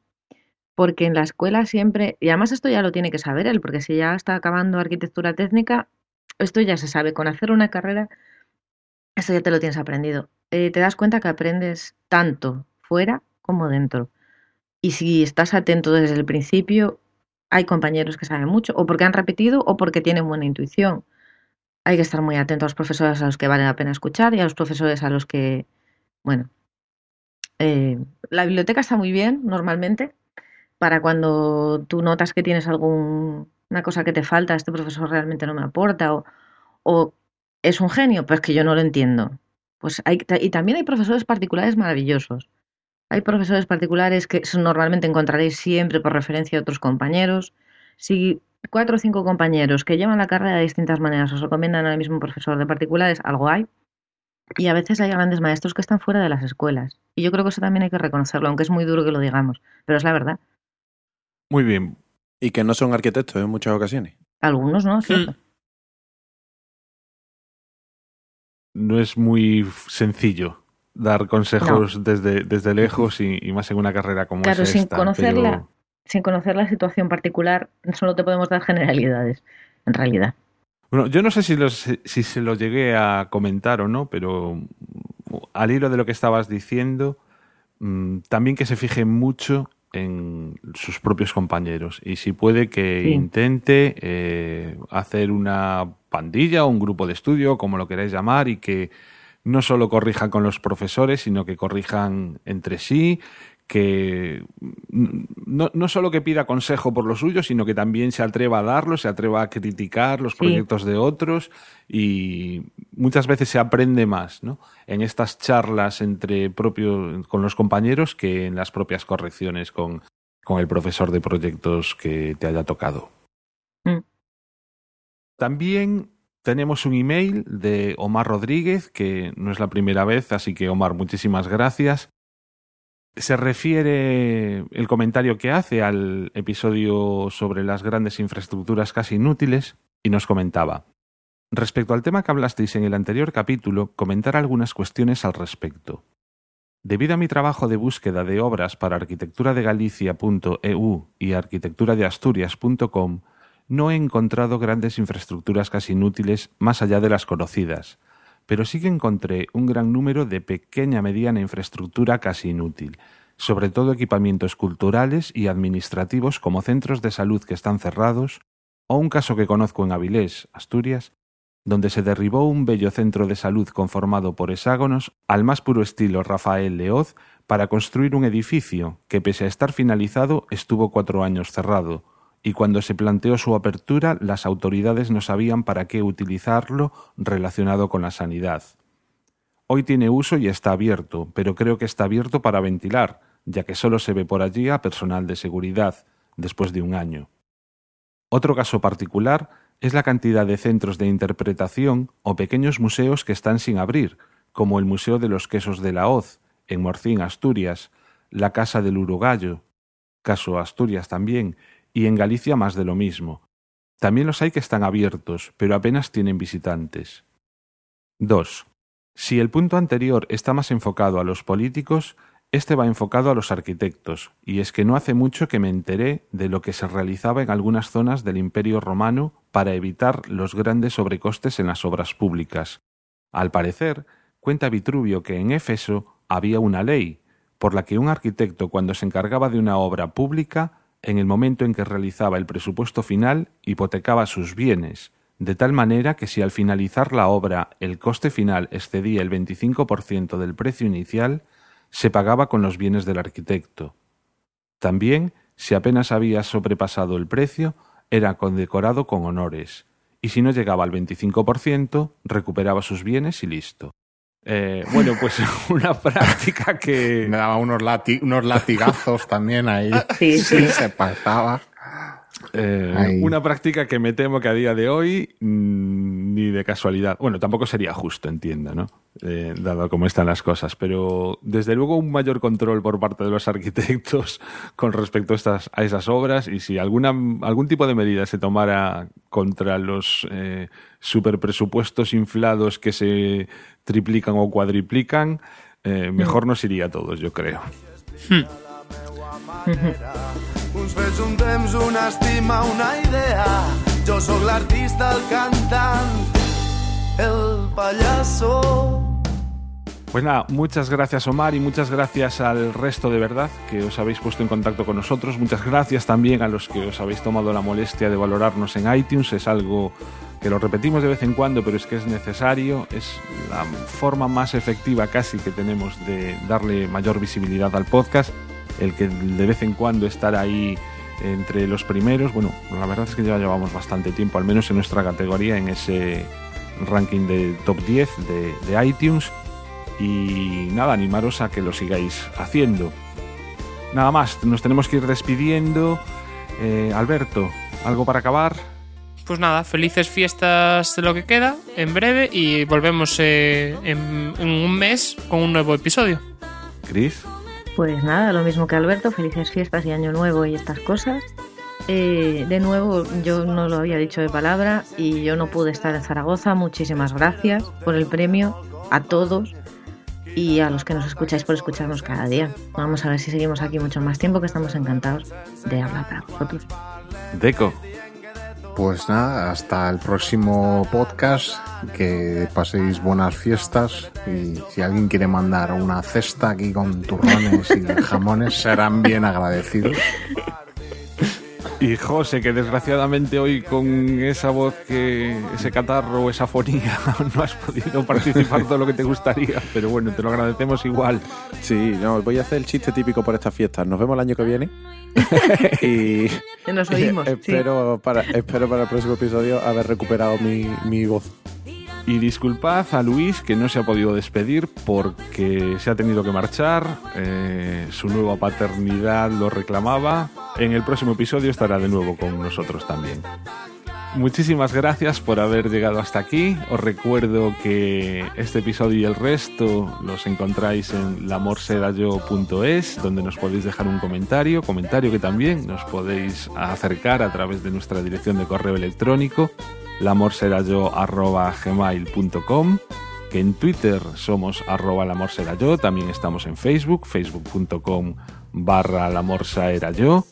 porque en la escuela siempre, y además esto ya lo tiene que saber él, porque si ya está acabando arquitectura técnica, esto ya se sabe, con hacer una carrera, esto ya te lo tienes aprendido. Eh, te das cuenta que aprendes tanto fuera como dentro. Y si estás atento desde el principio, hay compañeros que saben mucho, o porque han repetido o porque tienen buena intuición. Hay que estar muy atento a los profesores a los que vale la pena escuchar y a los profesores a los que, bueno, eh, la biblioteca está muy bien normalmente para cuando tú notas que tienes alguna cosa que te falta, este profesor realmente no me aporta o, o es un genio, pues que yo no lo entiendo. Pues hay, y también hay profesores particulares maravillosos. Hay profesores particulares que normalmente encontraréis siempre por referencia a otros compañeros. Si cuatro o cinco compañeros que llevan la carrera de distintas maneras os recomiendan al mismo profesor de particulares, algo hay. Y a veces hay grandes maestros que están fuera de las escuelas. Y yo creo que eso también hay que reconocerlo, aunque es muy duro que lo digamos, pero es la verdad.
Muy bien.
Y que no son arquitectos en muchas ocasiones.
Algunos, ¿no? ¿Cierto?
No es muy sencillo dar consejos no. desde, desde lejos y, y, más en una carrera como
claro,
es
sin
esta.
Conocerla,
pero...
Sin conocer la situación particular, solo te podemos dar generalidades, en realidad.
Bueno, yo no sé si, los, si se lo llegué a comentar o no, pero al hilo de lo que estabas diciendo, mmm, también que se fije mucho en sus propios compañeros y si puede que
Sí.
intente eh, hacer una pandilla o un grupo de estudio, como lo queráis llamar, y que no solo corrijan con los profesores, sino que corrijan entre sí, que no, no solo que pida consejo por lo suyo, sino que también se atreva a darlo, se atreva a criticar los
Sí.
proyectos de otros y muchas veces se aprende más ¿no? en estas charlas entre con los compañeros que en las propias correcciones con, con el profesor de proyectos que te haya tocado.
Mm.
También tenemos un email de Omar Rodríguez, que no es la primera vez, así que Omar, muchísimas gracias. Se refiere el comentario que hace al episodio sobre las grandes infraestructuras casi inútiles y nos comentaba. Respecto al tema que hablasteis en el anterior capítulo, comentar algunas cuestiones al respecto. Debido a mi trabajo de búsqueda de obras para arquitecturadegalicia.eu y arquitecturadeasturias.com, no he encontrado grandes infraestructuras casi inútiles más allá de las conocidas, pero sí que encontré un gran número de pequeña mediana infraestructura casi inútil, sobre todo equipamientos culturales y administrativos como centros de salud que están cerrados, o un caso que conozco en Avilés, Asturias, donde se derribó un bello centro de salud conformado por hexágonos al más puro estilo Rafael Leoz para construir un edificio que, pese a estar finalizado, estuvo cuatro años cerrado, y cuando se planteó su apertura las autoridades no sabían para qué utilizarlo relacionado con la sanidad. Hoy tiene uso y está abierto, pero creo que está abierto para ventilar, ya que solo se ve por allí a personal de seguridad, después de un año. Otro caso particular es la cantidad de centros de interpretación o pequeños museos que están sin abrir, como el Museo de los Quesos de la Hoz, en Morcín, Asturias, la Casa del Urugallo, caso Asturias también, y en Galicia más de lo mismo. También los hay que están abiertos, pero apenas tienen visitantes. 2. Si el punto anterior está más enfocado a los políticos, este va enfocado a los arquitectos, y es que no hace mucho que me enteré de lo que se realizaba en algunas zonas del Imperio romano para evitar los grandes sobrecostes en las obras públicas. Al parecer, cuenta Vitruvio que en Éfeso había una ley, por la que un arquitecto cuando se encargaba de una obra pública, en el momento en que realizaba el presupuesto final, hipotecaba sus bienes, de tal manera que si al finalizar la obra el coste final excedía el 25% del precio inicial, se pagaba con los bienes del arquitecto. También, si apenas había sobrepasado el precio, era condecorado con honores, y si no llegaba al 25%, recuperaba sus bienes y listo. Eh, bueno, pues una práctica que...
Me daba unos, lati unos latigazos también ahí.
Sí, sí.
Se pasaba.
Eh, una práctica que me temo que a día de hoy mm, ni de casualidad. Bueno, tampoco sería justo, entienda, ¿no? Eh, dado cómo están las cosas. Pero desde luego un mayor control por parte de los arquitectos con respecto a, estas, a esas obras y si alguna, algún tipo de medida se tomara contra los eh, superpresupuestos inflados que se triplican o cuadriplican, eh, mejor nos iría a todos, yo creo.
Uns fets, un temps, una estima, una idea. Jo sóc l'artista, el cantant, el pallasso.
Pues nada, muchas gracias Omar y muchas gracias al resto de verdad que os habéis puesto en contacto con nosotros. Muchas gracias también a los que os habéis tomado la molestia de valorarnos en iTunes. Es algo que lo repetimos de vez en cuando, pero es que es necesario. Es la forma más efectiva casi que tenemos de darle mayor visibilidad al podcast. El que de vez en cuando estar ahí entre los primeros. Bueno, la verdad es que ya llevamos bastante tiempo, al menos en nuestra categoría, en ese ranking de top 10 de, de iTunes y nada, animaros a que lo sigáis haciendo. Nada más, nos tenemos que ir despidiendo. Eh, Alberto, ¿algo para acabar?
Pues nada, felices fiestas de lo que queda, en breve, y volvemos eh, en, en un mes con un nuevo episodio.
Cris.
Pues nada, lo mismo que Alberto, felices fiestas y año nuevo y estas cosas. Eh, de nuevo, yo no lo había dicho de palabra y yo no pude estar en Zaragoza. Muchísimas gracias por el premio a todos y a los que nos escucháis por escucharnos cada día. Vamos a ver si seguimos aquí mucho más tiempo, que estamos encantados de hablar para vosotros.
Deco.
Pues nada, hasta el próximo podcast. Que paséis buenas fiestas. Y si alguien quiere mandar una cesta aquí con turrones y jamones, serán bien agradecidos.
Y José, que desgraciadamente hoy con esa voz que ese catarro o esa fonía no has podido participar todo lo que te gustaría, pero bueno, te lo agradecemos igual.
Sí, no, voy a hacer el chiste típico por estas fiestas. Nos vemos el año que viene. y
Nos oímos. sí.
espero, para, espero para el próximo episodio haber recuperado mi, mi voz.
Y disculpad a Luis que no se ha podido despedir porque se ha tenido que marchar, eh, su nueva paternidad lo reclamaba. En el próximo episodio estará de nuevo con nosotros también. Muchísimas gracias por haber llegado hasta aquí. Os recuerdo que este episodio y el resto los encontráis en lamorserayo.es, donde nos podéis dejar un comentario, comentario que también nos podéis acercar a través de nuestra dirección de correo electrónico lamorserayo.gmail.com que en Twitter somos arroba lamorserayo, también estamos en Facebook, facebook.com barra lamorserayo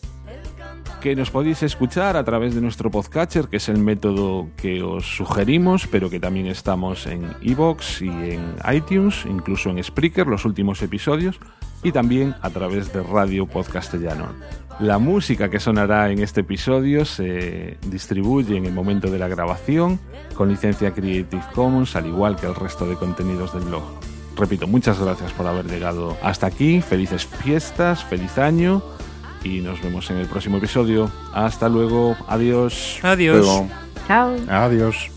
que nos podéis escuchar a través de nuestro podcatcher, que es el método que os sugerimos, pero que también estamos en iVoox y en iTunes, incluso en Spreaker, los últimos episodios, y también a través de Radio Podcastellano. La música que sonará en este episodio se distribuye en el momento de la grabación con licencia Creative Commons, al igual que el resto de contenidos del blog. Repito, muchas gracias por haber llegado hasta aquí, felices fiestas, feliz año y nos vemos en el próximo episodio. Hasta luego, adiós.
Adiós.
Luego.
Chao.
Adiós.